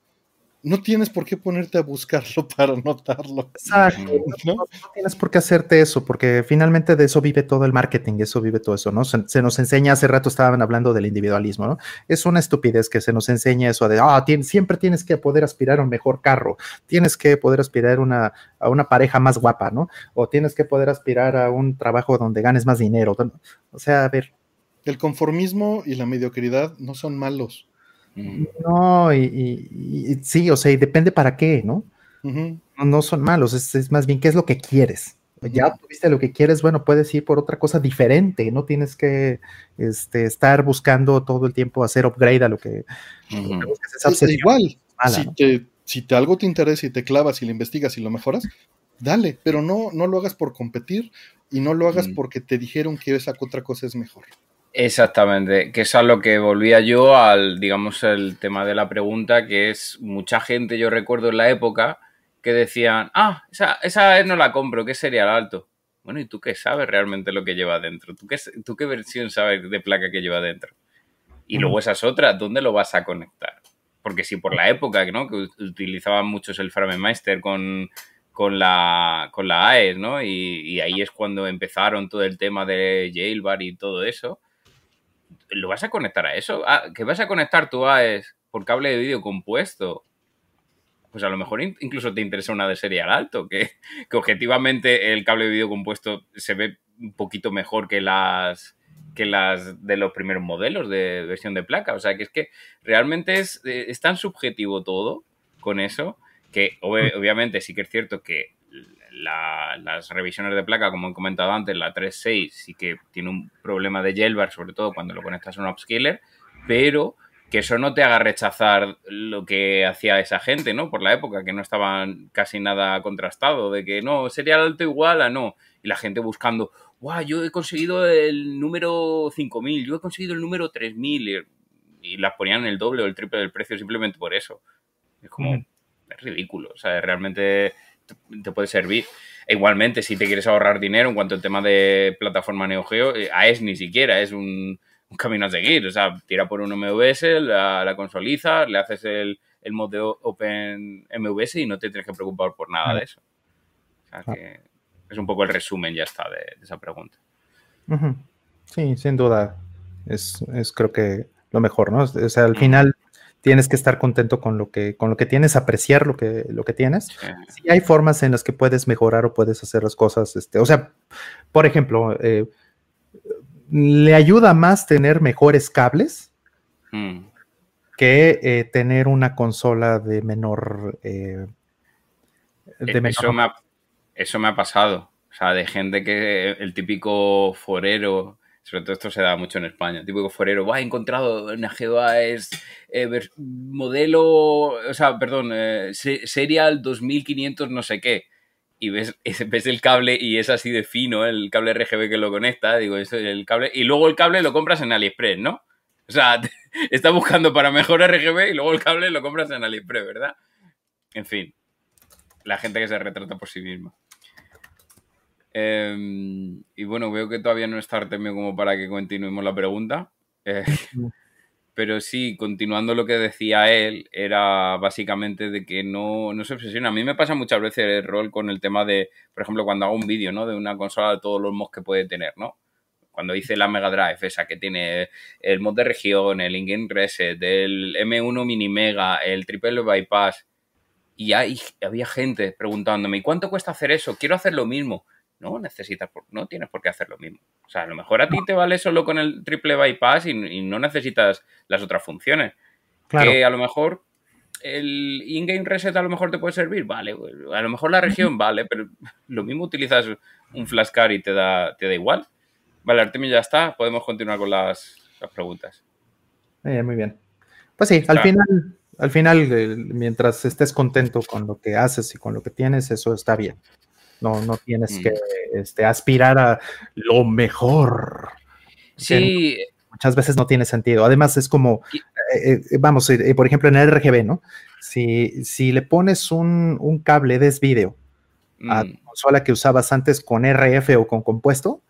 no tienes por qué ponerte a buscarlo (laughs) para notarlo. Exacto. ¿no? tienes por qué hacerte eso, porque finalmente de eso vive todo el marketing, eso vive todo eso, ¿no? Se, nos enseña, hace rato estaban hablando del individualismo, ¿no? Es una estupidez que se nos enseña eso de, ah, siempre tienes que poder aspirar a un mejor carro, tienes que poder aspirar una, a una pareja más guapa, ¿no? O tienes que poder aspirar a un trabajo donde ganes más dinero. O sea, a ver. El conformismo y la mediocridad no son malos no, y, sí, o sea, y depende para qué, ¿no? no, son malos, es, más bien qué es lo que quieres. Ya tuviste lo que quieres, bueno, puedes ir por otra cosa diferente, no tienes que este, estar buscando todo el tiempo hacer upgrade a lo que, es, igual, si, te, si te, algo te interesa y te clavas y lo investigas y lo mejoras, dale, pero no, no lo hagas por competir y no lo hagas porque te dijeron que esa otra cosa es mejor. Exactamente, que es a lo que volvía yo al, digamos, el tema de la pregunta, que es mucha gente, yo recuerdo en la época, que decían, ah, esa, esa no la compro, ¿qué sería el alto? Bueno, ¿y tú qué sabes realmente lo que lleva dentro? ¿Tú qué, tú qué versión sabes de placa que lleva dentro? Y luego esas otras, ¿dónde lo vas a conectar? porque si por la época, ¿no? Que utilizaban muchos el Framemeister con, con la, con la AES, ¿no? Y, ahí es cuando empezaron todo el tema de Jailbar y todo eso. ¿Lo vas a conectar a eso? Ah, ¿Que vas a conectar tu AES por cable de vídeo compuesto? Pues a lo mejor incluso te interesa una de serial alto, que, que objetivamente el cable de vídeo compuesto se ve un poquito mejor que las que las de los primeros modelos de versión de placa. O sea, que es que realmente es, eh, es tan subjetivo todo con eso que mm. obviamente sí que es cierto que las revisiones de placa, como he comentado antes, la 3.6 sí que tiene un problema de jailbar, sobre todo cuando lo conectas a un upscaler, pero que eso no te haga rechazar lo que hacía esa gente, ¿no? Por la época, que no estaban casi nada contrastado, de que no, sería alto igual a no. Y la gente buscando, guau, yo he conseguido el número 5000, yo he conseguido el número 3000, y, y las ponían el doble o el triple del precio simplemente por eso. Es como, es ridículo. O sea, realmente te puede servir. E igualmente, si te quieres ahorrar dinero en cuanto al tema de plataforma Neo Geo, eh, AES ni siquiera es un, camino a seguir. O sea, tira por un MVS, la, la consolizas, le haces el, el mod de Open MVS y no te tienes que preocupar por nada de eso. O sea, que es un poco el resumen, ya está, de, esa pregunta. Sí, sin duda. Es, es creo que lo mejor, ¿no? O sea, al final tienes que estar contento con lo que, con lo que tienes, apreciar lo que, lo que tienes. Sí hay formas en las que puedes mejorar o puedes hacer las cosas, este, o sea, por ejemplo, eh, le ayuda más tener mejores cables hmm. que eh, tener una consola de menor... Eh, de menor... Eso, me ha, eso me ha pasado. O sea, de gente que el típico forero sobre todo esto se da mucho en España. Típico forero, va, he encontrado una GOA es eh, modelo, o sea, perdón, eh, serial 2500 no sé qué. Y ves, (laughs) ves el cable y es así de fino, el cable RGB que lo conecta, digo, es el cable. Y luego el cable lo compras en AliExpress, ¿no? O sea, (laughs) está buscando para mejor RGB y luego el cable lo compras en AliExpress, ¿verdad? En fin, la gente que se retrata por sí misma. Em, y bueno, veo que todavía no está Artemio como para que continuemos la pregunta. Eh, (laughs) pero sí, continuando lo que decía él, era básicamente de que no, no se obsesiona. A mí me pasa muchas veces el rol con el tema de, por ejemplo, cuando hago un vídeo, ¿no? De una consola de todos los mods que puede tener, ¿no? Cuando hice la Mega Drive, esa que tiene el mod de región, el in-game reset, el M1 mini mega, el triple bypass, y hay, había gente preguntándome, ¿y cuánto cuesta hacer eso? Quiero hacer lo mismo no necesitas, no tienes por qué hacer lo mismo. O sea, a lo mejor a ti te vale solo con el triple bypass y, no necesitas las otras funciones. Claro. Que a lo mejor el in-game reset a lo mejor te puede servir, vale. A lo mejor la región vale, pero lo mismo utilizas un flashcard y te da, te da igual. Vale, Artemio ya está. Podemos continuar con las, preguntas. muy bien. Pues sí, al final, al final, mientras estés contento con lo que haces y con lo que tienes, eso está bien. No, no tienes que mm. este, aspirar a lo mejor. Sí. Muchas veces no tiene sentido. Además, es como, eh, eh, vamos, eh, por ejemplo, en el RGB, ¿no? Si, si le pones un, un cable de vídeo a tu mm. consola que usabas antes con RF o con compuesto,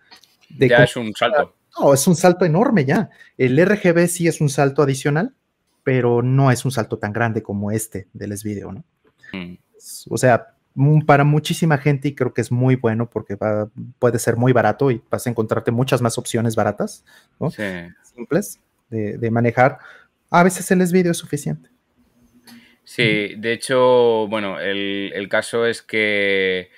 ya es un salto. No, es un salto enorme ya. El RGB sí es un salto adicional, pero no es un salto tan grande como este del S-Video, ¿no? Mm. O sea, para muchísima gente y creo que es muy bueno porque puede ser muy barato y vas a encontrarte muchas más opciones baratas, simples de, manejar. A veces el vídeo es suficiente. Sí, de hecho, bueno, el, caso es que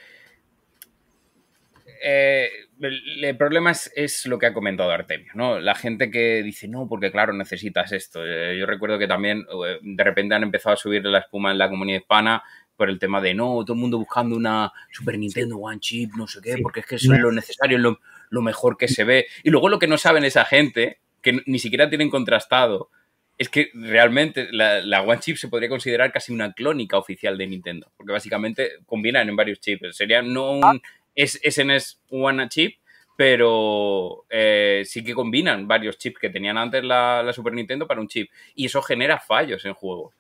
eh, el, problema es, lo que ha comentado Artemio, ¿no? La gente que dice, no, porque claro, necesitas esto. Eh, yo recuerdo que también eh, de repente han empezado a subir la espuma en la comunidad hispana por el tema de no, todo el mundo buscando una Super Nintendo One Chip, no sé qué, porque es que eso es lo necesario, lo, lo mejor que se ve. Y luego lo que no saben esa gente, que ni siquiera tienen contrastado, es que realmente la, One Chip se podría considerar casi una clónica oficial de Nintendo, porque básicamente combinan en varios chips. Sería no un SNES One Chip, pero eh, sí que combinan varios chips que tenían antes la, la, Super Nintendo para un chip. Y eso genera fallos en juegos,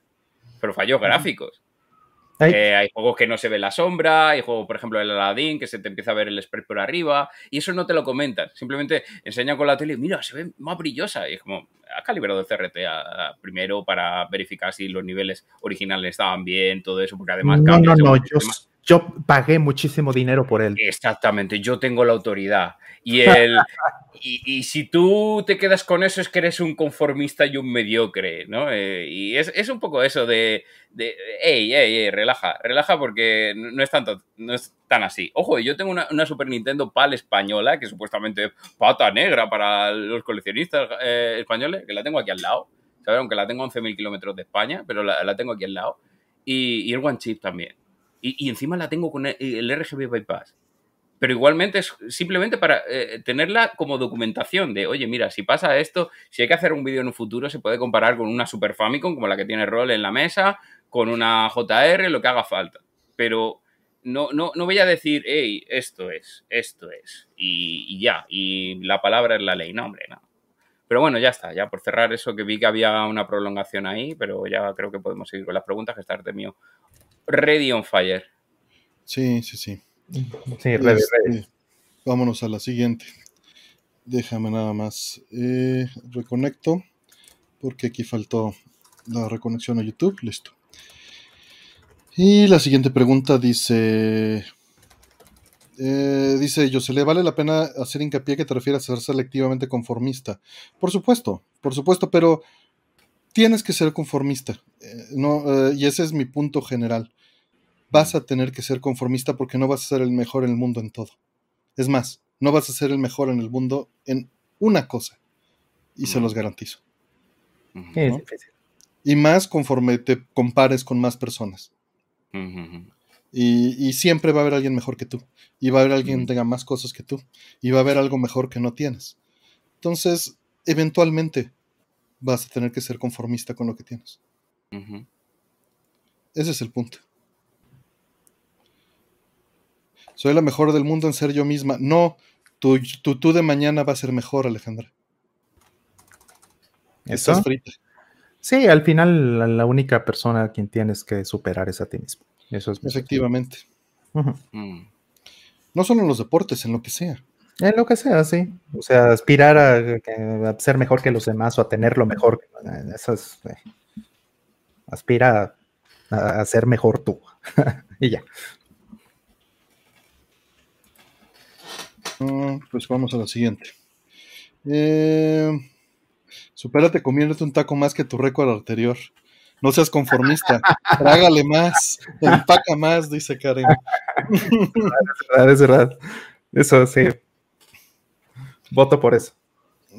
pero fallos gráficos. Eh, hay juegos que no se ve la sombra, hay juegos, por ejemplo, el Aladdin, que se te empieza a ver el spread por arriba, y eso no te lo comentan. Simplemente enseñan con la tele, mira, se ve más brillosa. Y es como, ha calibrado el CRT primero para verificar si los niveles originales estaban bien, todo eso, porque además... No, no, no, yo, yo pagué muchísimo dinero por él. Exactamente, yo tengo la autoridad. Y, (laughs) el, y, si tú te quedas con eso es que eres un conformista y un mediocre, ¿no? Eh, y es, un poco eso de, de hey, hey, relaja, relaja porque no es, tanto, no es tan así. Ojo, yo tengo una, Super Nintendo PAL española, que supuestamente es pata negra para los coleccionistas eh, españoles, que la tengo aquí al lado, ¿sabes? Aunque la tengo a 11.000 kilómetros de España, pero la, tengo aquí al lado. Y, y el One Chip también. Y, encima la tengo con el RGB Bypass. Pero igualmente es simplemente para eh, tenerla como documentación de, oye, mira, si pasa esto, si hay que hacer un vídeo en un futuro, se puede comparar con una Super Famicom, como la que tiene Roll en la mesa, con una JR, lo que haga falta. Pero no, no, no voy a decir, hey, esto es, esto es, y, ya, y la palabra es la ley. No, hombre, no. Pero bueno, ya está, ya por cerrar eso que vi que había una prolongación ahí, pero ya creo que podemos seguir con las preguntas, que está mío ready on fire. Sí, sí, sí. Sí, ready, ready. Este, vámonos a la siguiente. Déjame nada más eh, reconecto, porque aquí faltó la reconexión a YouTube. Listo. Y la siguiente pregunta dice. Eh, dice le ¿vale la pena hacer hincapié que te refieres a ser selectivamente conformista? Por supuesto, por supuesto, pero tienes que ser conformista. Eh, no, y ese es mi punto general vas a tener que ser conformista porque no vas a ser el mejor en el mundo en todo. Es más, no vas a ser el mejor en el mundo en una cosa. Y se los garantizo. Y más conforme te compares con más personas. y, siempre va a haber alguien mejor que tú. Y va a haber alguien que tenga más cosas que tú. Y va a haber algo mejor que no tienes. Entonces, eventualmente vas a tener que ser conformista con lo que tienes. Ese es el punto. Soy la mejor del mundo en ser yo misma. No, tu tú de mañana va a ser mejor, Alejandra. ¿Eso? Estás frita. Sí, al final la, única persona a quien tienes que superar es a ti mismo. Eso es Efectivamente. Mm. No solo en los deportes, en lo que sea. En lo que sea, sí. O sea, aspirar a, ser mejor que los demás o a tener lo mejor. Eso es. Eh, aspira a, a, ser mejor tú. (laughs) y ya. Ah, pues vamos a la siguiente. Eh, supérate, conviértete un taco más que tu récord anterior. No seas conformista. (laughs) Trágale más. Empaca más, dice Karen. Es verdad, es verdad. Eso sí. Voto por eso.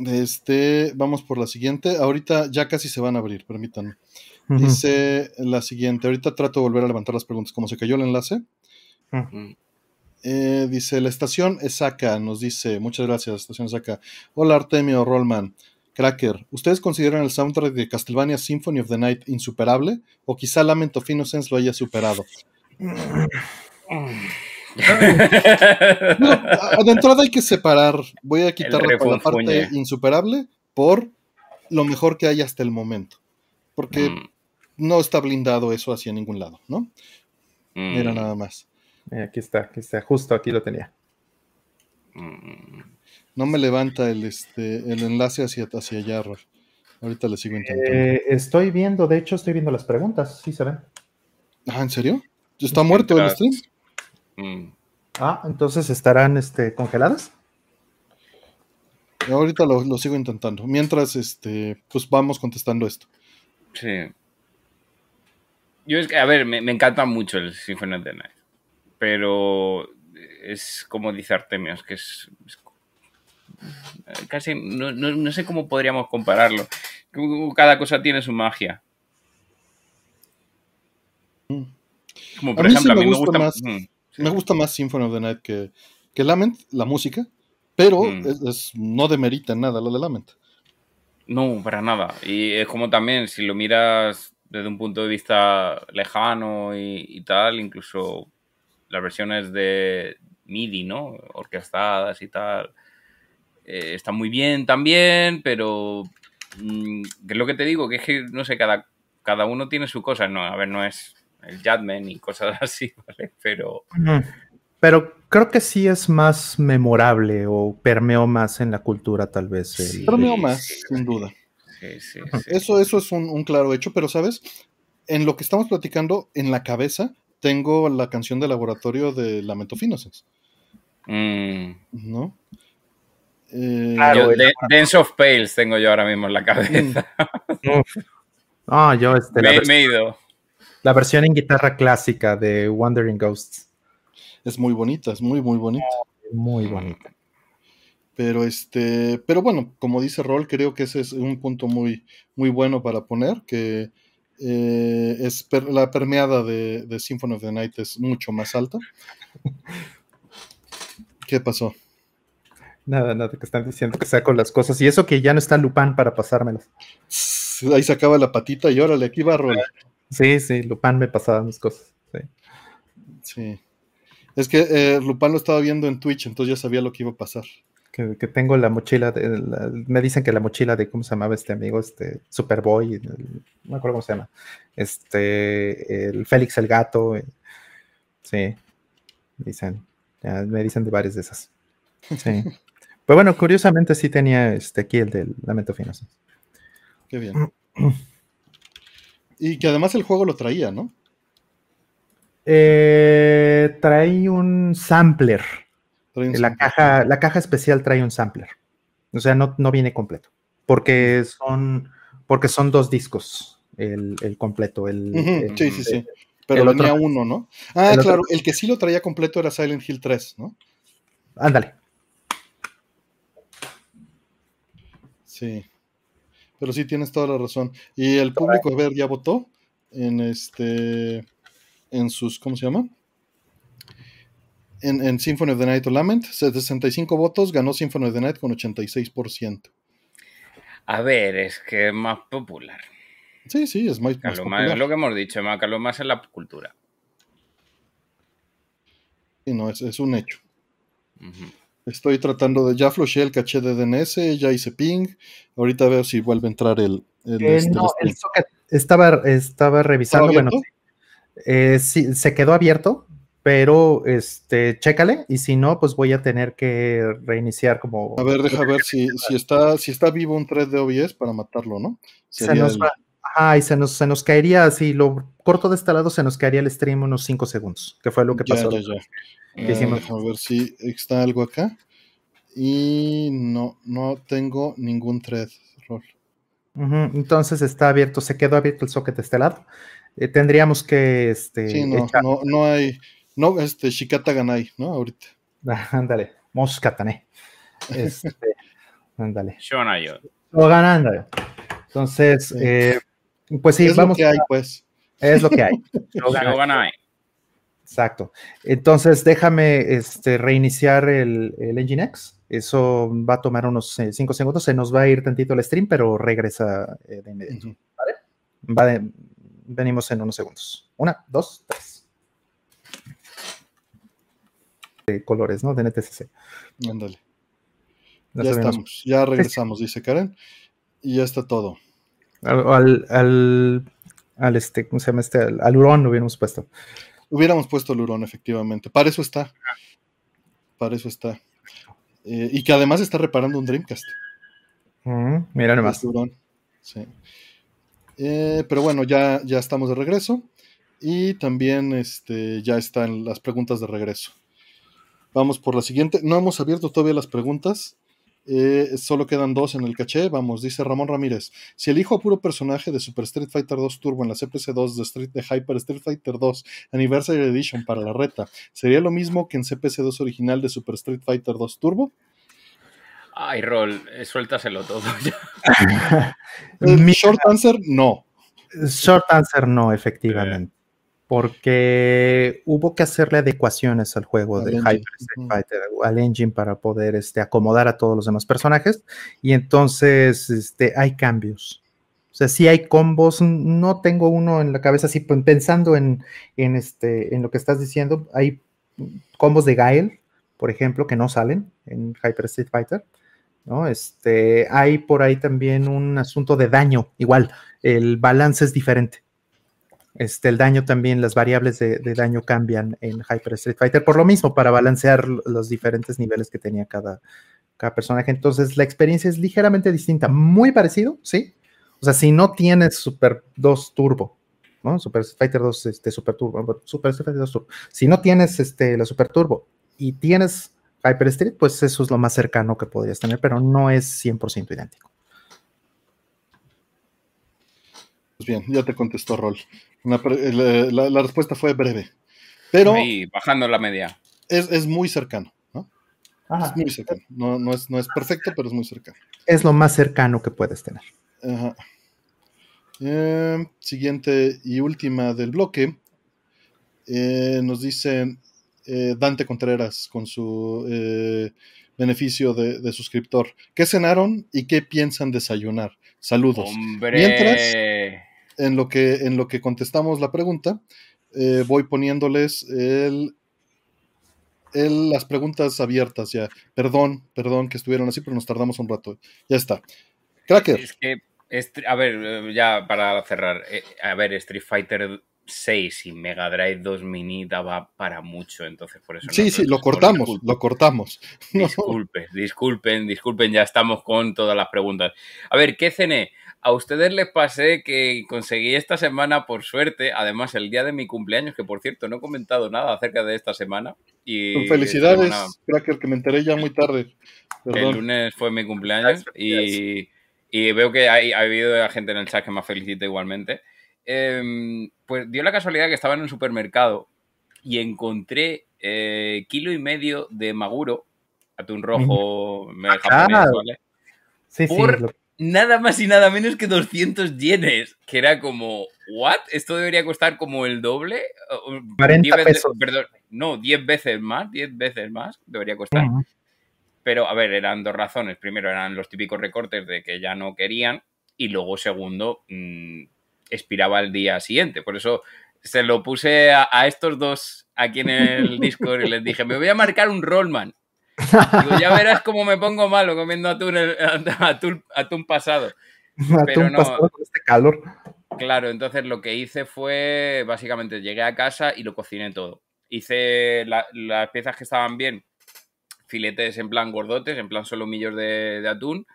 Este, vamos por la siguiente. Ahorita ya casi se van a abrir, permítanme. Dice la siguiente. Ahorita trato de volver a levantar las preguntas. Como se cayó el enlace. Eh, dice, la estación Esaka nos dice, muchas gracias, estación Esaka. Hola Artemio, Rollman, Cracker, ¿ustedes consideran el soundtrack de Castlevania Symphony of the Night insuperable? ¿O quizá Lament of Innocence lo haya superado? de entrada hay que separar, voy a quitar la parte insuperable por lo mejor que hay hasta el momento. Porque mm. no está blindado eso hacia ningún lado, ¿no? Mira mm. nada más. Eh, aquí está, aquí está, justo aquí lo tenía. No me levanta el, este, el enlace hacia, hacia allá, Ahorita le sigo intentando. Eh, estoy viendo, de hecho, estoy viendo las preguntas, sí se ven. Ah, ¿en serio? ¿Está muerto el stream? Mm. Ah, entonces estarán este, congeladas. Ahorita lo, sigo intentando. Mientras, este, pues vamos contestando esto. Sí. Yo es que, a ver, me, me encanta mucho el Symphony of the Night pero es como dice Artemios, que es, casi, no, sé cómo podríamos compararlo. Cada cosa tiene su magia. Como por ejemplo, a mí me gusta, más, me gusta más Symphony of the Night que, que Lament, la música, pero es, no demerita nada lo de Lament. No, para nada. Y es como también, si lo miras desde un punto de vista lejano y tal, incluso las versiones de MIDI, ¿no? Orquestadas y tal. Eh, están muy bien también, pero mm, es lo que te digo, que es que, no sé, cada, cada uno tiene su cosa. No, a ver, no es el Jadman y cosas (laughs) así, ¿vale? Pero. Pero creo que sí es más memorable o permeó más en la cultura, tal vez. Sí, permeó más, sin duda. Sí, sí, eso, eso es un, claro hecho, pero sabes, en lo que estamos platicando, en la cabeza tengo la canción de laboratorio de Lamento Finosex. Mm. ¿No? Eh, claro, Dance of Pales tengo yo ahora mismo en la cabeza. Ah, yo este, me, he ido. La versión en guitarra clásica de Wandering Ghosts. Es muy bonita, es muy, muy bonita. Muy bonita. Pero este, pero bueno, como dice Roll, creo que ese es un punto muy, muy bueno para poner, que eh, es la permeada de, de, Symphony of the Night es mucho más alta. ¿Qué pasó? Nada, nada, que están diciendo que saco las cosas. Y eso que ya no está Lupin para pasármelas. Ahí sacaba la patita y órale, aquí va Roll. Sí, sí, Lupin me pasaba mis cosas. Sí. sí. Es que eh, Lupin lo estaba viendo en Twitch, entonces ya sabía lo que iba a pasar. Que, tengo la mochila, de, me dicen que la mochila de, ¿cómo se llamaba este amigo? Este, Superboy, no me acuerdo cómo se llama. Este, el Félix el gato. Eh, sí, dicen, ya me dicen de varias de esas. Sí. pues bueno, curiosamente sí tenía este, aquí el del Lamento Fino. Qué bien. y que además el juego lo traía, ¿no? Eh, trae un sampler. La, Caja, la caja especial trae un sampler. O sea, no, no viene completo. Porque son, porque son dos discos el, completo. El, sí, sí, sí. Pero tenía uno, ¿no? Ah, claro, el que sí lo traía completo era Silent Hill 3, ¿no? Ándale. Sí. Pero sí tienes toda la razón. Y el público, a ver, ya votó en este en sus, ¿cómo se llama? En, en Symphony of the Night o Lament, 65 votos, ganó Symphony of the Night con 86%. A ver, es que es más popular. Sí, sí, es más, popular. Es lo que hemos dicho, más, caló más en la cultura. Sí, no, es, un hecho. Estoy tratando de. Ya floché el caché de DNS, ya hice ping. Ahorita veo si vuelve a entrar el. el, eh, este, no, el socket estaba, estaba revisando. Bueno, eh, se quedó abierto, pero este, chécale, y si no, pues voy a tener que reiniciar como. A ver, deja ver si, si, está, si está vivo un thread de OBS para matarlo, ¿no? se nos va. Ajá, y se nos, se nos caería, si lo corto de este lado, se nos caería el stream unos 5 segundos, que fue lo que pasó. Ya, ya. a ver si está algo acá. Y no, no tengo ningún thread, Entonces está abierto, se quedó abierto el socket de este lado. Eh, tendríamos que. Este, sí, no, no, no, hay. No, este, Shikata Ganai, ¿no? Ahorita. ándale, Moskatane. Este, (laughs) ándale. Shonayo. ándale. Entonces, eh, pues sí, es vamos. Lo que hay, pues. Es lo que hay. (laughs) Shoganai. Exacto. Entonces, déjame este, reiniciar el, el Nginx. Eso va a tomar unos 5 segundos. Se nos va a ir tantito el stream, pero regresa eh, de inmediato. ¿Vale? Va de, venimos en unos segundos. Una, dos, tres. De colores, ¿no? De NTCC. Ándale. Ya, estamos, ya regresamos, dice Karen. Y ya está todo. Al, al, al, este, ¿cómo se llama este? Al, hurón lo hubiéramos puesto. Hubiéramos puesto el hurón, efectivamente. Para eso está. Para eso está. Eh, y que además está reparando un Dreamcast. mira nomás. Sí. Eh, pero bueno, ya, ya estamos de regreso. Y también este, ya están las preguntas de regreso. Vamos por la siguiente. No hemos abierto todavía las preguntas. Eh, solo quedan dos en el caché. Vamos, dice Ramón Ramírez. Si elijo a puro personaje de Super Street Fighter 2 Turbo en la CPC2 de, Street, de Hyper Street Fighter 2 Anniversary Edition para la reta, ¿sería lo mismo que en CPC2 original de Super Street Fighter 2 Turbo? Ay, Rol, eh, suéltaselo todo (laughs) (laughs) Mi short answer, no. Short answer, no, efectivamente. Porque hubo que hacerle adecuaciones al juego de Hyper Street Fighter, al engine, para poder este, acomodar a todos los demás personajes. Y entonces este, hay cambios. O sea, sí hay combos. No tengo uno en la cabeza, así pensando en, en, este, en lo que estás diciendo. Hay combos de Gael, por ejemplo, que no salen en Hyper Street Fighter. ¿no? Este, hay por ahí también un asunto de daño, igual, el balance es diferente. Este, el daño también, las variables de, daño cambian en Hyper Street Fighter por lo mismo, para balancear los diferentes niveles que tenía cada, cada personaje. Entonces, la experiencia es ligeramente distinta, muy parecido, ¿sí? O sea, si no tienes Super 2 Turbo, ¿no? Super Street Fighter 2 este, Super Turbo, Super Street Fighter 2 Turbo. Si no tienes este, la Super Turbo y tienes Hyper Street, pues eso es lo más cercano que podrías tener, pero no es 100% idéntico. Pues bien, ya te contestó Rol. la, respuesta fue breve. Pero. bajando la media. Es, muy cercano, ¿no? Es muy cercano. No, es, no es perfecto, pero es muy cercano. Es lo más cercano que puedes tener. Eh, siguiente y última del bloque. Eh, nos dicen eh, Dante Contreras con su beneficio de, suscriptor. ¿Qué cenaron y qué piensan desayunar? Saludos. Mientras, en lo que, en lo que contestamos la pregunta, eh, voy poniéndoles el, las preguntas abiertas ya. Perdón, perdón que estuvieron así, pero nos tardamos un rato. Ya está. Cracker. Es que, a ver, eh, ya para cerrar, eh, a ver, Street Fighter 6 y Mega Drive 2 Mini daba para mucho, entonces por eso... Sí, sí, lo cortamos, lo cortamos. (laughs) Disculpen, disculpen, disculpen, ya estamos con todas las preguntas. A ver, ¿qué cené? A ustedes les pasé que conseguí esta semana, por suerte, además el día de mi cumpleaños, que por cierto no he comentado nada acerca de esta semana. Y felicidades, Cracker, que me enteré ya muy tarde. El lunes fue mi cumpleaños y, veo que hay, ha habido gente en el chat que me felicita igualmente. Em, pues dio la casualidad que estaba en un supermercado y encontré eh, kilo y medio de maguro, atún rojo, japonés, ¿vale? Sí, sí, nada más y nada menos que 200 yenes, que era como, ¿what? Esto debería costar como el doble. 40 pesos. perdón, no, 10 veces más, 10 veces más debería costar. Pero, a ver, eran dos razones. Primero, eran los típicos recortes de que ya no querían. Y luego, segundo, mmm, expiraba el día siguiente. Por eso se lo puse a, a estos dos aquí en el (laughs) Discord y les dije, me voy a marcar un Rollman ya verás cómo me pongo malo comiendo atún, (laughs) atún, atún pasado. (laughs) Pero no, con este calor. Claro, entonces lo que hice fue, básicamente, llegué a casa y lo cociné todo. Hice las piezas que estaban bien, filetes en plan gordotes, en plan solo millos de, de atún,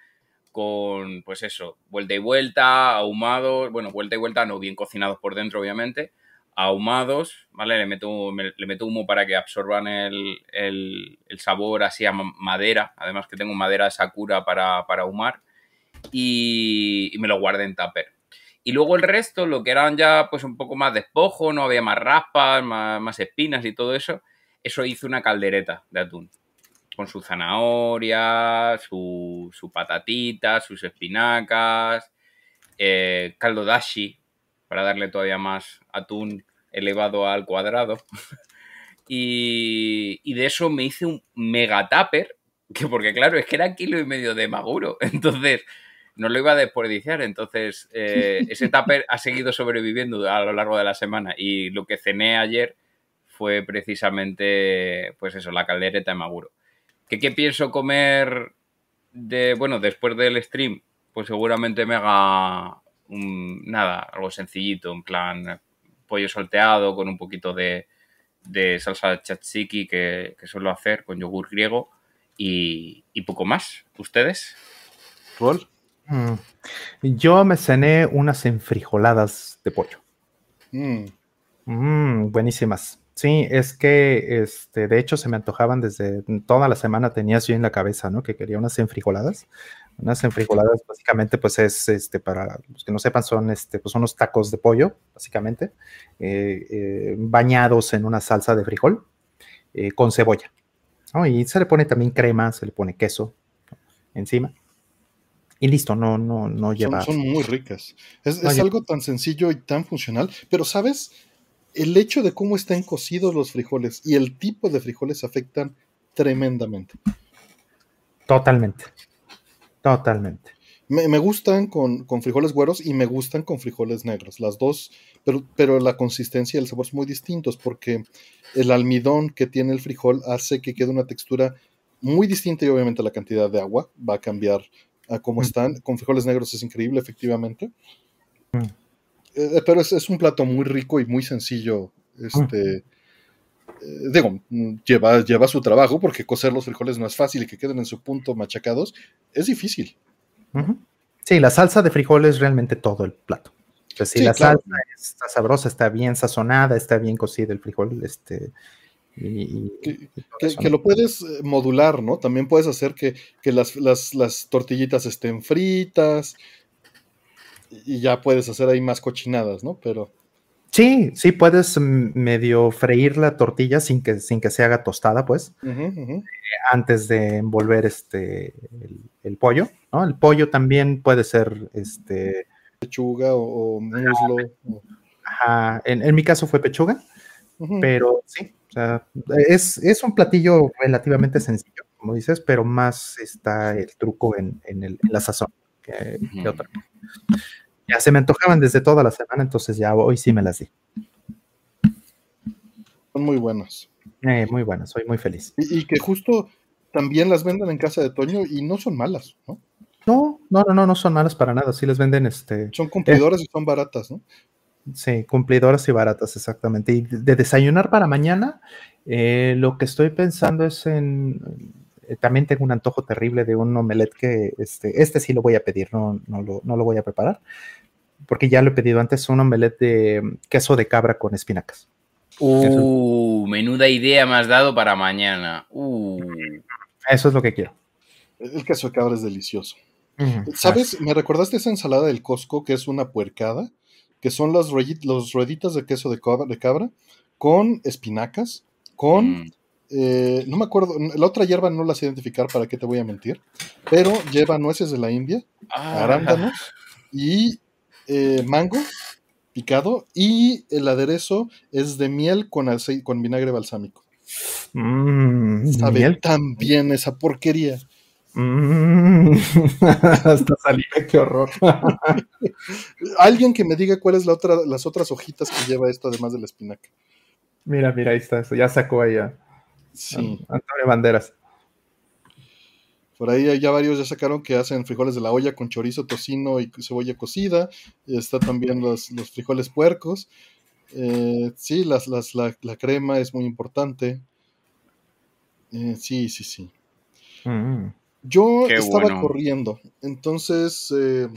con, pues eso, vuelta y vuelta, ahumados, bueno, vuelta y vuelta, no bien cocinados por dentro, obviamente, ahumados, ¿vale? Le meto, le meto humo para que absorban el, sabor así a madera, además que tengo madera de Sakura para, para ahumar, y, me lo guardé en tupper. Y luego el resto, lo que eran ya pues un poco más despojo, no había más raspas, más, espinas y todo eso, eso hice una caldereta de atún. Con su zanahoria, su, su patatita, sus espinacas, eh, caldo dashi, para darle todavía más atún elevado al cuadrado. (laughs) y, de eso me hice un mega tupper, que porque claro, es que era kilo y medio de maguro, (laughs) entonces no lo iba a desperdiciar, entonces eh, (laughs) ese tupper ha seguido sobreviviendo a lo largo de la semana y lo que cené ayer fue precisamente, pues eso, la caldereta de maguro. ¿Qué, qué pienso comer de, bueno, después del stream? Pues seguramente me haga nada, algo sencillito, en plan pollo solteado con un poquito de, salsa tzatziki que, que, suelo hacer con yogur griego y, poco más. ¿Ustedes? ¿Rol? Mm. Yo me cené unas enfrijoladas de pollo. Mm. Mm, buenísimas. Sí, es que este, de hecho se me antojaban desde toda la semana, tenías yo en la cabeza, ¿no? Que quería unas enfrijoladas. Unas enfrijoladas básicamente pues es, este, para los que no sepan, son, este, pues, unos tacos de pollo, básicamente, eh, eh, bañados en una salsa de frijol eh, con cebolla. Y se le pone también crema, se le pone queso encima. Y listo, no, no, no lleva. Son, muy ricas. Es, es algo tan sencillo y tan funcional, pero sabes, el hecho de cómo están cocidos los frijoles y el tipo de frijoles afectan tremendamente. Totalmente. Totalmente. Me, gustan con, frijoles güeros y me gustan con frijoles negros, las dos, pero, pero la consistencia y el sabor son muy distintos porque el almidón que tiene el frijol hace que quede una textura muy distinta y obviamente la cantidad de agua va a cambiar a cómo mm. están. Con frijoles negros es increíble, efectivamente. Mm. Eh, pero es, un plato muy rico y muy sencillo. Este, eh, digo, lleva, lleva su trabajo porque cocer los frijoles no es fácil y que queden en su punto machacados es difícil. Sí, la salsa de frijoles es realmente todo el plato. si la salsa está sabrosa, está bien sazonada, está bien cocida el frijol, este, que, lo puedes eh, modular, ¿no? También puedes hacer que, las, tortillitas estén fritas y ya puedes hacer ahí más cochinadas, ¿no? Pero... Sí, sí, puedes medio freír la tortilla sin que, sin que se haga tostada, pues, eh, antes de envolver este, el, pollo, ¿no? El pollo también puede ser, este... Pechuga o, muslo. Ajá, en, mi caso fue pechuga, pero sí, sea, es, un platillo relativamente sencillo, como dices, pero más está el truco en, la sazón que, otra Ya se me antojaban desde toda la semana, entonces ya hoy sí me las di. Son muy buenas. Eh, muy buenas, soy muy feliz. Y, que justo también las venden en casa de Toño y no son malas, ¿no? No, no, no, no, son malas para nada. Sí les venden este. Son cumplidoras y son baratas, ¿no? Sí, cumplidoras y baratas, exactamente. Y de desayunar para mañana, eh, lo que estoy pensando es en. Eh, también tengo un antojo terrible de un omelette que este, este sí lo voy a pedir, no, no, lo, no lo voy a preparar, porque ya lo he pedido antes, un omelette de queso de cabra con espinacas. Uh, menuda idea me has dado para mañana. Uh. Eso es lo que quiero. El queso de cabra es delicioso. ¿Sabes? Me recordaste esa ensalada del Costco que es una puercada que son las los rueditas de queso de cabra, con espinacas, con... Mm. Eh, no me acuerdo, la otra hierba no las identificar, para qué te voy a mentir, pero lleva nueces de la India, ah. arándanos y eh, mango picado y el aderezo es de miel con, con vinagre balsámico. Mm, Sabe tan bien esa porquería. Mm. (laughs) Hasta saliva, (laughs) qué horror. (laughs) Alguien que me diga cuáles la otra, las otras hojitas que lleva esto además de la espinaca. Mira, mira, ahí está, ya sacó ahí a, sí. Antonio Banderas. Por ahí ya varios ya sacaron que hacen frijoles de la olla con chorizo, tocino y cebolla cocida. Está también los, frijoles puercos. Eh, sí, las, las, la, crema es muy importante. Eh, sí, sí, sí. Mm. Yo estaba corriendo, entonces eh,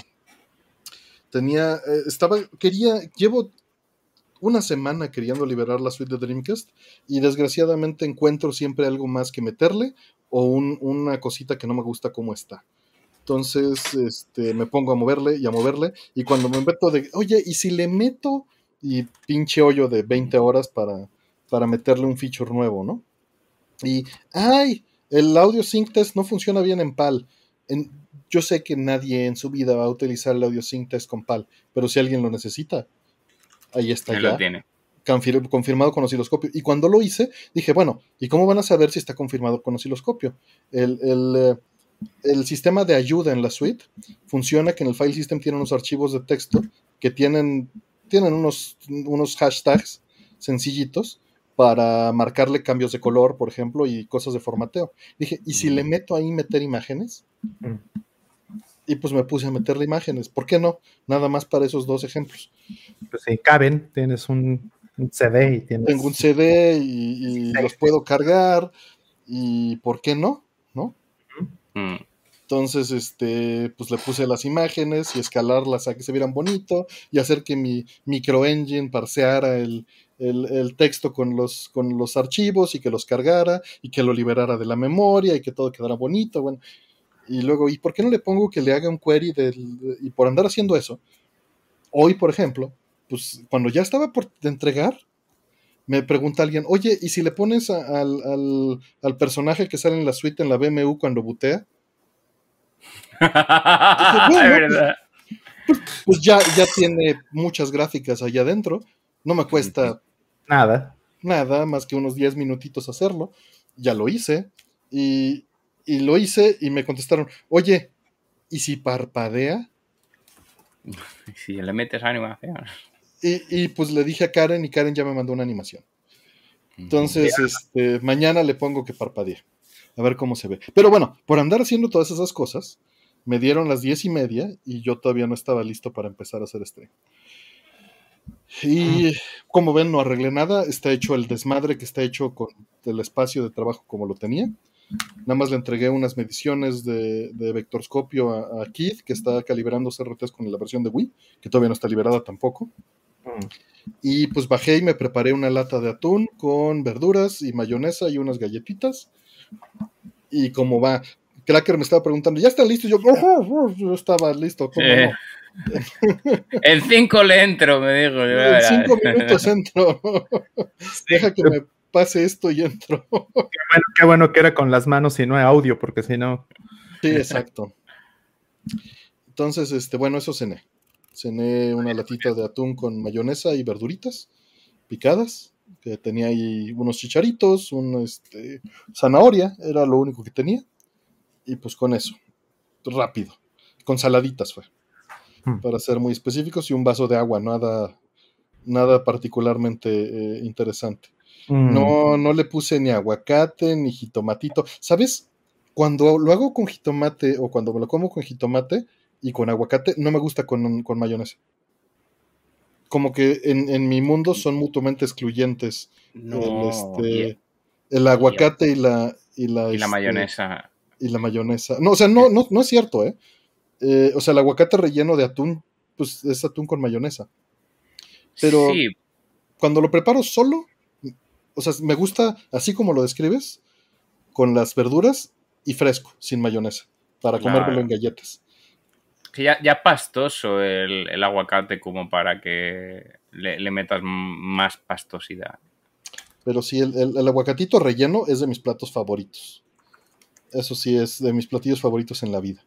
tenía, eh, estaba, quería, llevo una semana queriendo liberar la suite de Dreamcast y desgraciadamente encuentro siempre algo más que meterle o una cosita que no me gusta cómo está. Entonces, este, me pongo a moverle y a moverle y cuando me meto de, oye, ¿y si le meto y pinche hoyo de 20 horas para, para meterle un feature nuevo, ¿no? Y, ay, el audio sync test no funciona bien en PAL. yo sé que nadie en su vida va a utilizar el audio sync test con PAL, pero si alguien lo necesita, ahí está ya. Lo tiene. confirmado con osciloscopio. Y cuando lo hice, dije, bueno, ¿y cómo van a saber si está confirmado con osciloscopio? El, eh, el, sistema de ayuda en la suite funciona que en el file system tiene unos archivos de texto que tienen, tienen unos, unos hashtags sencillitos para marcarle cambios de color, por ejemplo, y cosas de formateo. Dije, ¿y si le mm. meto ahí meter imágenes? Y pues me puse a meterle imágenes. ¿Por qué no? Nada más para esos dos ejemplos. Pues sí, caben, tienes un, CD y tienes... Tengo un CD y, los puedo cargar. ¿Y por qué no? ¿No? Mm. Entonces, este, pues le puse las imágenes y escalarlas a que se vieran bonito y hacer que mi microengine parseara el, el, texto con los, con los archivos y que los cargara y que lo liberara de la memoria y que todo quedara bonito. Bueno, y luego, ¿y por qué no le pongo que le haga un query del, y por andar haciendo eso? Hoy, por ejemplo, pues cuando ya estaba por entregar, me pregunta alguien, oye, ¿y si le pones al, al, personaje que sale en la suite en la BMU cuando butea? (laughs) Pues, pues, ya, ya tiene muchas gráficas allá adentro. No me cuesta Nada. Nada, más que unos 10 minutitos hacerlo. Ya lo hice. Y, lo hice y me contestaron, oye, ¿y si parpadea? (laughs) Si le metes animación. Y, y, pues le dije a Karen y Karen ya me mandó una animación. Entonces, este, mañana le pongo que parpadee. A ver cómo se ve. Pero bueno, por andar haciendo todas esas cosas, me dieron las diez y media y yo todavía no estaba listo para empezar a hacer stream. Y como ven, no arreglé nada. Está hecho el desmadre que está hecho con el espacio de trabajo como lo tenía. Nada más le entregué unas mediciones de, de vectorscopio a, a Keith, que está calibrando CRTs con la versión de Wii, que todavía no está liberada tampoco. Y pues bajé y me preparé una lata de atún con verduras y mayonesa y unas galletitas. Y como va, Cracker me estaba preguntando, ¿ya está listo? Y yo, "Ojo, yo estaba listo. ¿cómo Eh, no?". En 5 le entro, me dijo. En cinco minutos entro. (laughs) Deja que me pase esto y entro. (laughs) Bueno, qué bueno que era con las manos y no audio, porque si no. Sí, exacto. Entonces, este, bueno, eso cené. Cené una latita de atún con mayonesa y verduritas picadas, que tenía ahí unos chicharitos, un este, zanahoria, era lo único que tenía. Y pues con eso, rápido. Con saladitas fue, Hmm. para ser muy específicos, y un vaso de agua, nada, nada particularmente eh, interesante. Mm, No, no le puse ni aguacate ni jitomatito. ¿Sabes? Cuando lo hago con jitomate o cuando me lo como con jitomate y con aguacate, no me gusta con, con mayonesa. Como que en, en mi mundo son mutuamente excluyentes No, el, este, el aguacate y la, y la, y la este, mayonesa. y la mayonesa. No, o sea, no, no, no es cierto, ¿eh? Eh, O sea, el aguacate relleno de atún, pues es atún con mayonesa. Pero Sí, cuando lo preparo solo, o sea, me gusta así como lo describes, con las verduras y fresco, sin mayonesa, para Claro. comérmelo en galletas. que ya, ya pastoso el, el aguacate como para que le, le metas más pastosidad. Pero sí, el, el- el aguacatito relleno es de mis platos favoritos. Eso sí, es de mis platillos favoritos en la vida.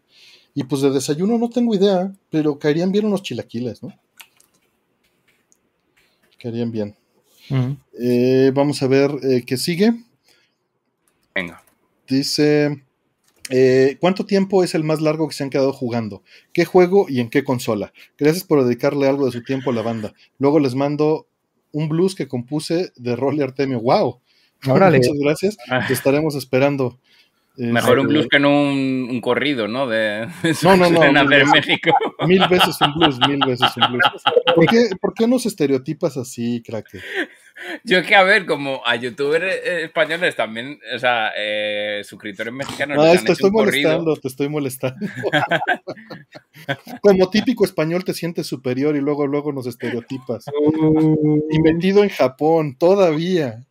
Y pues de desayuno no tengo idea, pero caerían bien unos chilaquiles, ¿no? Caerían bien. Eh, vamos a ver eh, qué sigue. Venga. Dice, eh, ¿cuánto tiempo es el más largo que se han quedado jugando? ¿Qué juego y en qué consola? Gracias por dedicarle algo de su tiempo a la banda. Luego les mando un blues que compuse de Rol y Artemio. ¡Wow! Órale. (laughs) Muchas gracias. Te estaremos esperando. Mejor un Este, blues que no un, un corrido, ¿no? De, de No, no, no, mil veces. México. (laughs) Mil veces un blues, mil veces un blues. ¿Por qué, por qué nos estereotipas así, cracker? Yo es que, a ver, como a youtubers eh, españoles también, o sea, eh, suscriptores mexicanos Ah, les han te hecho estoy un molestando, te estoy molestando. Como típico español te sientes superior y luego, luego nos estereotipas. Y metido en Japón, todavía.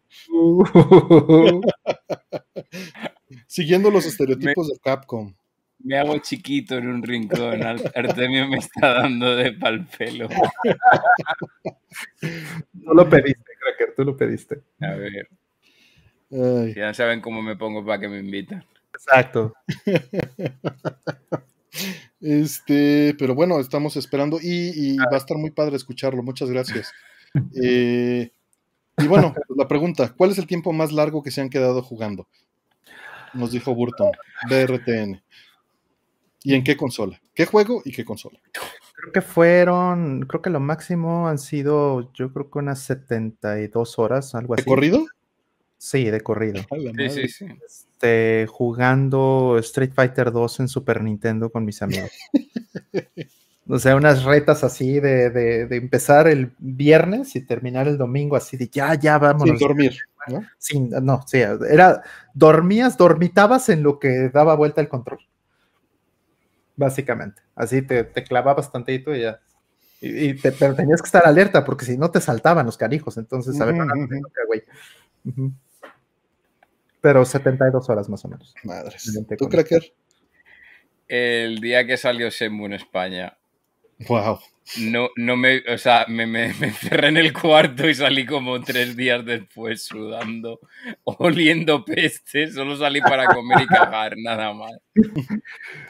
Siguiendo los estereotipos de Capcom. Me hago chiquito en un rincón. Ar- Artemio me está dando de pal pelo. (laughs) Tú lo pediste, Cracker, tú lo pediste. A ver, Ay, ya saben cómo me pongo para que me invitan. Exacto. (laughs) Este, pero bueno, estamos esperando y, y va a estar muy padre escucharlo. Muchas gracias. (laughs) Eh, y bueno, la pregunta: ¿cuál es el tiempo más largo que se han quedado jugando? Nos dijo Burton, BRTN. ¿Y en qué consola? ¿Qué juego y qué consola? Creo que fueron, creo que lo máximo han sido, yo creo que unas 72 horas, algo ¿De así. corrido? Sí, de corrido. Sí, sí, sí. Este, jugando Street Fighter 2 en Super Nintendo con mis amigos. (laughs) O sea, unas retas así de, de- de empezar el viernes y terminar el domingo así de ya, ya, Sin vámonos. dormir, ¿no? Sin- no, sí, era, dormías, dormitabas en lo que daba vuelta el control. Básicamente. Así te, te clavabas tantito y ya. Y, y te- pero tenías que estar alerta porque si no te saltaban los carijos. Entonces, a ver, ujú. no, güey. Ujú. Pero 72 horas más o menos. Madres. ¿Tú, Cracker? El día que salió Semu en España, Wow. no, no me, o sea, me, me, me encerré en el cuarto y salí como tres días después sudando, (laughs) oliendo peste, solo salí para comer y cagar, nada más.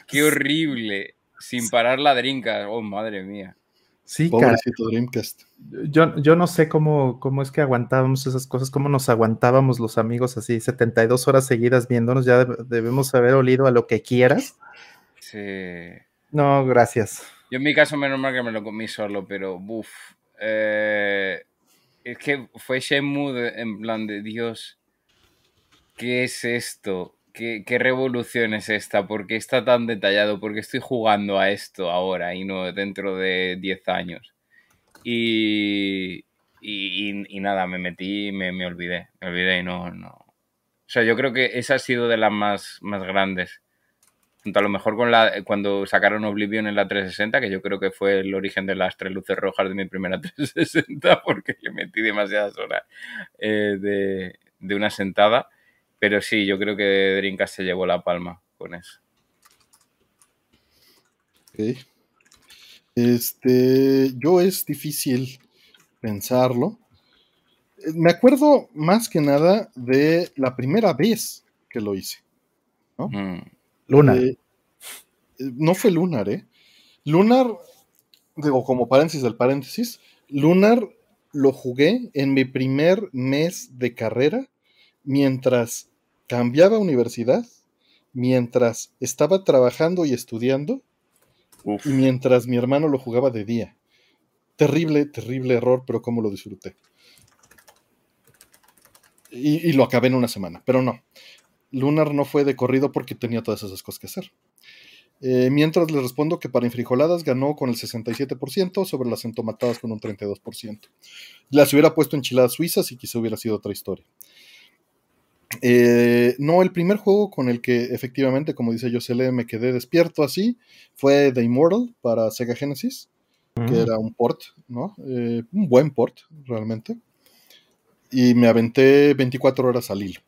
Qué horrible, sin parar la drinka, oh madre mía. Sí. Pobrecito Dreamcast. Yo, yo no sé cómo, cómo es que aguantábamos esas cosas, cómo nos aguantábamos los amigos así 72 horas seguidas viéndonos, ya deb- debemos haber olido a lo que quieras. Sí. No, gracias. Yo en mi caso, menos mal que me lo comí solo, pero buf. eh, es que fue Shenmue en plan de Dios. ¿Qué es esto? ¿Qué, ¿Qué revolución es esta? ¿Por qué está tan detallado? ¿Por qué estoy jugando a esto ahora y no dentro de 10 años? y, y, nada, me metí y me, me, olvidé, me olvidé y no, no. O sea, yo creo que esa ha sido de las más, más grandes. Junto a lo mejor con la, cuando sacaron Oblivion en la 360, que yo creo que fue el origen de las tres luces rojas de mi primera (laughs) 360, porque yo metí demasiadas horas eh, de, de una sentada. Pero sí, yo creo que Dreamcast se llevó la palma con eso. Ok. Este, yo es difícil pensarlo. Me acuerdo más que nada de la primera vez que lo hice. ¿no? Mm. Lunar. Eh, no fue Lunar, ¿eh? Lunar, digo, como paréntesis del paréntesis, Lunar lo jugué en mi primer mes de carrera mientras cambiaba universidad, mientras estaba trabajando y estudiando, y mientras mi hermano lo jugaba de día. Terrible, terrible error, pero cómo lo disfruté. Y, lo acabé en una semana, pero no. Lunar no fue de corrido porque tenía todas esas cosas que hacer. Eh, mientras le respondo que para infrijoladas ganó con el 67% sobre las entomatadas con un 32%. Las hubiera puesto enchiladas suizas y quizá hubiera sido otra historia. Eh, no, el primer juego con el que efectivamente, como dice Yosele, me quedé despierto así fue The Immortal para Sega Genesis, que mm. era un port, ¿no? Eh, un buen port, realmente. Y me aventé 24 horas al hilo,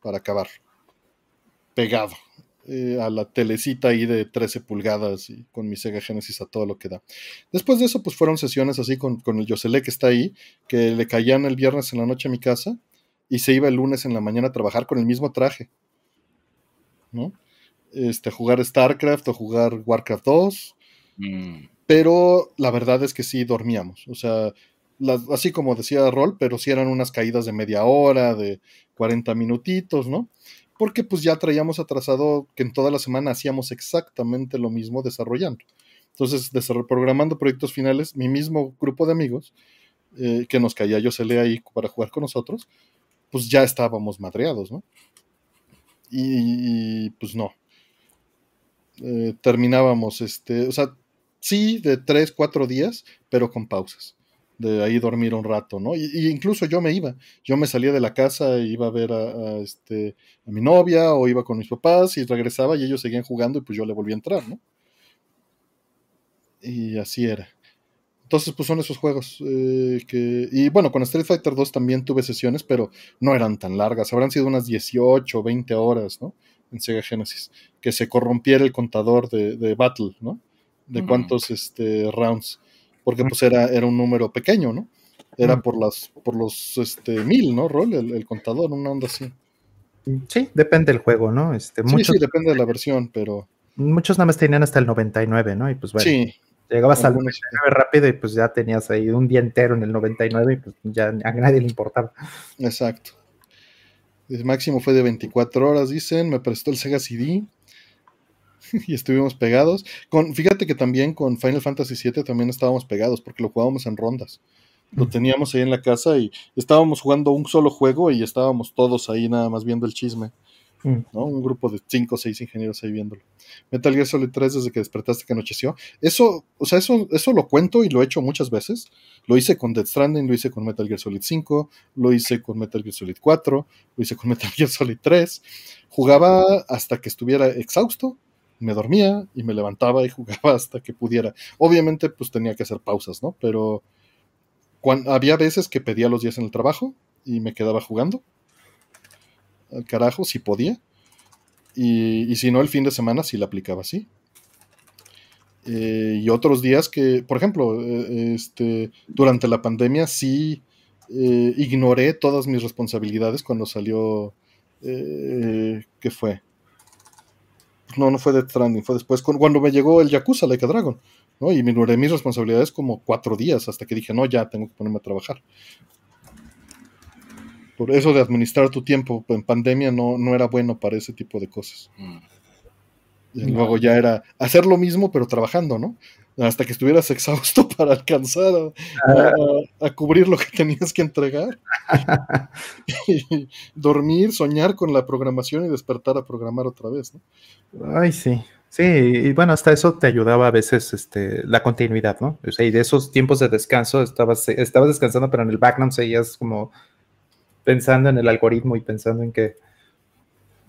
Para acabar. Pegado eh, a la telecita ahí de 13 pulgadas y con mi Sega Genesis a todo lo que da. Después de eso, pues fueron sesiones así con, con el Yosele que está ahí, que le caían el viernes en la noche a mi casa y se iba el lunes en la mañana a trabajar con el mismo traje. ¿No? Este, jugar StarCraft o jugar Warcraft 2. Mm. Pero la verdad es que sí dormíamos. O sea, así como decía Rol, pero sí eran unas caídas de media hora, de 40 minutitos, ¿no? Porque pues ya traíamos atrasado que en toda la semana hacíamos exactamente lo mismo desarrollando. Entonces, programando proyectos finales, mi mismo grupo de amigos, eh, que nos caía yo lee ahí para jugar con nosotros, pues ya estábamos madreados, ¿no? Y, pues no. Eh, terminábamos, este, o sea, sí, de tres, cuatro días, pero con pausas. De ahí dormir un rato, ¿no? Y, incluso yo me iba. Yo me salía de la casa e iba a ver a, este, a mi novia o iba con mis papás y regresaba y ellos seguían jugando y pues yo le volví a entrar, ¿no? Y así era. Entonces, pues son esos juegos. Eh, que, y bueno, con Street Fighter 2 también tuve sesiones, pero no eran tan largas. Habrán sido unas 18 o 20 horas, ¿no? En Sega Genesis. Que se corrompiera el contador de, Battle, ¿no? De cuántos este, rounds. Porque pues era, era un número pequeño, ¿no? Era por las por los este, mil, ¿no? Rol, el, contador, una onda así. Sí, depende del juego, ¿no? Este, sí, sí, depende de la versión, pero. Muchos nada más tenían hasta el 99, ¿no? Y pues bueno. Sí, Llegabas al 99 rápido y pues ya tenías ahí un día entero en el 99 y pues ya a nadie le importaba. Exacto. El máximo fue de 24 horas, dicen. Me prestó el Sega CD (laughs) y estuvimos pegados. Con, fíjate que también con Final Fantasy VII también estábamos pegados porque lo jugábamos en rondas. Lo teníamos ahí en la casa y estábamos jugando un solo juego y estábamos todos ahí nada más viendo el chisme. Mm. ¿no? Un grupo de 5 o 6 ingenieros ahí viéndolo. Metal Gear Solid 3 desde que despertaste que anocheció. Eso, o sea, eso, eso lo cuento y lo he hecho muchas veces. Lo hice con Dead Stranding, lo hice con Metal Gear Solid 5, lo hice con Metal Gear Solid 4, lo hice con (laughs) Metal Gear Solid 3. Jugaba hasta que estuviera exhausto, me dormía y me levantaba y jugaba (laughs) hasta que pudiera. Obviamente, pues tenía que hacer pausas, ¿no? Pero había veces que pedía los días en el trabajo y me quedaba jugando al carajo, si podía. Y, si no, el fin de semana sí la aplicaba así. Eh, y otros días que, por ejemplo, eh, este, durante la pandemia sí eh, ignoré todas mis responsabilidades cuando salió. ¿Qué fue? No, no fue de Stranding, fue después, cuando me llegó el Yakuza Like a Dragon. ¿no? Y ignoré mis responsabilidades como cuatro días hasta que dije, no, ya tengo que ponerme a trabajar por eso de administrar tu tiempo en pandemia no, no era bueno para ese tipo de cosas. Mm. Y luego ya era hacer lo mismo pero trabajando, ¿no? Hasta que estuvieras exhausto (laughs) para alcanzar a, cubrir lo que tenías que entregar. (laughs) dormir, soñar con la programación y despertar a programar otra vez, ¿no? Ay, sí. Sí, y bueno, hasta eso te ayudaba a veces este, la continuidad, ¿no? O sea, y de esos tiempos de descanso estabas, estabas descansando, pero en el background seguías como pensando en el algoritmo y pensando en qué,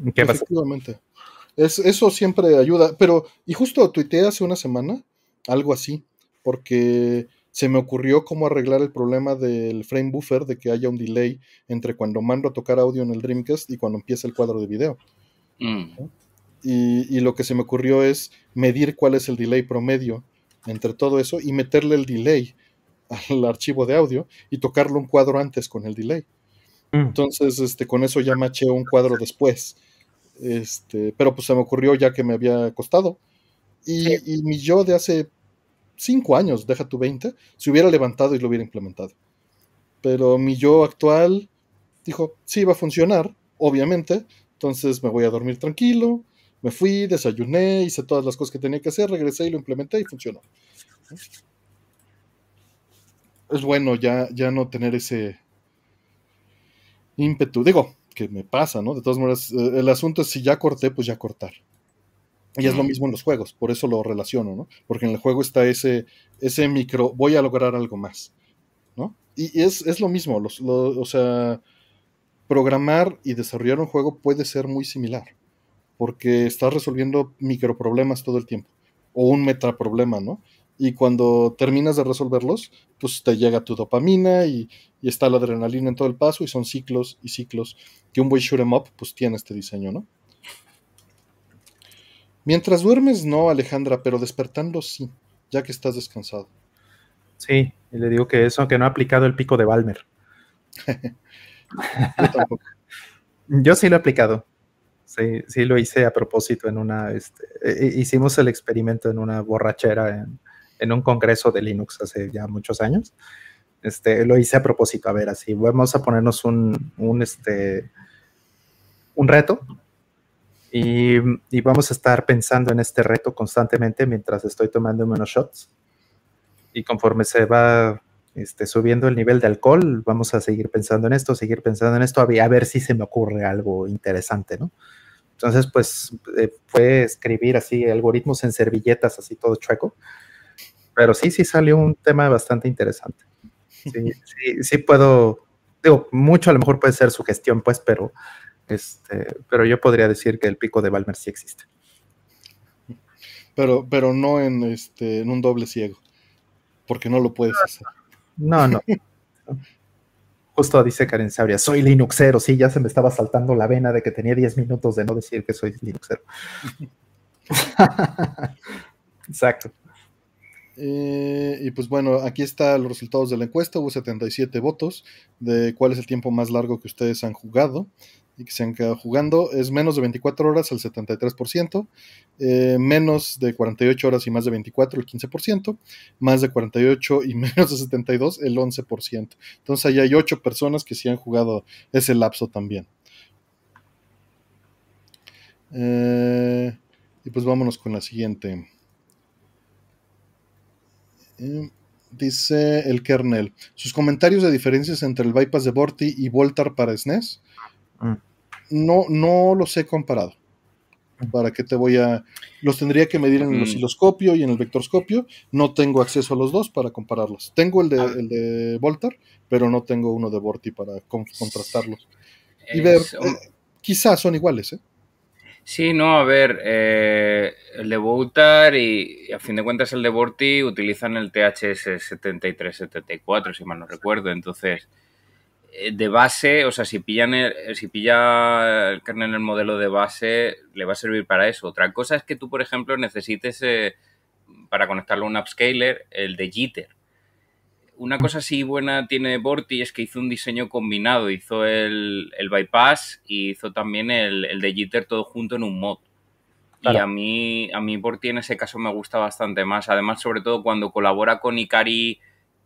en qué Efectivamente. Es, eso siempre ayuda, pero, y justo tuiteé hace una semana algo así, porque se me ocurrió cómo arreglar el problema del frame buffer, de que haya un delay entre cuando mando a tocar audio en el Dreamcast y cuando empieza el cuadro de video. Mm. Y, lo que se me ocurrió es medir cuál es el delay promedio entre todo eso y meterle el delay al (laughs) archivo de audio y tocarlo un cuadro antes con el delay. Mm. Entonces, este, con eso ya maché un cuadro después. Este, pero pues se me ocurrió ya que me había costado. Y, y mi yo de hace cinco años, deja tu 20, se hubiera levantado y lo hubiera implementado. Pero mi yo actual dijo, sí, va a funcionar, obviamente, entonces me voy a dormir tranquilo, me fui, desayuné, hice todas las cosas que tenía que hacer, regresé y lo implementé y funcionó. Es bueno ya, ya no tener ese ímpetu. Digo, que me pasa, ¿no? De todas maneras, eh, el asunto es si ya corté, pues ya cortar. Y es lo mismo en los juegos, por eso lo relaciono, ¿no? Porque en el juego está ese, ese micro, voy a lograr algo más, ¿no? Y, es, lo mismo, o sea, programar y desarrollar un juego puede ser muy similar porque estás resolviendo microproblemas todo el tiempo, o un metaproblema, ¿no? Y cuando terminas de resolverlos, pues te llega tu dopamina y, está la adrenalina en todo el paso y son ciclos y ciclos que un buen shoot em up pues tiene este diseño, ¿no? Mientras duermes no, Alejandra, pero despertando sí, ya que estás descansado. Sí, y le digo que eso que no ha aplicado el pico de Balmer. (laughs) Yo tampoco. (laughs) Yo sí lo he aplicado. Sí, sí lo hice a propósito en una, este, e, e, hicimos el experimento en una borrachera en, un congreso de Linux hace ya muchos años. Este, lo hice a propósito, a ver, así, vamos a ponernos un, un, este, un reto y, y, vamos a estar pensando en este reto constantemente mientras estoy tomando unos shots. Y conforme se va este, subiendo el nivel de alcohol, vamos a seguir pensando en esto, seguir pensando en esto, a ver si se me ocurre algo interesante, ¿no? Entonces, pues eh, fue escribir así algoritmos en servilletas, así todo chueco. Pero sí, sí salió un tema bastante interesante. Sí, (laughs) sí, sí puedo, digo, mucho a lo mejor puede ser su gestión, pues, pero, este, pero yo podría decir que el pico de Balmer sí existe. Pero, pero no en, este, en un doble ciego, porque no lo puedes hacer. No, no. (laughs) Justo dice Karen Sabria, soy Linuxero. Sí, ya se me estaba saltando la vena de que tenía 10 minutos de no decir que soy Linuxero. (laughs) Exacto. Eh, y pues bueno, aquí están los resultados de la encuesta. Hubo 77 votos de cuál es el tiempo más largo que ustedes han jugado y que se han quedado jugando. Es menos de 24 horas el 73%, eh, menos de 48 horas y más de 24 el 15%, más de 48 y (laughs) menos de 72 el 11%. Entonces ahí hay 8 personas que sí han jugado ese lapso también. Eh, y pues vámonos con la siguiente. Eh, dice el kernel. Sus comentarios de diferencias entre el bypass de Borti y Voltar para SNES. Mm. No, no los he comparado. ¿Para qué te voy a.? Los tendría que medir en el mm. osciloscopio y en el vectorscopio. No tengo acceso a los dos para compararlos. Tengo el de, ah. el de Voltar, pero no tengo uno de Borti para contrastarlos. Y ver. Eh, quizás son iguales, ¿eh? Sí, no, a ver, eh, el de Voltar y, a fin de cuentas el de Borti utilizan el THS 7374, si mal no recuerdo. Entonces, eh, de base, o sea, si pillan el, si pilla el kernel en el modelo de base, le va a servir para eso. Otra cosa es que tú, por ejemplo, necesites eh, para conectarlo a un upscaler el de Jitter. Una cosa así buena tiene Borti es que hizo un diseño combinado, hizo el, bypass y hizo también el, de Jitter todo junto en un mod. Y a mí, a mí Borti en ese caso me gusta bastante más. Además, sobre todo cuando colabora con Ikari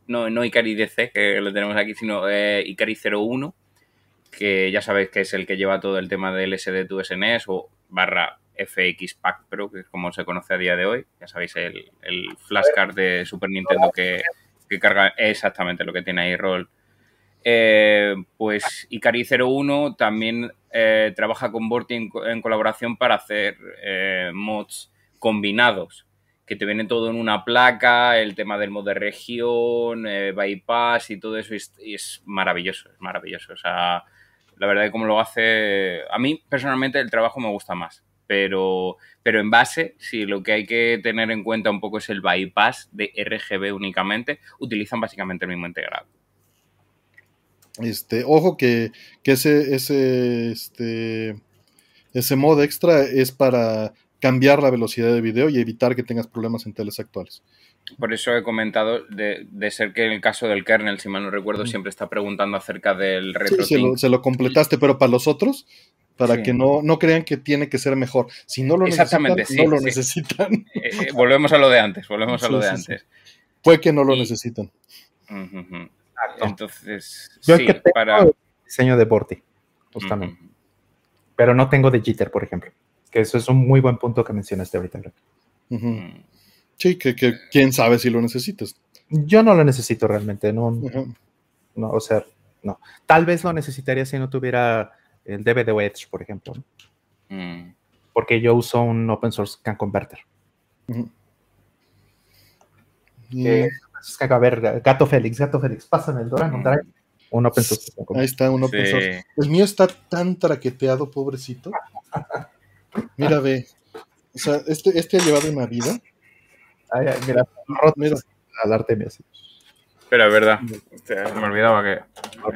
no, no Icari DC, que lo tenemos aquí, sino eh, Icari 01, que ya sabéis que es el que lleva todo el tema del SD2SNES o barra FX Pack Pro, que es como se conoce a día de hoy. Ya sabéis, el, el flashcard de Super Nintendo que, carga exactamente lo que tiene ahí Roll. Eh, pues Icari 01 también eh, trabaja con Borti en, colaboración para hacer mods combinados, que te viene todo en una placa, el tema del modo de región, eh, bypass y todo eso, y es, maravilloso, es maravilloso. O sea, la verdad que como lo hace, a mí personalmente el trabajo me gusta más, pero, pero en base, si lo que hay que tener en cuenta un poco es el bypass de RGB únicamente, utilizan básicamente el mismo integrado. Este, ojo que, que ese, ese, este, ese modo extra es para cambiar la velocidad de video y evitar que tengas problemas en teles actuales. Por eso he comentado de, ser que en el caso del kernel, si mal no recuerdo, siempre está preguntando acerca del retro. Sí, se lo, completaste, pero para los otros, para que no, no crean que tiene que ser mejor. Si no lo necesitan, no lo necesitan. (laughs) Eh, eh, volvemos a lo de antes, volvemos a lo de antes. Puede que no lo necesitan. Entonces, Yo sí, para... diseño de Borti, justamente. Pero no tengo de jitter, por ejemplo. Que eso es un muy buen punto que mencionaste ahorita. Mm. Sí, que, quién sabe si lo necesitas. Yo no lo necesito realmente, no, no, o sea, no. Tal vez lo necesitaría si no tuviera el DVD Edge, por ejemplo. Mm. Porque yo uso un open source can converter. a ver, Gato Félix, Gato Félix, pásame el Dora, mm. un open source. Ahí está, un open source. El mío está tan traqueteado, pobrecito. Mira, ve. O sea, este, este ha llevado una vida. Ay, mira, mira. al Artemia, sí. Pero es verdad, me olvidaba que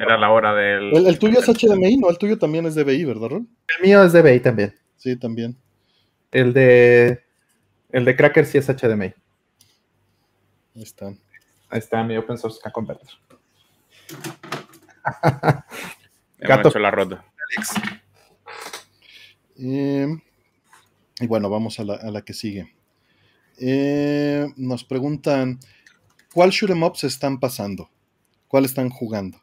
era la hora del. El, tuyo es HDMI, ¿no? El tuyo también es DBI, ¿verdad, Ron? El mío es DBI también. Sí, también. El de. El de Cracker sí es HDMI. Ahí están. Ahí está mi open source converter. Hemos hecho la rota. Eh, y bueno, vamos a la, que sigue. Eh, nos preguntan, ¿cuál shoot'em up se están pasando? ¿Cuál están jugando?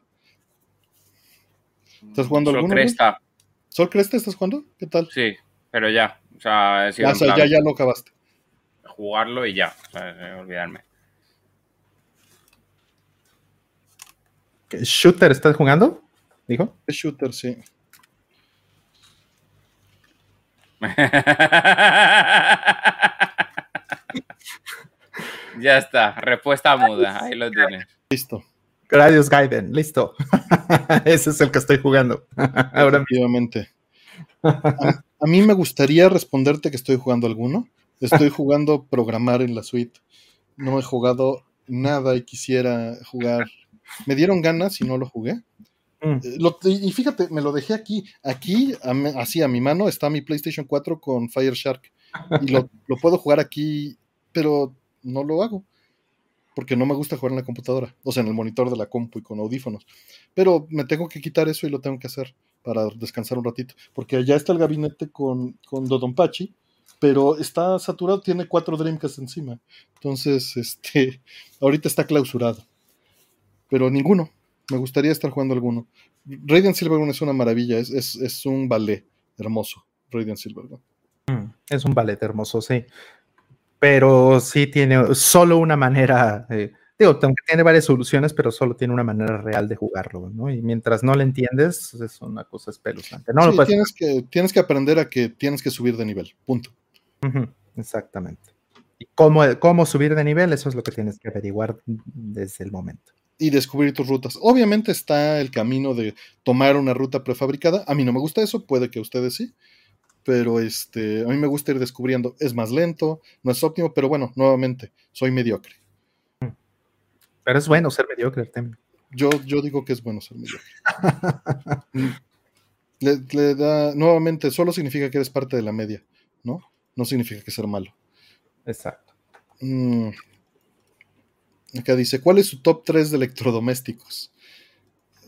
¿Estás jugando Sol Cresta. ¿Sol Cresta estás jugando? ¿Qué tal? Sí, pero ya. O sea, ya, ya, ya, lo acabaste. Jugarlo y ya. O sea, olvidarme. ¿Shooter estás jugando? ¿Dijo? Shooter, sí. (laughs) ya está, respuesta muda, ahí lo tienes. Listo. Gradius Gaiden, listo. (laughs) Ese es el que estoy jugando. (laughs) Ahora Efectivamente. A, a, mí me gustaría responderte que estoy jugando alguno. Estoy jugando programar en la suite. No he jugado nada y quisiera jugar. Me dieron ganas y no lo jugué. Mm. Eh, y fíjate, me lo dejé aquí. Aquí, así a mi mano, está mi PlayStation 4 con Fire Shark. Y lo, puedo jugar aquí, pero no lo hago. Porque no me gusta jugar en la computadora. O sea, en el monitor de la compu y con audífonos. Pero me tengo que quitar eso y lo tengo que hacer para descansar un ratito. Porque allá está el gabinete con, con Dodonpachi, pero está saturado, tiene cuatro Dreamcast encima. Entonces, (laughs) este, ahorita está clausurado. Pero ninguno, me gustaría estar jugando alguno. Radiant Silvergun es una maravilla, es, un ballet hermoso, Radiant Silvergun. Mm, es un ballet hermoso, sí. Pero sí tiene solo una manera, eh, digo, aunque tiene varias soluciones, pero solo tiene una manera real de jugarlo, ¿no? Y mientras no lo entiendes, es una cosa espeluznante. No, sí, tienes, que, tienes que aprender a que tienes que subir de nivel, punto. exactamente. ¿Y cómo, cómo subir de nivel? Eso es lo que tienes que averiguar desde el momento y descubrir tus rutas. Obviamente está el camino de tomar una ruta prefabricada. A mí no me gusta eso, puede que a ustedes sí. Pero este, a mí me gusta ir descubriendo. Es más lento, no es óptimo, pero bueno, nuevamente, soy mediocre. Pero es bueno ser mediocre, Artemio. Yo, yo digo que es bueno ser mediocre. (laughs) le, da, nuevamente, solo significa que eres parte de la media, ¿no? No significa que ser malo. Exacto. Mm, Acá dice, ¿cuál es su top 3 de electrodomésticos?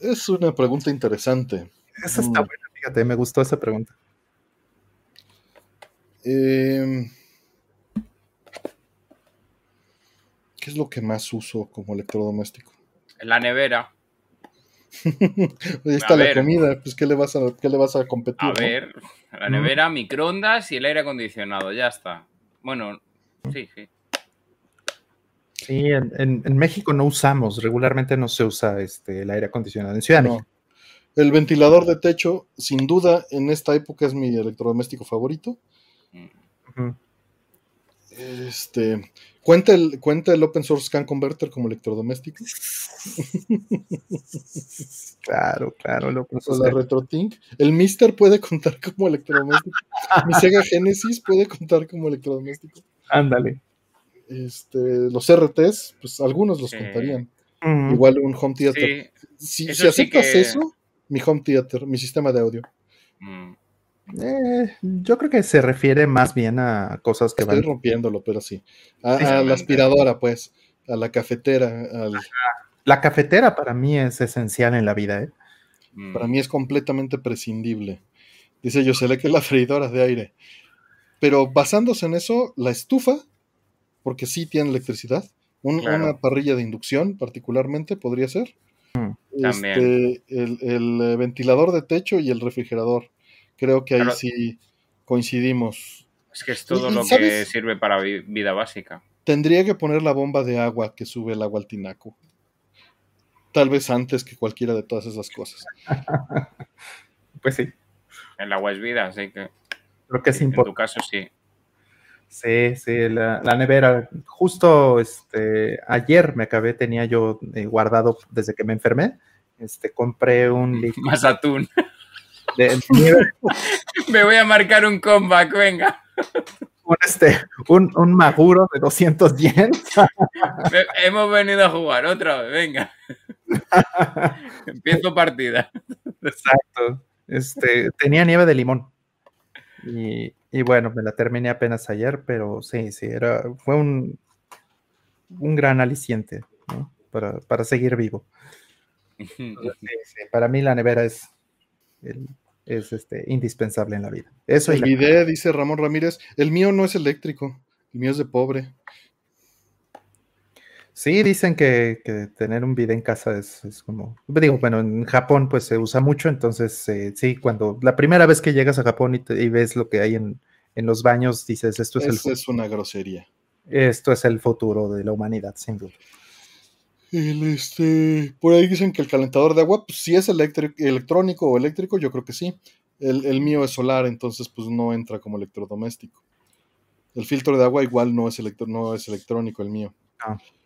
Es una pregunta interesante. Esa está mm. buena, fíjate, me gustó esa pregunta. Em, ¿Qué es lo que más uso como electrodoméstico? La nevera. (laughs) Ahí está la comida, pues ¿qué le vas a, qué le vas a competir? A ver, la nevera, microondas y el aire acondicionado, ya está. Bueno, sí, sí. Sí, en, México no usamos, regularmente no se usa este, el aire acondicionado. En Ciudad México. El ventilador de techo, sin duda, en esta época es mi electrodoméstico favorito. Este, ¿cuenta el, ¿Cuenta el Open Source Scan Converter como electrodoméstico? (laughs) Claro, claro, el Open O Source la. RetroTink. El Mister puede contar como electrodoméstico. Mi Sega Genesis puede contar como electrodoméstico. Ándale. Este, los RTs, pues algunos los Sí. contarían. Mm. Igual un home theater. Sí. Si, sí aceptas que- eso, mi home theater, mi sistema de audio. Mm. Eh, yo creo que se refiere más bien a cosas que Estoy van. rompiéndolo, pero sí. A, la aspiradora, pues. A la cafetera. al- La cafetera para mí es esencial en la vida, ¿eh? Mm. Para mí es completamente prescindible. Dice yo, se le que la freidora de aire. Pero basándose en eso, la estufa, porque sí tiene electricidad, un- Claro. una parrilla de inducción particularmente podría ser. Mm, Este, el, el, ventilador de techo y el refrigerador. Creo que ahí Claro. sí coincidimos. Es que es todo ¿Y- y lo que sirve para vi- vida básica. Tendría que poner la bomba de agua que sube el agua al tinaco. Tal vez antes que cualquiera de todas esas cosas. (laughs) Pues sí, El agua es vida, así que creo que es en tu importante. caso sí. Sí, sí, la, la nevera. Justo este, ayer me acabé, tenía yo eh, guardado desde que me enfermé. Este, compré un (laughs) líquido Más atún. De (laughs) Me voy a marcar un comeback, venga. un, este, un, un Maguro de 200 yen. (laughs) Me- Hemos venido a jugar otra vez, venga. (laughs) Empiezo partida. Exacto. Este, tenía nieve de limón. Y, y bueno, me la terminé apenas ayer, pero sí, sí, era, fue un, un gran aliciente ¿no? para, para seguir vivo. Sí, sí, para mí la nevera es, el- es este, indispensable en la vida. Eso El la- video, dice Ramón Ramírez, el mío no es eléctrico, el mío es de pobre. Sí, dicen que, que tener un video en casa es, es como, digo, bueno, en Japón pues se usa mucho, entonces eh, sí, cuando la primera vez que llegas a Japón y, te- y ves lo que hay en, en los baños, dices, esto es, el, es una grosería. esto es el futuro de la humanidad, sin duda. El, este, por ahí dicen que el calentador de agua, pues si es electrónico o eléctrico, yo creo que sí. El, el mío es solar, entonces pues no entra como electrodoméstico. El filtro de agua igual no es, electro- no es electrónico el mío.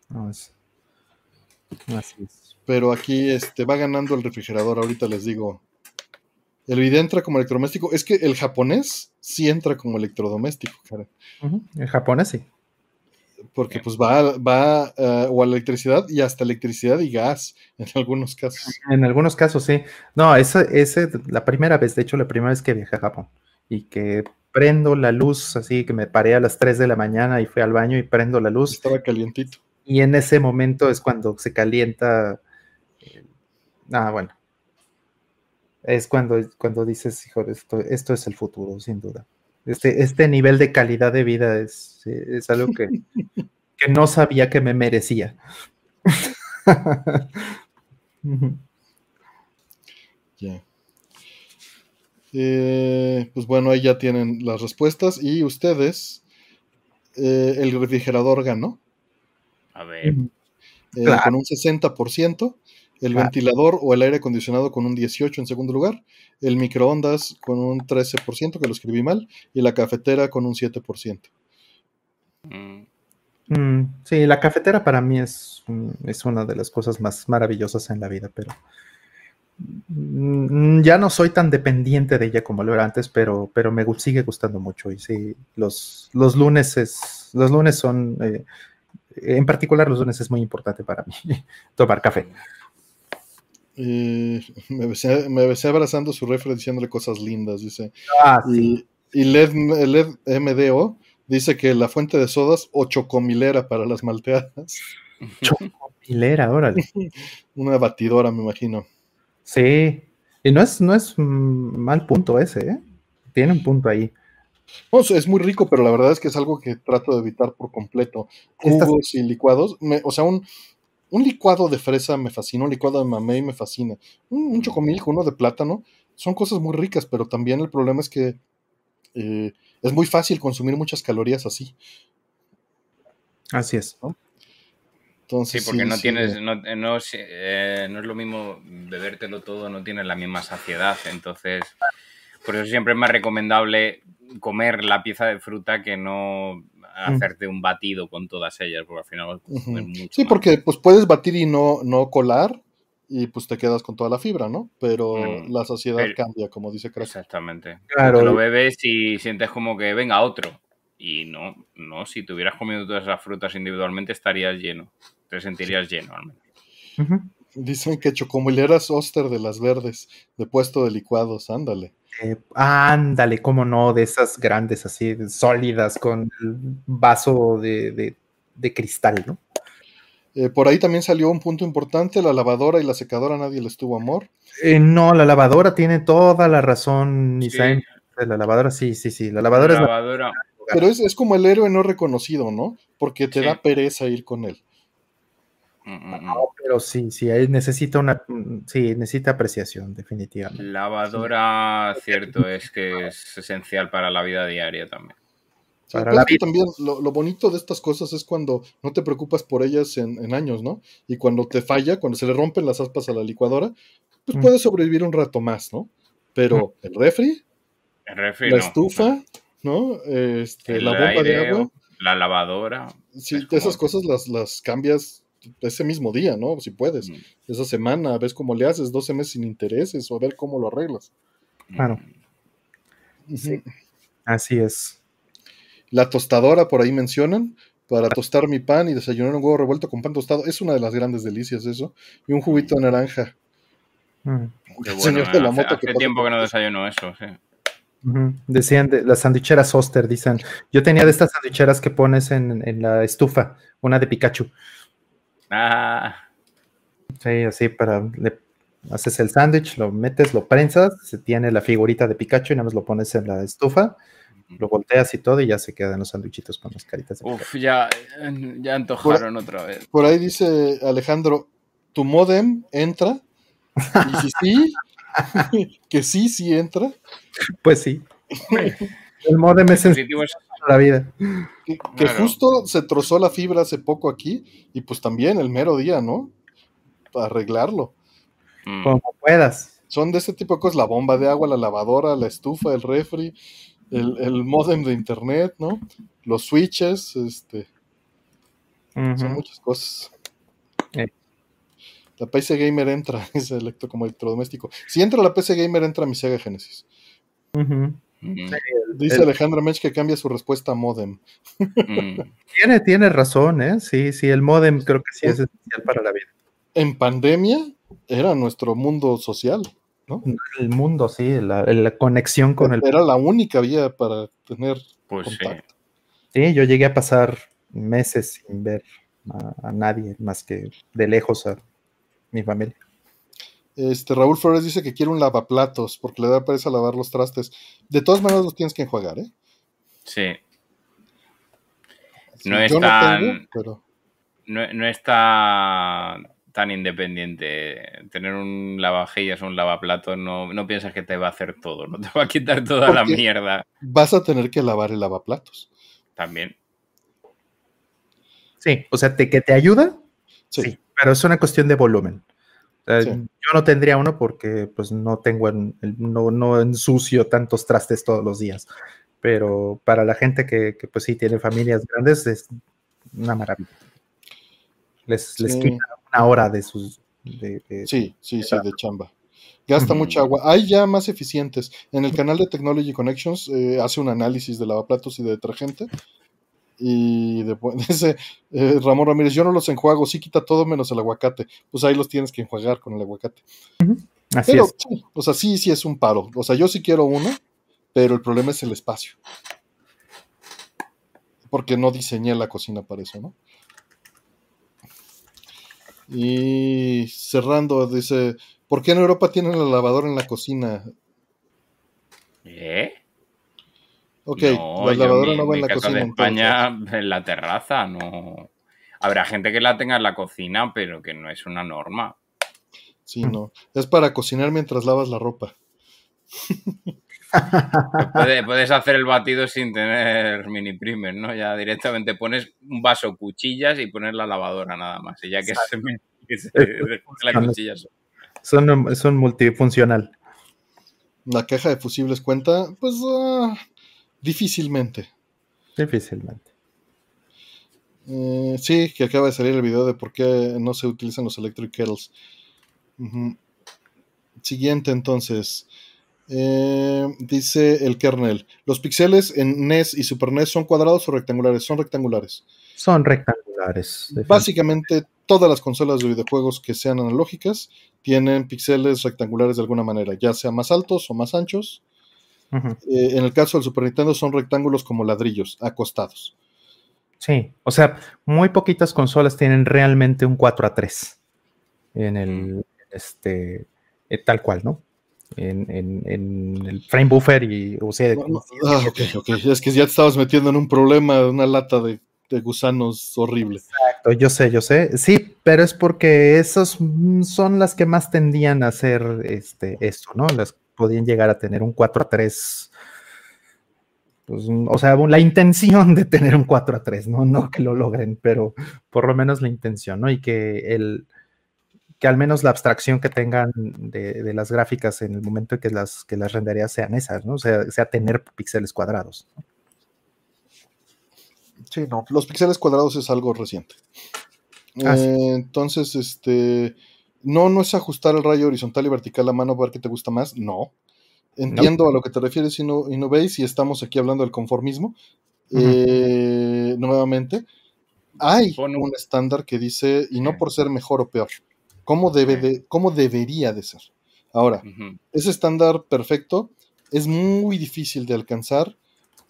No, es- así es. Pero aquí este, va ganando el refrigerador, ahorita les digo. El video entra como electrodoméstico. Es que el japonés sí entra como electrodoméstico, cara. En japonés sí. Porque pues va, va eh, o a la electricidad y hasta electricidad y gas (laughs) en algunos casos. En algunos casos sí. No, esa ese, la primera vez, de hecho, la primera vez que viajé a Japón y que prendo la luz, así que me paré a las 3 de la mañana y fui al baño y prendo la luz. Estaba calientito. Y en ese momento es cuando se calienta. eh, Ah, bueno. Es cuando, cuando dices, hijo, esto, esto es el futuro, sin duda. Este, este nivel de calidad de vida es, es algo que, (laughs) que no sabía que me merecía. (laughs) Eh, pues bueno, ahí ya tienen las respuestas. Y ustedes, eh, el refrigerador ganó A ver. eh, Claro. con un 60%, el ventilador o el aire acondicionado con un 18% en segundo lugar, el microondas con un 13%, que lo escribí mal, y la cafetera con un 7%. Mm. Mm, sí, la cafetera para mí es, mm, es una de las cosas más maravillosas en la vida, pero mm, ya no soy tan dependiente de ella como lo era antes, pero, pero me gu- sigue gustando mucho. Y sí, los, los lunes es, los lunes son, eh, en particular los lunes es muy importante para mí, (laughs) tomar café. Eh, (laughs) me, besé, me besé abrazando su refri diciéndole cosas lindas, dice. Ah, sí. Y, y LED, LED MDO dice que la fuente de sodas o chocomilera para las malteadas. (laughs) Hilera, órale. (laughs) Una batidora, me imagino. Sí. Y no es, no es mm, mal punto ese, ¿eh? Tiene un punto ahí. No, es- muy rico, pero la verdad es que es algo que trato de evitar por completo. Estas- Jugos y licuados. me- o sea, un, un licuado de fresa me fascina, un licuado de mamey me fascina. Un, un chocomilk, uno de plátano, son cosas muy ricas, pero también el problema es que eh, es muy fácil consumir muchas calorías así. Así es. Entonces, Sí, porque no sí, tienes, no, eh, no, es, eh, no es lo mismo bebértelo todo, no tienes la misma saciedad. Entonces, por eso siempre es más recomendable comer la pieza de fruta que no hacerte un batido con todas ellas, porque al final mucho Sí, porque pues puedes batir y no, no colar, y pues te quedas con toda la fibra, ¿no? Pero mm, la sociedad cambia, como dice Crash. Exactamente. Claro. lo bebes y sientes como que venga otro. Y no, no, si te hubieras comido todas esas frutas individualmente estarías lleno. Te sentirías lleno al menos. Dicen que chocomileras Oster de las verdes, de puesto de licuados, ándale. Eh, ándale, cómo no, de esas grandes así, sólidas, con el vaso de, de cristal, ¿no? Eh, por ahí también salió un punto importante, la lavadora y la secadora nadie les tuvo amor. Eh, no, la lavadora tiene toda la razón, La lavadora sí, sí, sí. La lavadora, es Pero es, como el héroe no reconocido, ¿no? Porque te da pereza ir con él. Mm, mm, mm. No, pero sí, sí, necesita una, sí, necesita apreciación, definitivamente. Lavadora, cierto, es que es esencial para la vida diaria también también lo, bonito de estas cosas es cuando no te preocupas por ellas en, años, ¿no? Y cuando te falla, cuando se le rompen las aspas a la licuadora, pues mm. puedes sobrevivir un rato más, ¿no? Pero mm. el refri, la estufa, ¿no? Este, la bomba de agua. La lavadora. Sí, esas cosas las, las cambias ese mismo día, ¿no? Si puedes. Mm. Esa semana, ves cómo le haces, 12 meses sin intereses o a ver cómo lo arreglas. Claro. Sí. Así es. La tostadora, por ahí mencionan, para tostar mi pan y desayunar un huevo revuelto con pan tostado. Es una de las grandes delicias eso. Y un juguito de naranja. Mm. señor de la moto hace, tiempo que no desayuno eso, sí. Decían de, las sandwicheras Oster, dicen. Yo tenía de estas sandwicheras que pones en, la estufa, una de Pikachu. Ah. Sí, así para. haces el sándwich, lo metes, lo prensas, se tiene la figurita de Pikachu y nada más lo pones en la estufa lo volteas y todo y ya se quedan los sándwichitos con las caritas. Uf, ya, ya antojaron otra vez. Por ahí dice Alejandro, ¿tu modem entra? Y si sí, (laughs) que sí, sí entra. Pues sí. El modem es la vida. Que, justo se trozó la fibra hace poco aquí y pues también el mero día, ¿no? Para arreglarlo. Mm. Como puedas. Son de este tipo de cosas, la bomba de agua, la lavadora, la estufa, el refri, el, el modem de internet, ¿no? Los switches, este. Son muchas cosas. Eh. La PC Gamer entra, (laughs) es electo como electrodoméstico. Si entra la PC Gamer, entra mi Sega Genesis. Dice Alejandra Mech que cambia su respuesta a modem. Mm. (laughs) tiene, tiene razón, ¿eh? Sí, sí, el modem creo que sí es esencial para la vida. En pandemia era nuestro mundo social. El mundo, sí, la, conexión con el... Era la única vía para tener pues contacto. Sí. yo llegué a pasar meses sin ver a, nadie más que de lejos a mi familia. Este, Raúl Flores dice que quiere un lavaplatos porque le da pereza lavar los trastes. De todas maneras los tienes que enjuagar, ¿eh? Sí. no, es tan, pero... no, no está tan independiente. Tener un lavavajillas o un lavaplatos no, no piensas que te va a hacer todo, no te va a quitar toda la mierda. Vas a tener que lavar el lavaplatos. También. Sí, o sea, te, que te ayuda, sí. pero es una cuestión de volumen. Yo no tendría uno porque pues no tengo, no, no ensucio tantos trastes todos los días, pero para la gente que, que pues sí tiene familias grandes es una maravilla. Les, les quita hora de sus... sí, sí, sí, de chamba. Gasta mucha agua. Hay ya más eficientes. En el canal de Technology Connections eh, hace un análisis de lavaplatos y de detergente. Y después (laughs) dice eh, Ramón Ramírez, yo no los enjuago, sí quita todo menos el aguacate. Pues ahí los tienes que enjuagar con el aguacate. Así es. o sea, sí, sí es un paro. O sea, yo sí quiero uno, pero el problema es el espacio. Porque no diseñé la cocina para eso, ¿no? Y cerrando, dice, ¿por qué en Europa tienen la lavadora en la cocina? ¿Eh? Ok, la lavadora no va en la cocina. En España, en la terraza, no. Habrá gente que la tenga en la cocina, pero que no es una norma. Sí, no. Es para cocinar mientras lavas la ropa. puedes hacer el batido sin tener mini primer, ¿no? Ya directamente pones un vaso, cuchillas y poner la lavadora nada más. Y ya que se, la cuchilla son, son multifuncional. La caja de fusibles cuenta, pues ah, difícilmente. Difícilmente. Eh, sí, que acaba de salir el video de por qué no se utilizan los electric kettles. Siguiente entonces. Eh, dice el kernel. ¿Los píxeles en NES y Super NES son cuadrados o rectangulares? Son rectangulares. Son rectangulares. Básicamente todas las consolas de videojuegos que sean analógicas tienen píxeles rectangulares de alguna manera, ya sea más altos o más anchos. Eh, en el caso del Super Nintendo son rectángulos como ladrillos, acostados. Sí, o sea, muy poquitas consolas tienen realmente un 4 a 3 en el, mm. este, eh, tal cual, ¿no? En, el frame buffer y, o sea, ah, ok, ok, es que ya te estabas metiendo en un problema, una lata de, gusanos horrible. Exacto, yo sé, yo sé, sí, pero es porque esos son las que más tendían a hacer este, esto, ¿no? Las podían llegar a tener un 4 a 3 pues, o sea, la intención de tener un 4 a 3, ¿no? No que lo logren, pero por lo menos la intención, ¿no? Y que el que al menos la abstracción que tengan de, las gráficas en el momento en que las, que las renderías sean esas, ¿no? O sea, sea tener píxeles cuadrados. Sí, no, los píxeles cuadrados es algo reciente. Ah, eh, entonces, este, no, no es ajustar el rayo horizontal y vertical a mano para ver qué te gusta más, no. Entiendo a lo que te refieres y no, y no veis, y estamos aquí hablando del conformismo. Eh, nuevamente, hay un estándar que dice, y no por ser mejor o peor, cómo, debe de, cómo debería de ser. Ahora, ese estándar perfecto es muy difícil de alcanzar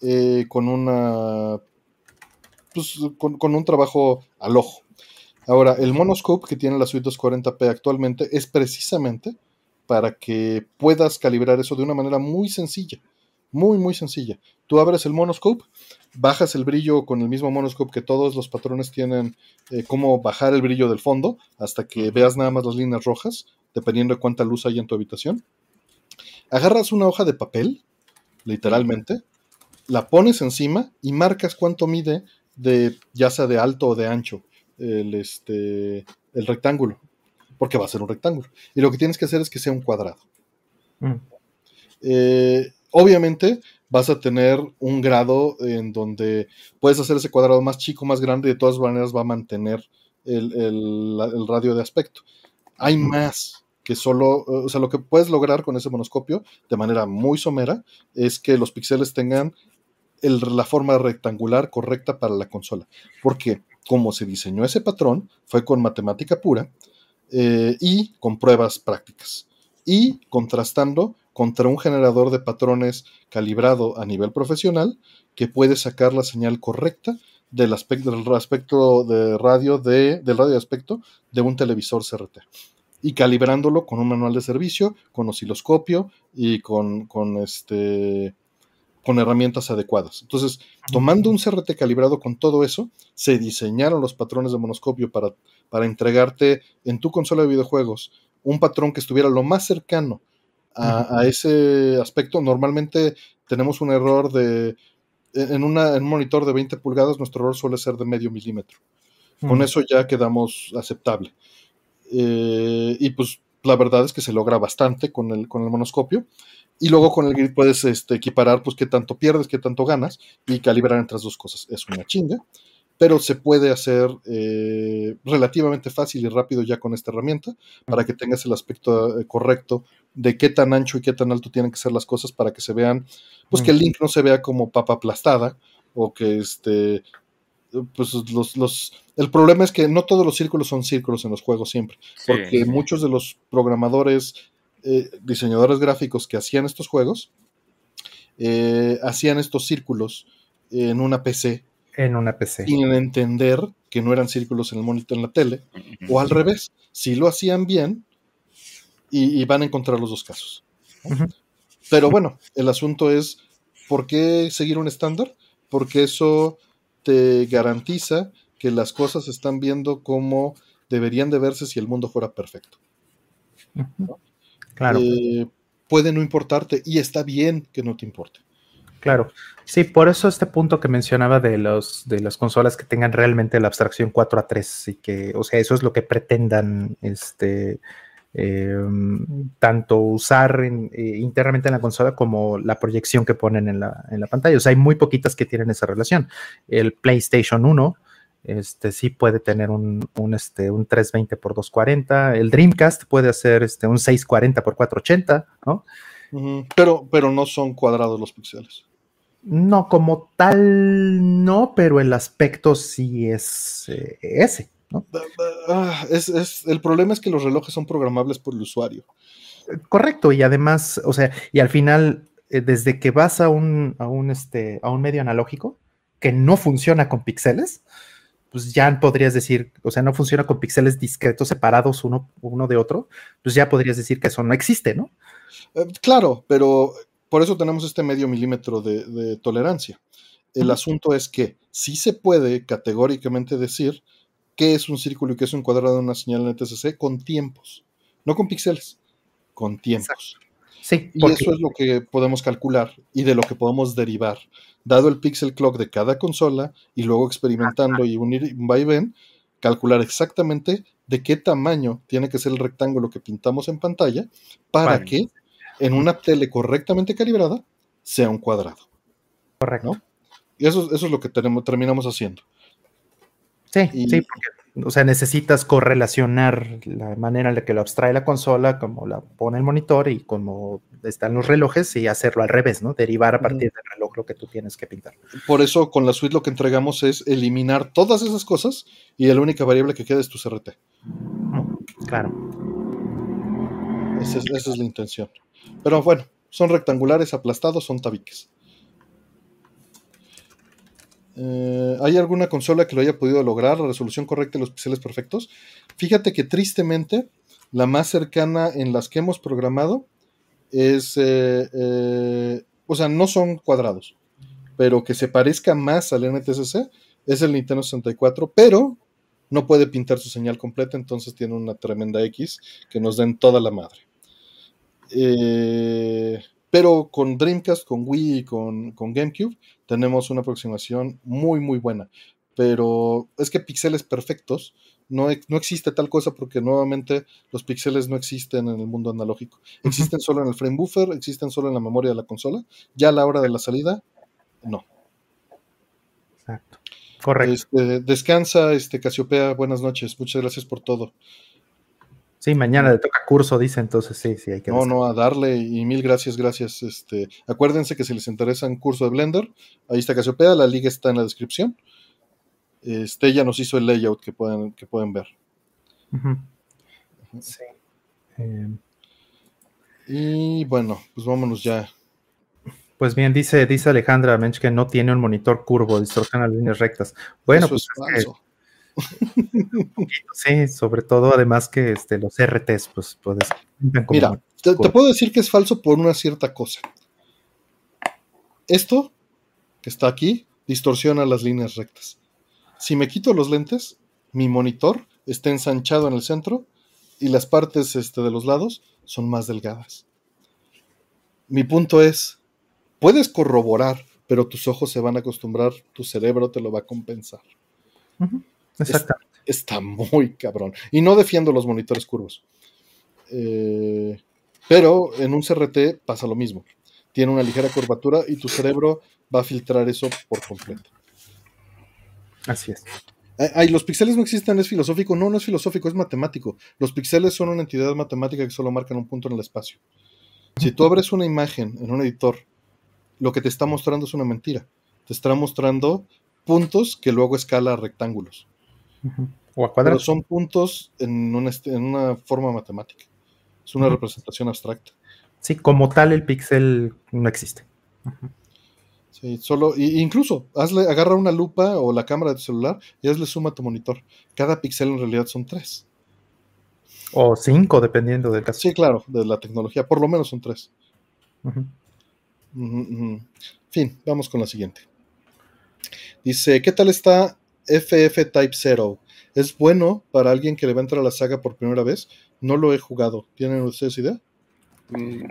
eh, con una pues, con, con, un trabajo al ojo. Ahora, el monoscope que tiene la suite 240p actualmente es precisamente para que puedas calibrar eso de una manera muy sencilla, muy, muy sencilla. Tú abres el monoscope, bajas el brillo con el mismo monoscope que todos los patrones tienen, eh, cómo bajar el brillo del fondo hasta que veas nada más las líneas rojas, dependiendo de cuánta luz hay en tu habitación. Agarras una hoja de papel, literalmente, la pones encima y marcas cuánto mide de ya sea de alto o de ancho el, este, el rectángulo porque va a ser un rectángulo. Y lo que tienes que hacer es que sea un cuadrado. Mm. Eh, obviamente vas a tener un grado en donde puedes hacer ese cuadrado más chico, más grande, y de todas maneras va a mantener el, radio de aspecto. Hay mm. más que solo, o sea, lo que puedes lograr con ese monoscopio de manera muy somera es que los píxeles tengan la forma rectangular correcta para la consola. Porque como se diseñó ese patrón, fue con matemática pura, eh, y con pruebas prácticas. Y contrastando contra un generador de patrones calibrado a nivel profesional que puede sacar la señal correcta del aspecto, del aspecto de radio de, del radio aspecto de un televisor CRT. Y calibrándolo con un manual de servicio, con osciloscopio y con, con este con herramientas adecuadas. Entonces, tomando un CRT calibrado con todo eso, se diseñaron los patrones de monoscopio para, para entregarte en tu consola de videojuegos un patrón que estuviera lo más cercano a, ese aspecto. Normalmente tenemos un error de, en, una, en, un monitor de 20 pulgadas, nuestro error suele ser de medio milímetro. Con eso ya quedamos aceptable. Eh, y pues la verdad es que se logra bastante con el, con el monoscopio. Y luego con el grid puedes este, equiparar pues qué tanto pierdes, qué tanto ganas y calibrar entre las dos cosas. Es una chinga, pero se puede hacer eh, relativamente fácil y rápido ya con esta herramienta para que tengas el aspecto eh, correcto de qué tan ancho y qué tan alto tienen que ser las cosas para que se vean, pues que el link no se vea como papa aplastada o que este pues los, los, el problema es que no todos los círculos son círculos en los juegos siempre, porque muchos de los programadores eh, diseñadores gráficos que hacían estos juegos eh, hacían estos círculos en una PC. En una PC. Sin entender que no eran círculos en el monitor en la tele. O al revés, si lo hacían bien y, van a encontrar los dos casos. Pero bueno, el asunto es, ¿por qué seguir un estándar? Porque eso te garantiza que las cosas están viendo como deberían de verse si el mundo fuera perfecto. Claro. Eh, puede no importarte y está bien que no te importe. Claro, sí, por eso este punto que mencionaba de, los, de las consolas que tengan realmente la abstracción 4 a 3 y que, o sea, eso es lo que pretendan este, em, tanto usar eh, internamente en la consola como la proyección que ponen en la, en la, pantalla. O sea, hay muy poquitas que tienen esa relación. El PlayStation 1 este sí puede tener un, un, este, un 320 x 240. El Dreamcast puede hacer este, un 640 x 480, ¿no? pero, pero no son cuadrados los píxeles. No, como tal, no, pero el aspecto sí es eh, ese. ¿no? Ah, es, es, el problema es que los relojes son programables por el usuario. Correcto, y además, o sea, y al final, eh, desde que vas a un, a un, este, a un medio analógico que no funciona con píxeles, pues ya podrías decir, o sea, no funciona con píxeles discretos separados uno, uno de otro, pues ya podrías decir que eso no existe, ¿no? Eh, claro, pero por eso tenemos este medio milímetro de, tolerancia. El asunto es que sí se puede categóricamente decir qué es un círculo y qué es un cuadrado de una señal NTSC con tiempos, no con píxeles, con tiempos. Sí, y eso es lo que podemos calcular y de lo que podemos derivar, dado el pixel clock de cada consola y luego experimentando y unir un vaivén, calcular exactamente de qué tamaño tiene que ser el rectángulo que pintamos en pantalla para que en una tele correctamente calibrada sea un cuadrado. Correcto. Y eso, eso es lo que tenemos, terminamos haciendo. Sí, sí, porque, o sea, necesitas correlacionar la manera en la que lo abstrae la consola, como la pone el monitor y como están los relojes y hacerlo al revés, ¿no? Derivar a partir del reloj lo que tú tienes que pintar. Por eso con la suite lo que entregamos es eliminar todas esas cosas y la única variable que queda es tu CRT. Claro. esa es la intención. Pero bueno, son rectangulares, aplastados, son tabiques. Eh, ¿Hay alguna consola que lo haya podido lograr? La resolución correcta y los píxeles perfectos. Fíjate que tristemente, la más cercana en las que hemos programado es. Eh, eh, o sea, no son cuadrados, pero que se parezca más al NTSC es el Nintendo 64, pero no puede pintar su señal completa, entonces tiene una tremenda X que nos den toda la madre. Eh, pero con Dreamcast, con Wii y con, GameCube tenemos una aproximación muy, muy buena. Pero es que píxeles perfectos no, no, existe tal cosa porque nuevamente los píxeles no existen en el mundo analógico. Existen solo en el frame buffer, existen solo en la memoria de la consola. Ya a la hora de la salida, no. Exacto. Correcto. Este, descansa, este Casiopea. Buenas noches. Muchas gracias por todo. Sí, mañana le toca curso, dice, entonces sí, sí, hay que... No, no, a darle y mil gracias, gracias. Este, acuérdense que si les interesa un curso de Blender, ahí está Casiopea, la liga está en la descripción. Este, ella nos hizo el layout que pueden, que pueden ver. Sí. Em. Y bueno, pues vámonos ya. Pues bien, dice, dice Alejandra Mench que no tiene un monitor curvo, distorsiona líneas rectas. Bueno, pues (laughs) sí, sobre todo además que este, los RTs, pues puedes. Mira, te, puedo decir que es falso por una cierta cosa. Esto que está aquí distorsiona las líneas rectas. Si me quito los lentes, mi monitor está ensanchado en el centro y las partes este, de los lados son más delgadas. Mi punto es, puedes corroborar, pero tus ojos se van a acostumbrar, tu cerebro te lo va a compensar. Exactamente. Está, muy cabrón. Y no defiendo los monitores curvos. Eh, pero en un CRT pasa lo mismo. Tiene una ligera curvatura y tu cerebro va a filtrar eso por completo. Así es. Ay, los píxeles no existen, es filosófico. No, no es filosófico, es matemático. Los píxeles son una entidad matemática que solo marcan un punto en el espacio. Si tú abres una imagen en un editor, lo que te está mostrando es una mentira. Te está mostrando puntos que luego escala a rectángulos. O a cuadrados. Pero son puntos en una, en una forma matemática. Es una representación abstracta. Sí, como tal el píxel no existe. Sí, solo, incluso hazle, agarra una lupa o la cámara de tu celular y hazle suma a tu monitor. Cada píxel en realidad son tres. O cinco, dependiendo del caso. Sí, claro, de la tecnología. Por lo menos son tres. Fin, vamos con la siguiente. Dice, ¿qué tal está FF Type 0. ¿Es bueno para alguien que le va a entrar a la saga por primera vez? No lo he jugado. ¿Tienen ustedes idea?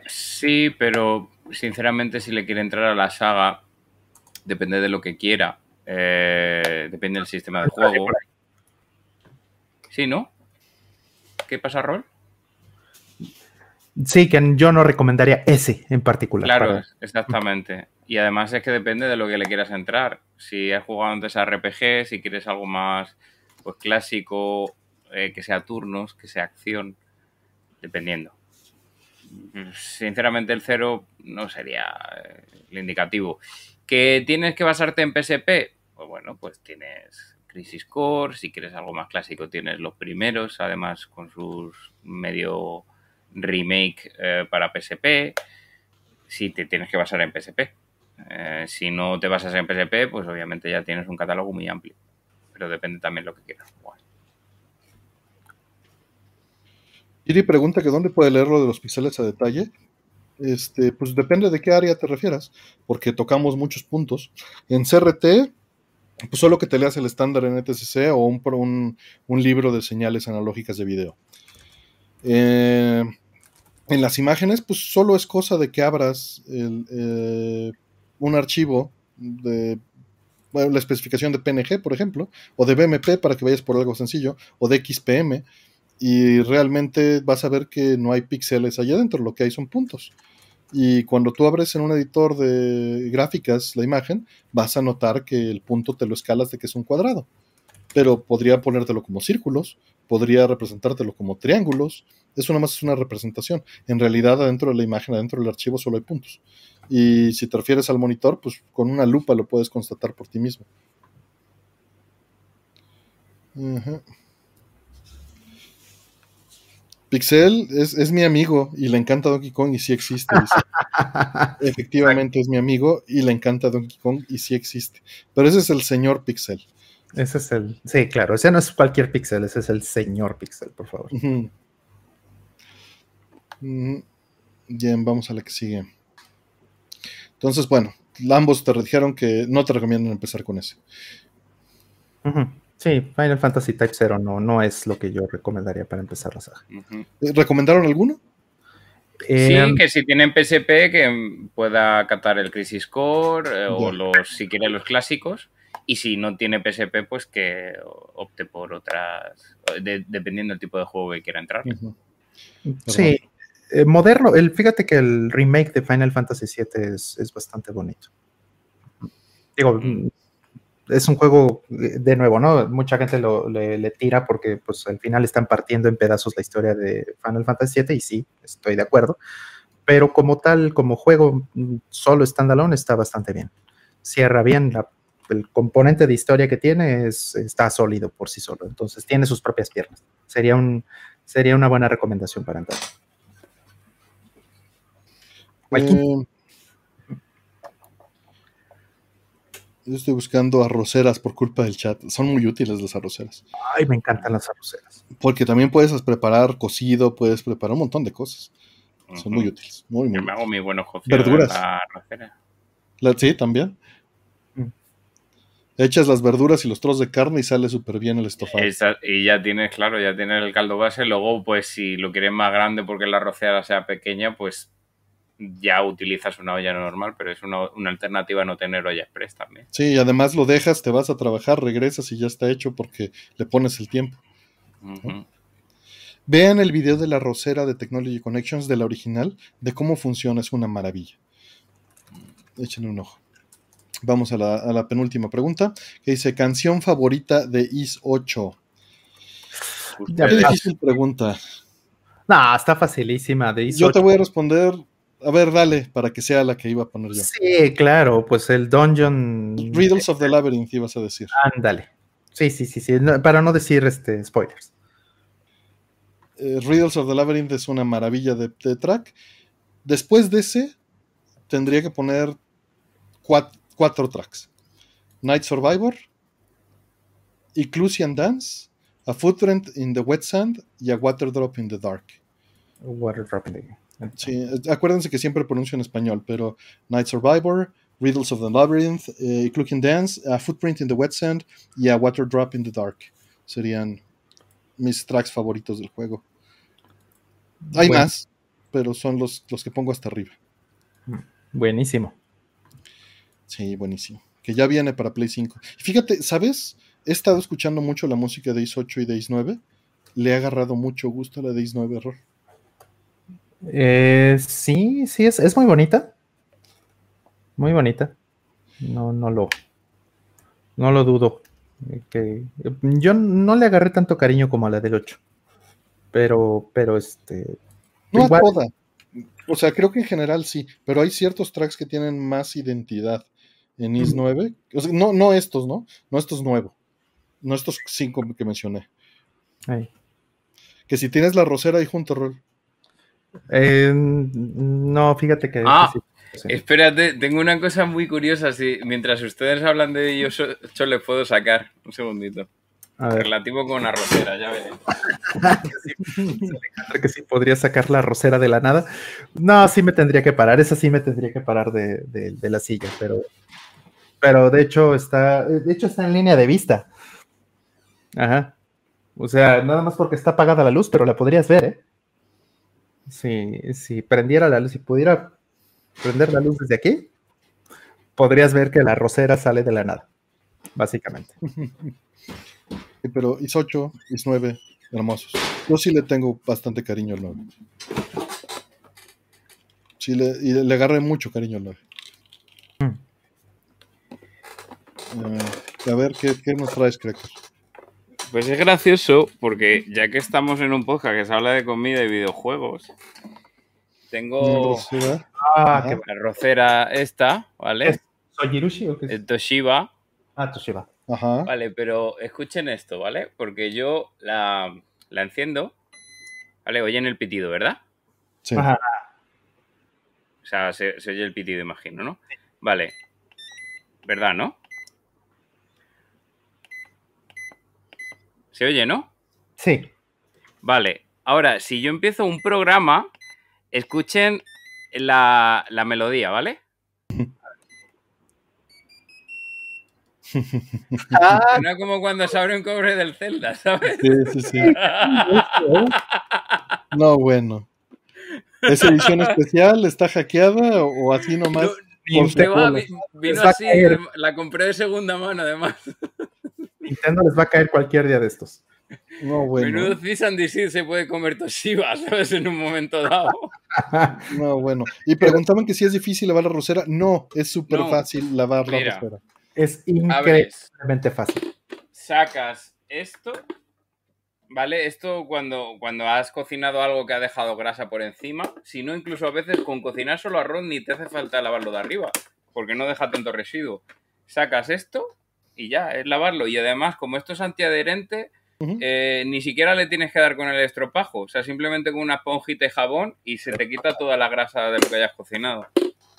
Sí, pero sinceramente si le quiere entrar a la saga, depende de lo que quiera. Eh, depende del sistema de juego. Sí, ¿no? ¿Qué pasa, Rol? Sí, que yo no recomendaría ese en particular. Claro, exactamente. Y además es que depende de lo que le quieras entrar. Si has jugado antes a RPG, si quieres algo más pues clásico, eh, que sea turnos, que sea acción, dependiendo. Sinceramente el cero no sería eh, el indicativo. ¿Que tienes que basarte en PSP? Pues bueno, pues tienes Crisis Core, si quieres algo más clásico tienes los primeros, además con sus medio remake eh, para PSP, si te tienes que basar en PSP. Eh, si no te basas en PSP, pues obviamente ya tienes un catálogo muy amplio, pero depende también lo que quieras jugar. Pregunta que dónde puede leer lo de los píxeles a detalle. Este, pues depende de qué área te refieras, porque tocamos muchos puntos. En CRT, pues solo que te leas el estándar en NTSC o un, libro de señales analógicas de video. Eh, en las imágenes, pues solo es cosa de que abras eh, un archivo de la especificación de PNG, por ejemplo, o de BMP para que vayas por algo sencillo, o de XPM, y realmente vas a ver que no hay píxeles allá adentro, lo que hay son puntos. Y cuando tú abres en un editor de gráficas la imagen, vas a notar que el punto te lo escalas de que es un cuadrado. Pero podría ponértelo como círculos, podría representártelo como triángulos. Eso nada más es una representación. En realidad, adentro de la imagen, adentro del archivo, solo hay puntos. Y si te refieres al monitor, pues con una lupa lo puedes constatar por ti mismo. Pixel es, mi amigo y le encanta Donkey Kong y sí existe. (laughs) Efectivamente es mi amigo y le encanta Donkey Kong y sí existe. Pero ese es el señor Pixel. Ese es el. Sí, claro. Ese no es cualquier Pixel, ese es el señor Pixel, por favor. Bien, vamos a la que sigue. Entonces, bueno, ambos te dijeron que no te recomiendan empezar con ese. Sí, Final Fantasy Type 0 no, no es lo que yo recomendaría para empezar la saga. ¿Recomendaron alguno? sí, em, que si tienen PSP que pueda catar el Crisis Core eh, o los, si quiere los clásicos. Y si no tiene PSP, pues que opte por otras, dependiendo del tipo de juego que quiera entrar. Sí, eh, moderno. El, fíjate que el remake de Final Fantasy VII es, es bastante bonito. Digo, mm es un juego, eh, de nuevo, ¿no? Mucha gente lo, le, tira porque pues al final están partiendo en pedazos la historia de Final Fantasy VII y sí, estoy de acuerdo. Pero como tal, como juego mm, solo standalone está bastante bien. Cierra bien, el componente de historia que tiene es, está sólido por sí solo, entonces tiene sus propias piernas. Sería, un, sería una buena recomendación para entrar. Yo estoy buscando arroceras por culpa del chat. Son muy útiles las arroceras. Ay, me encantan las arroceras. Porque también puedes preparar cocido, puedes preparar un montón de cosas. Son muy útiles. Muy, muy Yo me hago mi buenos Verduras. La arrocera. sí, también. Echas las verduras y los trozos de carne y sale súper bien el estofado. y ya tienes, claro, ya tienes el caldo base. Luego, pues si lo quieres más grande porque la arrocera sea pequeña, pues ya utilizas una olla normal, pero es una, alternativa a no tener olla express también. Sí, y además lo dejas, te vas a trabajar, regresas y ya está hecho porque le pones el tiempo. Vean el video de la rosera de Technology Connections de la original, de cómo funciona, es una maravilla. Échenle un ojo. Vamos a la, penúltima pregunta, que dice, canción favorita de IS 8. Qué difícil pregunta. No, está facilísima. De Yo te voy a responder a ver, dale, para que sea la que iba a poner yo. Sí, claro, pues el Dungeon. Riddles of the Labyrinth ibas a decir. Ándale. Sí, sí, sí, sí. para no decir este, spoilers. Eh, Riddles of the Labyrinth es una maravilla de, track. Después de ese, tendría que poner cuatro, tracks: Night Survivor, Eclusian Dance, A Footprint in the Wet Sand y A Water Drop in the Dark. Water Drop in the Sí, acuérdense que siempre pronuncio en español, pero Night Survivor, Riddles of the Labyrinth, eh, Dance, A Footprint in the Wet Sand y A Water Drop in the Dark serían mis tracks favoritos del juego. Hay más, pero son los, los que pongo hasta arriba. Buenísimo. Sí, buenísimo. Que ya viene para Play 5. Fíjate, ¿sabes? He estado escuchando mucho la música de Is 8 y de Is 9. Le ha agarrado mucho gusto a la de Is 9 Error. Eh, sí, sí, es, es muy bonita. Muy bonita. No, no lo. No lo dudo. Que, yo no le agarré tanto cariño como a la del 8. Pero, pero este. No a toda. O sea, creo que en general sí, pero hay ciertos tracks que tienen más identidad en IS 9. O sea, no, no estos, ¿no? No estos nuevos. No estos cinco que mencioné. Que si tienes la rosera ahí junto, Rol. Eh, no, fíjate que. Ah, espérate, tengo una cosa muy curiosa. Si, mientras ustedes hablan de ellos, yo le puedo sacar. Un segundito. Relativo con la rosera, ya veré. que sí podría sacar la rosera de la nada. No, sí me tendría que parar. Esa sí me tendría que parar de, de, la silla, pero. Pero de hecho está. De hecho está en línea de vista. Ajá. O sea, nada más porque está apagada la luz, pero la podrías ver, ¿eh? Si, si prendiera la luz, si pudiera prender la luz desde aquí, podrías ver que la rosera sale de la nada, básicamente. (laughs) pero IS 8, IS 9, hermosos. Yo sí le tengo bastante cariño al 9. Sí, le, y le agarré mucho cariño al 9. Hmm. Eh, a ver, ¿qué, qué nos traes, Cracker? Pues es gracioso porque ya que estamos en un podcast que se habla de comida y videojuegos, tengo ah, la rocera esta, ¿vale? ¿Sojirushi o qué es? Toshiba. Ah, Toshiba. Ajá. Vale, pero escuchen esto, ¿vale? Porque yo la, la enciendo, ¿vale? Oyen el pitido, ¿verdad? Sí. Ajá. O sea, se, se, oye el pitido, imagino, ¿no? Vale. ¿Verdad, no? ¿Se oye, no? Sí. Vale. Ahora, si yo empiezo un programa, escuchen la, melodía, ¿vale? (laughs) Ah. No como cuando se abre un cobre del Zelda, ¿sabes? Sí, sí, sí. No, bueno. ¿Es edición especial? ¿Está hackeada o así nomás? No, vino así, la compré de segunda mano además. Nintendo les va a caer cualquier día de estos. No, bueno. Menudo Cis se puede comer Toshiba, (laughs) ¿sabes? En un momento dado. (laughs) no, bueno. Y preguntaban que si es difícil lavar la rosera. No, es súper fácil lavar la rosera. Es increíblemente fácil. Sacas esto, ¿vale? Esto cuando, cuando has cocinado algo que ha dejado grasa por encima. Si no, incluso a veces con cocinar solo arroz ni te hace falta lavarlo de arriba, porque no deja tanto residuo. Sacas esto, y ya, es lavarlo. Y además, como esto es antiadherente, eh, ni siquiera le tienes que dar con el estropajo. O sea, simplemente con una esponjita y jabón y se te quita toda la grasa de lo que hayas cocinado.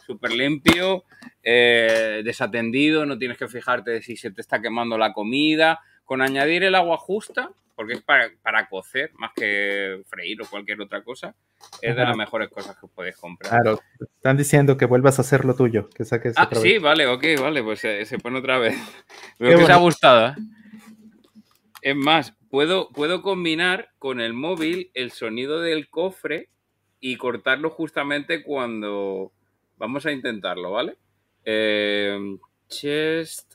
Súper limpio, eh, desatendido, no tienes que fijarte de si se te está quemando la comida. Con añadir el agua justa, porque es para, para cocer más que freír o cualquier otra cosa, es de las mejores cosas que puedes comprar. Claro, están diciendo que vuelvas a hacer lo tuyo, que saques Ah, sí, vale, ok, vale, pues se, pone otra vez. (laughs) Veo que os ha gustado. ¿eh? Es más, puedo, puedo combinar con el móvil el sonido del cofre y cortarlo justamente cuando vamos a intentarlo, ¿vale? Eh, chest.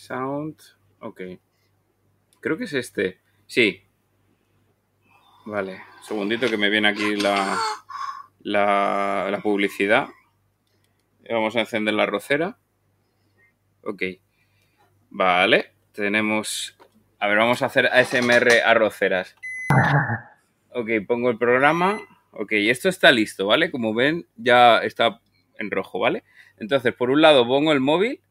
Sound. Ok. Creo que es este. Sí. Vale. Segundito que me viene aquí la, la, publicidad. Vamos a encender la rocera. Ok. Vale. Tenemos... A ver, vamos a hacer ASMR a roceras. Ok, pongo el programa. Ok, esto está listo, ¿vale? Como ven, ya está en rojo, ¿vale? Entonces, por un lado pongo el móvil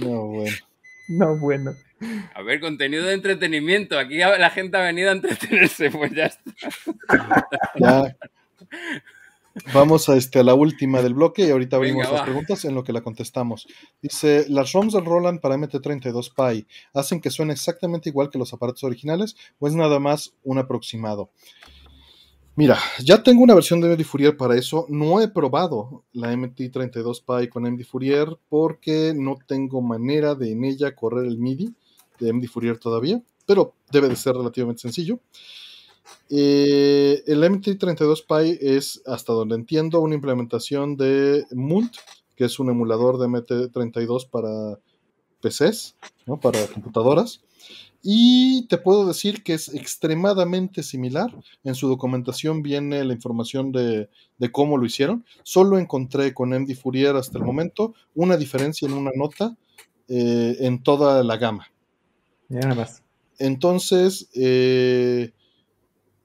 No, bueno. No, bueno. A ver, contenido de entretenimiento. Aquí la gente ha venido a entretenerse, pues ya está. Ya. Vamos a, este, a la última del bloque y ahorita abrimos las preguntas en lo que la contestamos. Dice, las ROMs del Roland para MT32 Pi hacen que suene exactamente igual que los aparatos originales o es nada más un aproximado. Mira, ya tengo una versión de MD Fourier para eso. No he probado la MT32 Pi con MD Fourier porque no tengo manera de en ella correr el MIDI de MD Fourier todavía, pero debe de ser relativamente sencillo. Eh, el MT32 Pi es, hasta donde entiendo, una implementación de Munt, que es un emulador de MT32 para PCs, ¿no? para computadoras. Y te puedo decir que es extremadamente similar. En su documentación viene la información de, cómo lo hicieron. Solo encontré con MD Fourier hasta el momento una diferencia en una nota eh, en toda la gama. nada más. Entonces, eh,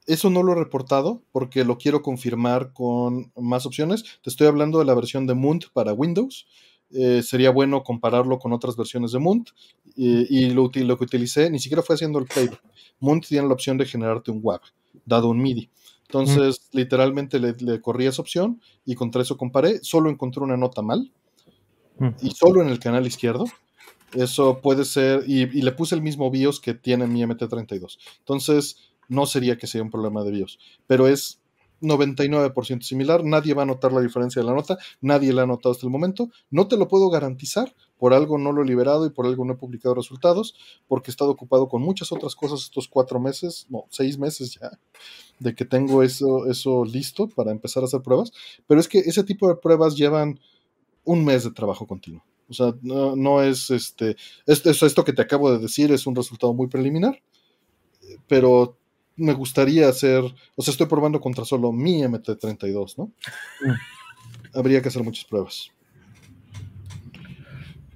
eso no lo he reportado porque lo quiero confirmar con más opciones. Te estoy hablando de la versión de Munt para Windows. Eh, sería bueno compararlo con otras versiones de Munt. Y lo, que utilicé ni siquiera fue haciendo el playback. Munt tiene la opción de generarte un WAV, dado un MIDI. Entonces, literalmente le, corrí esa opción y contra eso comparé. Solo encontré una nota mal. Y solo en el canal izquierdo. Eso puede ser. Y, y, le puse el mismo BIOS que tiene mi MT32. Entonces, no sería que sea un problema de BIOS, pero es 99% similar, nadie va a notar la diferencia de la nota, nadie la ha notado hasta el momento, no te lo puedo garantizar, por algo no lo he liberado y por algo no he publicado resultados, porque he estado ocupado con muchas otras cosas estos cuatro meses, no, seis meses ya, de que tengo eso, eso listo para empezar a hacer pruebas, pero es que ese tipo de pruebas llevan un mes de trabajo continuo. O sea, no, es este, esto, esto que te acabo de decir es un resultado muy preliminar, pero me gustaría hacer, o sea, estoy probando contra solo mi MT32, ¿no? Mm. Habría que hacer muchas pruebas.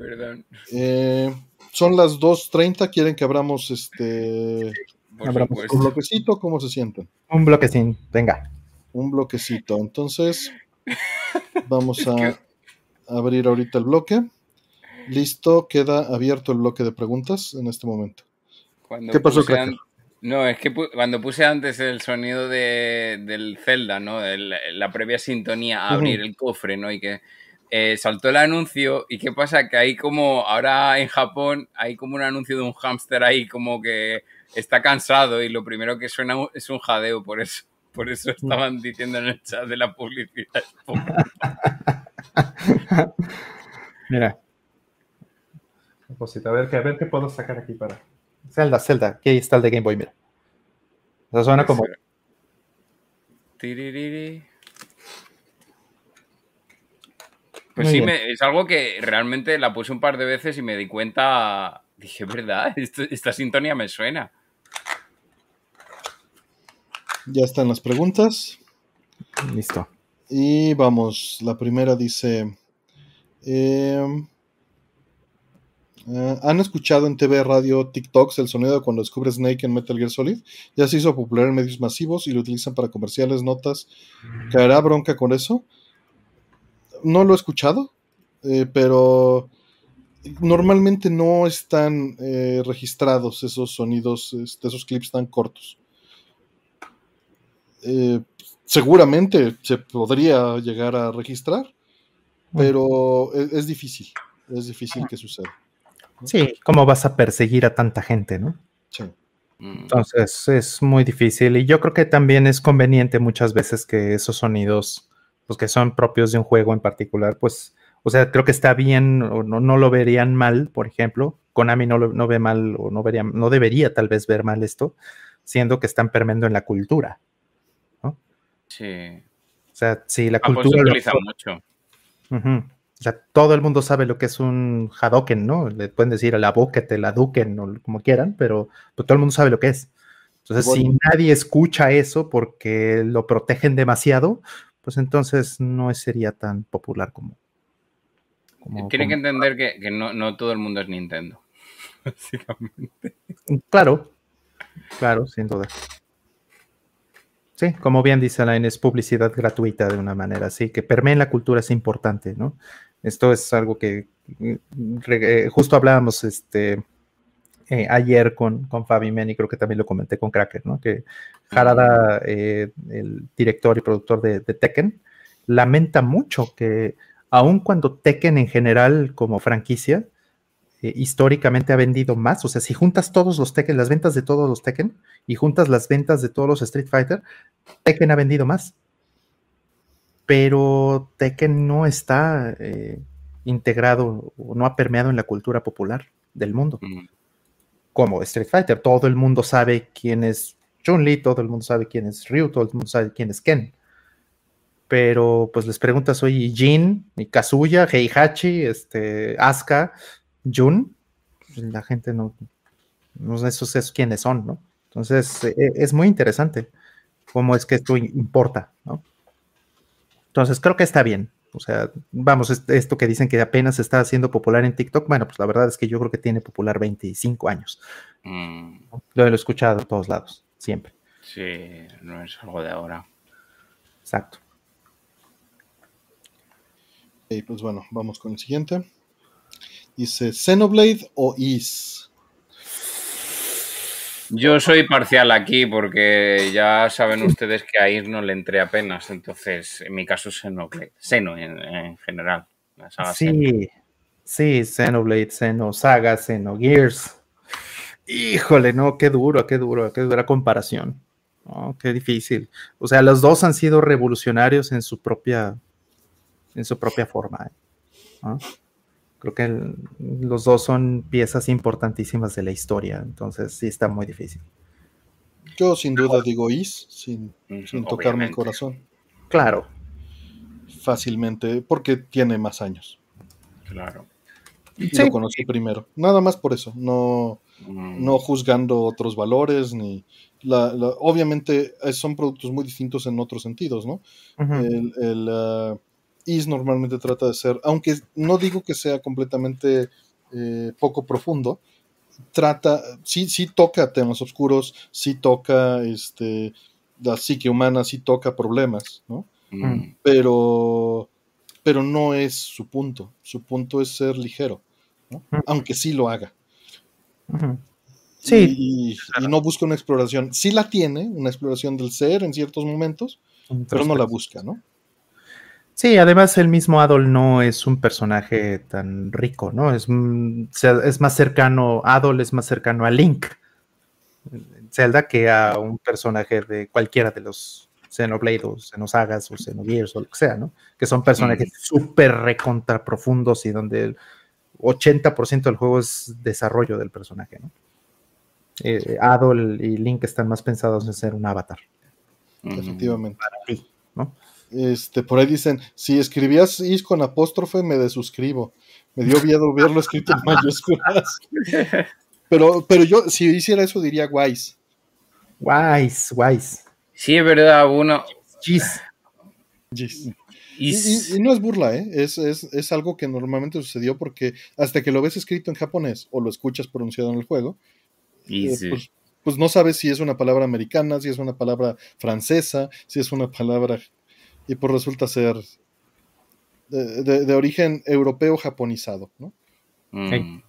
Perdón. Eh, son las 2.30, quieren que abramos este... un bloquecito, ¿cómo se sienten? Un bloquecito, venga. Un bloquecito, entonces vamos a abrir ahorita el bloque. Listo, queda abierto el bloque de preguntas en este momento. ¿Qué pasó, Cracker? No, es que cuando puse antes el sonido de, del Zelda, ¿no? la previa sintonía a abrir el cofre, ¿no? Y que eh, saltó el anuncio y qué pasa que hay como, ahora en Japón hay como un anuncio de un hámster ahí como que está cansado y lo primero que suena es un jadeo, por eso, por eso estaban diciendo en el chat de la publicidad. (laughs) Mira. A ver, a ver qué puedo sacar aquí para... Zelda, Zelda, aquí está el de Game Boy, mira. Eso suena como. Pues sí, es algo que realmente la puse un par de veces y me di cuenta. Dije, ¿verdad? (laughs) esta sintonía me suena. Ya están las preguntas. Listo. Y vamos, la primera dice. Eh, eh, ¿Han escuchado en TV, radio, TikToks el sonido de cuando descubre Snake en Metal Gear Solid? Ya se hizo popular en medios masivos y lo utilizan para comerciales, notas. ¿Caerá bronca con eso? No lo he escuchado, eh, pero normalmente no están eh, registrados esos sonidos, este, esos clips tan cortos. seguramente se podría llegar a registrar, pero es difícil, es difícil que suceda. Sí, ¿cómo vas a perseguir a tanta gente, no? Sí. Mm. Entonces es muy difícil y yo creo que también es conveniente muchas veces que esos sonidos, pues que son propios de un juego en particular, pues, o sea, creo que está bien o no, no lo verían mal, por ejemplo. Konami no, no ve mal o no, vería, no debería tal vez ver mal esto, siendo que están permeando en la cultura, ¿no? Sí. O sea, sí, la cultura... Se utiliza mucho. O sea, todo el mundo sabe lo que es un Hadoken, ¿no? Le pueden decir a la Bucket, la Duken o como quieran, pero, pues, todo el mundo sabe lo que es. Entonces, si nadie escucha eso porque lo protegen demasiado, pues entonces no sería tan popular como. Tienen que entender que, no, no, todo el mundo es Nintendo. (laughs) Básicamente. Claro, claro, sin duda. Sí, como bien dice Alain, es publicidad gratuita de una manera así, que permea en la cultura es importante, ¿no? Esto es algo que eh, justo hablábamos este, eh, ayer con, con Fabi Meni, creo que también lo comenté con Cracker, ¿no? Que Harada, eh, el director y productor de, Tekken, lamenta mucho que aun cuando Tekken en general como franquicia históricamente ha vendido más, o sea, si juntas todos los Tekken, las ventas de todos los Tekken y juntas las ventas de todos los Street Fighter, Tekken ha vendido más pero Tekken no está eh, integrado o no ha permeado en la cultura popular del mundo. Como Street Fighter, todo el mundo sabe quién es Chun-Li, todo el mundo sabe quién es Ryu, todo el mundo sabe quién es Ken. pero pues les preguntas, oye, Jin, y Kazuya, Heihachi, este, Asuka, Jun, pues, la gente no, no esos es quiénes son, ¿no? Entonces, e, es muy interesante cómo es que esto importa, ¿no? Entonces, creo que está bien. O sea, vamos, esto que dicen que apenas está haciendo popular en TikTok, bueno, pues la verdad es que yo creo que tiene popular 25 años. Mm. Lo he escuchado a todos lados, siempre. Sí, no es algo de ahora. Exacto. Y pues bueno, vamos con el siguiente. Dice Xenoblade o Is. Yo soy parcial aquí porque ya saben ustedes que a Ir no le entré apenas, entonces en mi caso Xenoblade, Xeno en, en general. sí, sí, Xenoblade, Xeno Saga, Xenogears. Híjole, no, qué duro, qué duro, qué dura comparación. qué difícil. O sea, los dos han sido revolucionarios en su propia, en su propia forma. ¿eh? Creo que los dos son piezas importantísimas de la historia, entonces sí está muy difícil. Yo sin duda digo Is, sin, sin tocarme el corazón. Claro. Fácilmente, porque tiene más años. Claro. Y lo conocí primero. Nada más por eso. No, mm. no juzgando otros valores, ni. La, obviamente eh, son productos muy distintos en otros sentidos, ¿no? El, ah, Is normalmente trata de ser, aunque no digo que sea completamente eh, poco profundo, trata, sí, sí toca temas oscuros, sí toca este, la psique humana, sí toca problemas, ¿no? Mm. Pero, pero no es su punto. Su punto es ser ligero, ¿no? aunque sí lo haga. Sí. Y, y, no busca una exploración. Sí la tiene, una exploración del ser en ciertos momentos, pero no la busca, ¿no? Sí, además el mismo Adol no es un personaje tan rico, ¿no? Es, es más cercano, Adol es más cercano a Link, Zelda, que a un personaje de cualquiera de los Xenoblade o Xenosagas o Xenogears o lo que sea, ¿no? Que son personajes mm. súper recontra profundos y donde el 80% del juego es desarrollo del personaje, ¿no? Eh, Adol y Link están más pensados en ser un avatar. Efectivamente. Para ti, ¿no? Este, por ahí dicen, si escribías is con apóstrofe, me desuscribo. Me dio miedo verlo escrito en (laughs) mayúsculas. Pero, pero yo, si hiciera eso, diría wise. Wise, wise. Sí, es verdad, uno. Gis. Y, no es burla, ¿eh? Es, es, algo que normalmente sucedió porque hasta que lo ves escrito en japonés o lo escuchas pronunciado en el juego, eh, pues, pues, no sabes si es una palabra americana, si es una palabra francesa, si es una palabra y pues resulta ser de, origen europeo japonizado, ¿no? Mm.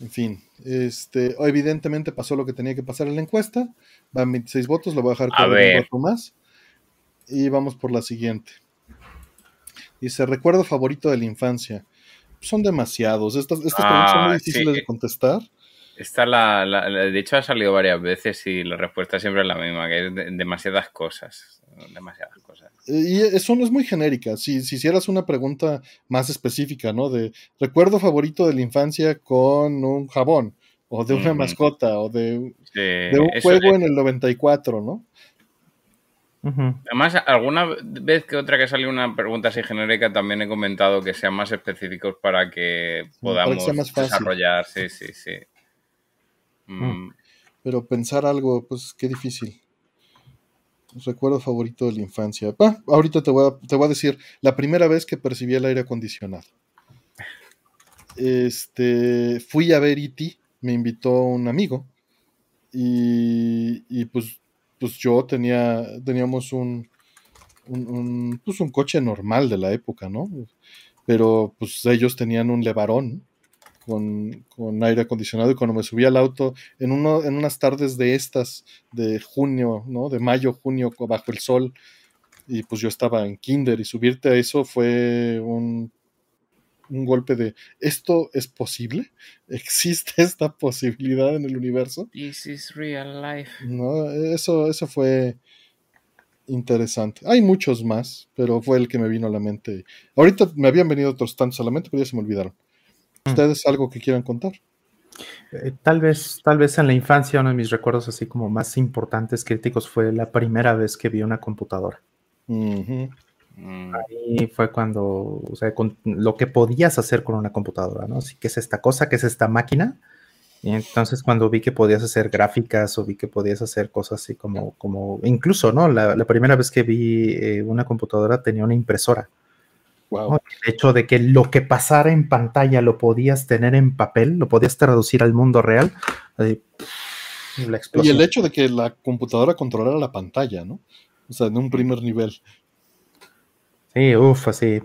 En fin, este, evidentemente pasó lo que tenía que pasar en la encuesta. Van 26 votos, lo voy a dejar con un voto más. Y vamos por la siguiente. Dice, recuerdo favorito de la infancia. Son demasiados. Estas, estas preguntas son muy ah, difíciles de contestar. Esta la, de hecho ha salido varias veces y la respuesta siempre es la misma, que es demasiadas cosas. Demasiadas cosas. Y eso no es muy genérica. Si, si hicieras una pregunta más específica, ¿no? De recuerdo favorito de la infancia con un jabón, o de una mascota, o de, un juego en el 94, ¿no? Además, alguna vez que otra que sale una pregunta así genérica, también he comentado que sean más específicos para que podamos desarrollar. Sí, sí, sí. Mm. Mm. Pero pensar algo, pues qué difícil. Recuerdo favorito de la infancia. ahorita te voy, a, te voy a decir la primera vez que percibí el aire acondicionado. Este, fui a ver E.T., me invitó un amigo y, y pues, pues yo tenía, teníamos un, un, pues un coche normal de la época, ¿no? Pero pues ellos tenían un levarón con, aire acondicionado y cuando me subí al auto en, uno, en unas tardes de estas, de junio, ¿no? De mayo, junio, bajo el sol, y pues yo estaba en kinder y subirte a eso fue un, un golpe de, ¿esto es posible? ¿Existe (laughs) esta posibilidad en el universo? This is real life. No, eso, eso fue interesante. Hay muchos más, pero fue el que me vino a la mente. Ahorita me habían venido otros tantos a la mente, pero ya se me olvidaron. ¿Ustedes algo que quieran contar? Eh, tal vez, tal vez en la infancia uno de mis recuerdos así como más importantes críticos fue la primera vez que vi una computadora. Mm, Ahí fue cuando, o sea, con lo que podías hacer con una computadora, ¿no? Así que es esta cosa, que es esta máquina. Y entonces cuando vi que podías hacer gráficas o vi que podías hacer cosas así como, como incluso, ¿no? La, la primera vez que vi eh, una computadora tenía una impresora. Wow. ¿no? El hecho de que lo que pasara en pantalla lo podías tener en papel, lo podías traducir al mundo real. eh, la Y el hecho de que la computadora controlara la pantalla, ¿no? O sea, en un primer nivel. Sí, uff, así.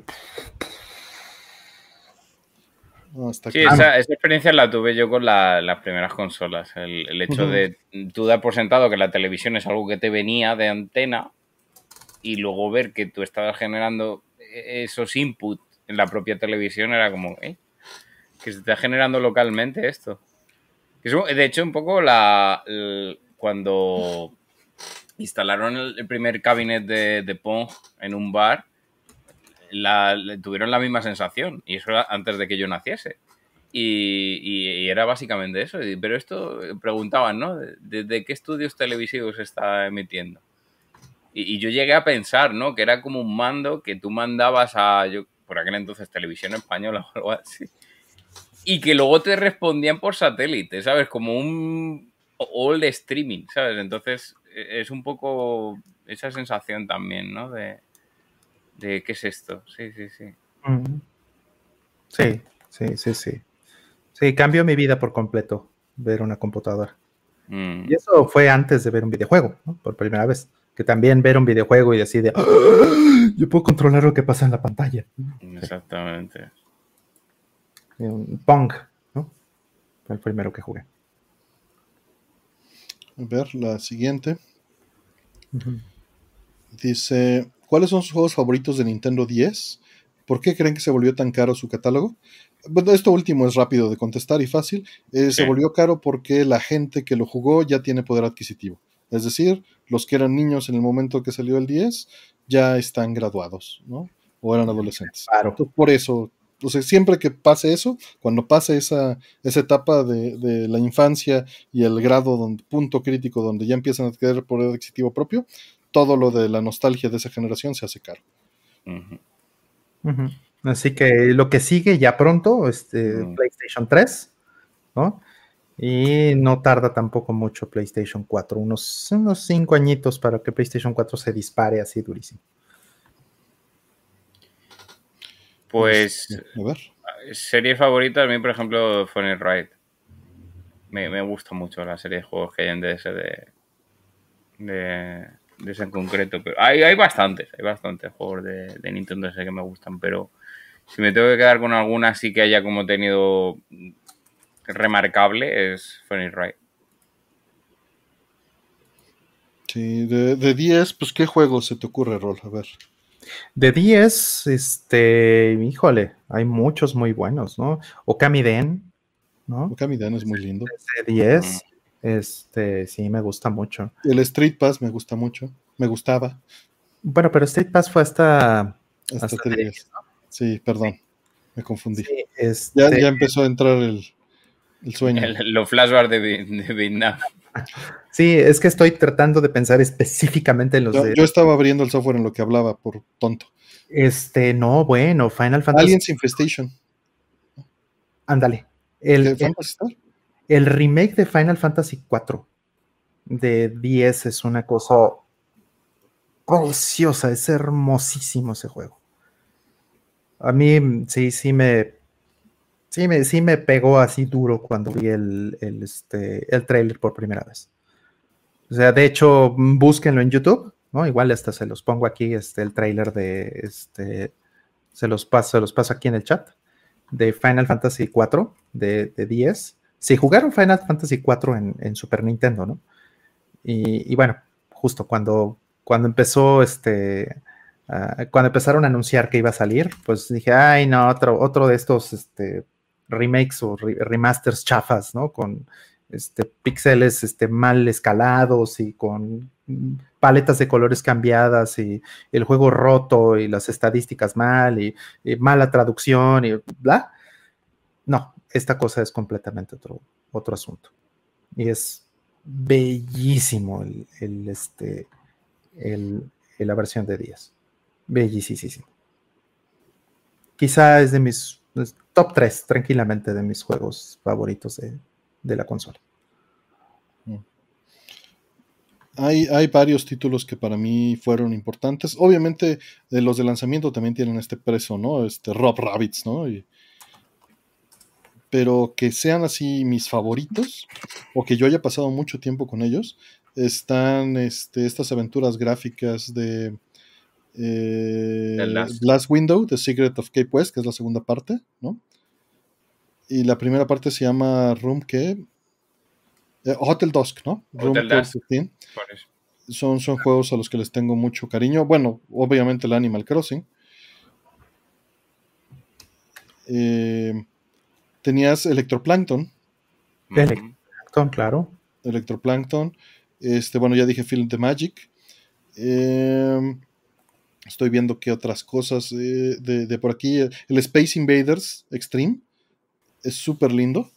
No, está Sí, claro. esa, esa experiencia la tuve yo con la- las primeras consolas. El, el hecho de tú dar por sentado que la televisión es algo que te venía de antena y luego ver que tú estabas generando esos inputs en la propia televisión era como, ¿eh? Que se está generando localmente esto. De hecho, un poco la, cuando instalaron el, primer cabinet de, de Pong en un bar, la- tuvieron la misma sensación. Y eso era antes de que yo naciese. Y, y- era básicamente eso. Pero esto preguntaban, ¿no? ¿De, de- de qué estudios televisivos se está emitiendo? Y, y yo llegué a pensar, ¿no? Que era como un mando que tú mandabas a, yo, por aquel entonces, televisión española (laughs) o algo así. Y que luego te respondían por satélite, ¿sabes? Como un all streaming, ¿sabes? Entonces e- es un poco esa sensación también, ¿no? De, de ¿qué es esto? Sí, sí, sí. Sí, sí, sí, sí. Sí, cambió mi vida por completo ver una computadora. Mm. Y eso fue antes de ver un videojuego, ¿no? Por primera vez. Que también ver un videojuego y así de, "Ah, yo puedo controlar lo que pasa en la pantalla. Exactamente. Un Pong, ¿no? Fue el primero que jugué. A ver, la siguiente. Dice, ¿cuáles son sus juegos favoritos de Nintendo 10? ¿Por qué creen que se volvió tan caro su catálogo? Bueno, esto último es rápido de contestar y fácil. Eh, Se volvió caro porque la gente que lo jugó ya tiene poder adquisitivo. Es decir, los que eran niños en el momento que salió el 10 ya están graduados, ¿no? O eran adolescentes. Claro. Entonces, por eso, o sea, siempre que pase eso, cuando pase esa, esa etapa de, de la infancia y el grado, donde, punto crítico donde ya empiezan a adquirir poder adquisitivo propio, todo lo de la nostalgia de esa generación se hace caro. Así que lo que sigue ya pronto, este. PlayStation 3, ¿no? Y no tarda tampoco mucho PlayStation 4, unos, unos cinco añitos para que PlayStation 4 se dispare así durísimo. Pues A ver. serie favorita, a mí, por ejemplo, Funny Ride. Me, me gusta mucho la serie de juegos que hay en DS de, de, de ese en concreto. Pero hay, hay bastantes, hay bastantes juegos de, de Nintendo DS que me gustan, pero si me tengo que quedar con alguna así que haya como tenido remarcable, es Funny Ride. Sí, de, de 10, pues ¿qué juego se te ocurre, Rol? A ver. De 10, este, híjole, hay muchos muy buenos, ¿no? Okami Den, ¿no? Okami Dan es muy lindo. De 10, este, sí, me gusta mucho. El Street Pass me gusta mucho. Me gustaba. Bueno, pero State Pass fue hasta... Hasta Hasta 3. Sí, perdón. Me confundí. sí, Ya, este, ya empezó a entrar el, el sueño. Los flashbacks de, de Vietnam. sí, es que estoy tratando de pensar específicamente en los Yo, de... yo estaba abriendo el software en lo que hablaba, por tonto. Este, no, bueno, Final Fantasy... Aliens Infestation. Ándale. El, ¿Qué, el, Fantasy Star? el remake de Final Fantasy 4 de 10 es una cosa preciosa, es hermosísimo ese juego. A mí sí, sí me, sí me, sí me pegó así duro cuando vi el, el, este, el trailer por primera vez. O sea, de hecho, mm, búsquenlo en YouTube, ¿no? Igual hasta se los pongo aquí, este, el trailer de, este, se los paso, se los paso aquí en el chat, de Final Fantasy 4 de, de 10. Si jugaron Final Fantasy 4 en, en Super Nintendo, ¿no? Y, y bueno, justo cuando, cuando empezó este, ah, cuando empezaron a anunciar que iba a salir, pues dije, ay, no, otro, otro de estos este, remakes o re- remasters chafas, ¿no? Con este, píxeles este, mal escalados y con paletas de colores cambiadas y el juego roto y las estadísticas mal y, mala traducción y bla. No, esta cosa es completamente otro, otro asunto. Y es bellísimo el, este, el, la versión de 10. Bellísimo. Quizá es de mis top 3, tranquilamente, de mis juegos favoritos de, la consola. Mm. Hay, hay, varios títulos que para mí fueron importantes. Obviamente, de los de lanzamiento también tienen este preso, ¿no? Este Rob Rabbits, ¿no? Pero que sean así mis favoritos o que yo haya pasado mucho tiempo con ellos, están este, estas aventuras gráficas de eh, Last. Window, The Secret of Cape West, que es la segunda parte, ¿no? Y la primera parte se llama Room que eh, Hotel Dusk, ¿no? Room Dusk. Son, son juegos a los que les tengo mucho cariño. Bueno, obviamente el Animal Crossing. Eh, tenías Electroplankton. Electroplankton, claro. Electroplankton. Este, bueno, ya dije Film the Magic. Em, estoy viendo qué otras cosas eh, de, por aquí. El Space Invaders Extreme es súper lindo.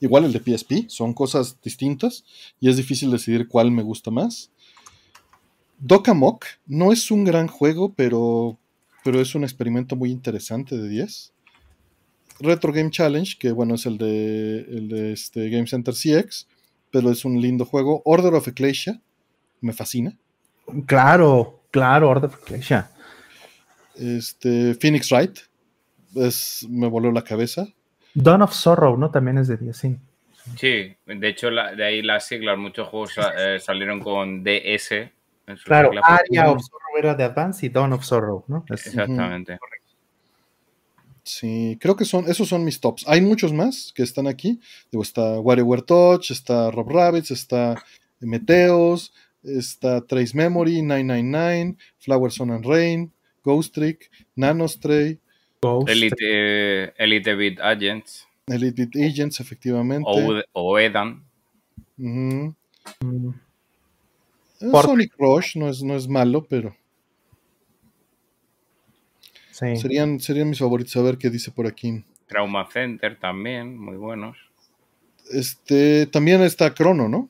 Igual el de PSP, son cosas distintas y es difícil decidir cuál me gusta más. Dokamok no es un gran juego, pero, pero es un experimento muy interesante de 10. Retro Game Challenge, que bueno, es el de, el de este Game Center CX, pero es un lindo juego. Order of Ecclesia, me fascina. Claro, claro, Order of Ecclesia. Este, Phoenix Wright, es, me voló la cabeza. Dawn of Sorrow, ¿no? También es de 10, sí. Sí, de hecho, de ahí las siglas, muchos juegos eh, salieron con DS. claro, Aria of Sorrow era de Advance y Dawn of Sorrow, ¿no? Exactamente. Sí, creo que son, esos son mis tops. Hay muchos más que están aquí. Digo, está WarioWare Touch, está Rob Rabbits, está Meteos, está Trace Memory, 999, Flower Sun and Rain, Ghost Trick, Nanostray. Elite, Elite Beat Agents. Elite Beat Agents, efectivamente. O, Edan. Mm. Sonic Rush no es, no es malo, pero. Serían, serían mis favoritos. A ver qué dice por aquí. Trauma Center también, muy buenos. Este, también está Chrono, ¿no?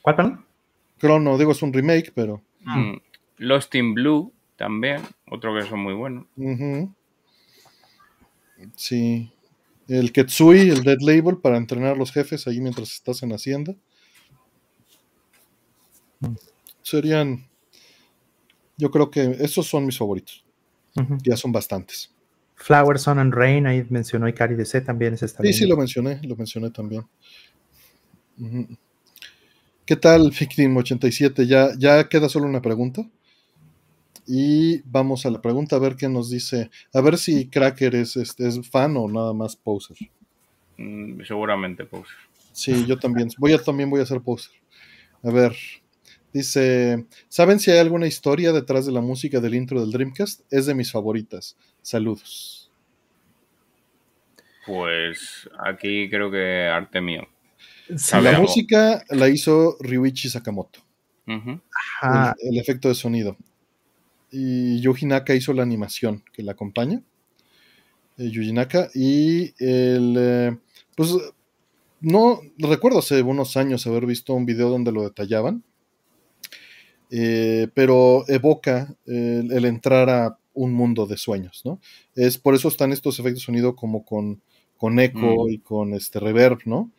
¿Cuál, Chrono, digo, es un remake, pero. Mm. Lost in Blue también, otro que son muy buenos. Sí. El Ketsui, el Dead Label, para entrenar a los jefes ahí mientras estás en Hacienda. Mm. Serían. Yo creo que esos son mis favoritos. Ya son bastantes. Flower, Sun and Rain, ahí mencionó Ikari DC también. Es sí, sí, lo mencioné, lo mencioné también. ¿Qué tal, Victim87? Ya, ya queda solo una pregunta. Y vamos a la pregunta a ver qué nos dice. A ver si Cracker es, este, es fan o nada más poser. Mm, seguramente poser. Sí, yo también. Voy a, también voy a ser poser. A ver, Dice, ¿saben si hay alguna historia detrás de la música del intro del Dreamcast? Es de mis favoritas. Saludos. Pues aquí creo que arte mío. La música la hizo Ryuichi Sakamoto. el, efecto de sonido. Y Yuji Naka hizo la animación que la acompaña. Eh, Yuji Naka. Y el. Eh, pues no recuerdo hace unos años haber visto un video donde lo detallaban eh, pero evoca el, entrar a un mundo de sueños, ¿no? Es por eso están estos efectos de sonido como con, con eco mm. y con este reverb, ¿no?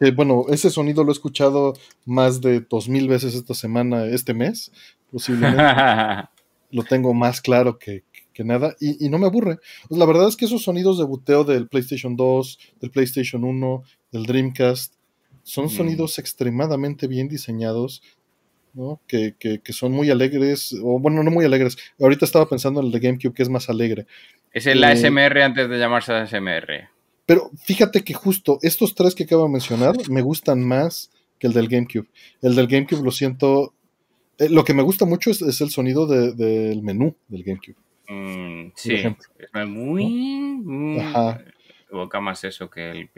Eh, bueno, ese sonido lo he escuchado más de dos mil veces esta semana, este mes, posiblemente. (laughs) lo tengo más claro que, nada y, no me aburre. Pues la verdad es que esos sonidos de buteo del PlayStation 2, del PlayStation 1, del Dreamcast, son mm. sonidos extremadamente bien diseñados, que, son muy alegres, o bueno, no muy alegres. Ahorita estaba pensando en el de GameCube, que es más alegre. Es el ASMR antes de llamarse ASMR. Pero fíjate que justo estos tres que acabo de mencionar me gustan más que el del GameCube. El del GameCube lo siento. Eh, lo que me gusta mucho es, el sonido del menú del GameCube. Mm, sí, es muy. Evoca más eso que el.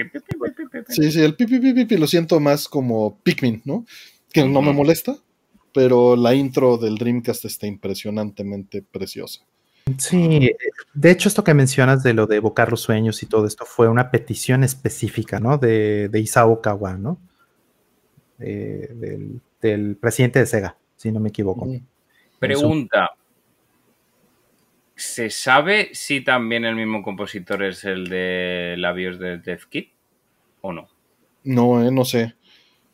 Sí, sí, el pipi, pipi, lo siento más como Pikmin, ¿no? Que no me molesta, pero la intro del Dreamcast está impresionantemente preciosa. Sí, de hecho esto que mencionas de lo de evocar los sueños y todo esto fue una petición específica, ¿no? De, de Isao Kawa, ¿no? del, del, presidente de Sega, si no me equivoco. Pregunta. ¿Se sabe si también el mismo compositor es el de labios de Death Kit o no? No, eh, no sé.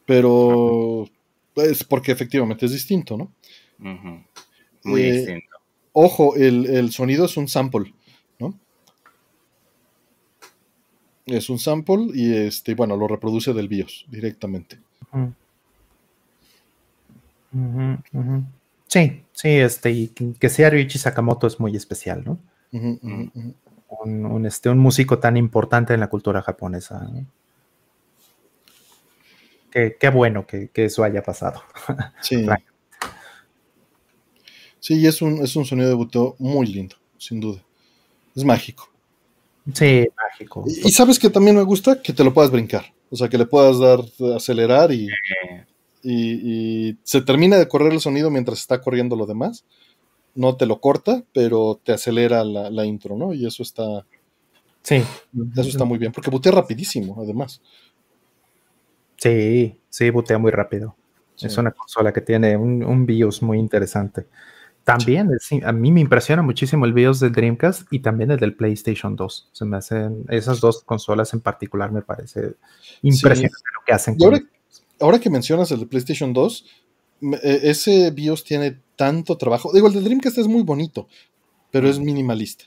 Pero es porque efectivamente es distinto, ¿no? Muy eh, distinto. Ojo, el, sonido es un sample, ¿no? Es un sample y este, bueno, lo reproduce del BIOS directamente. Sí, sí, este, y que sea Ryuichi Sakamoto es muy especial, ¿no? un, este, un músico tan importante en la cultura japonesa. Qué, bueno que, eso haya pasado. Sí. (laughs) sí, es un, es un sonido de buteo muy lindo, sin duda. Es mágico. Sí, mágico. Y, sabes que también me gusta que te lo puedas brincar. O sea, que le puedas dar, acelerar y, y, se termina de correr el sonido mientras está corriendo lo demás. No te lo corta, pero te acelera la, intro, ¿no? Y eso está. Sí. Eso está muy bien, porque butea rapidísimo, además. Sí, sí, butea muy rápido. Es una consola que tiene un, BIOS muy interesante. También a mí me impresiona muchísimo el BIOS del Dreamcast y también el del PlayStation 2. Se me hacen esas dos consolas en particular me parece impresionante lo que hacen ahora que mencionas el de PlayStation 2, e, ese BIOS tiene tanto trabajo. Digo, el de Dreamcast es muy bonito, pero es minimalista.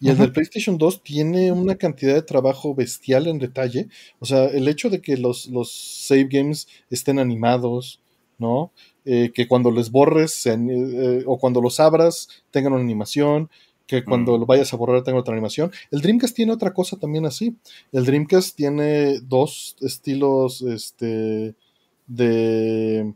Y el del PlayStation 2 tiene una cantidad de trabajo bestial en detalle. O sea, el hecho de que los, los save games estén animados, ¿no? Eh, que cuando les borres eh, o cuando los abras tengan una animación, que cuando mm. lo vayas a borrar tenga otra animación. El Dreamcast tiene otra cosa también así. El Dreamcast tiene dos estilos este, de,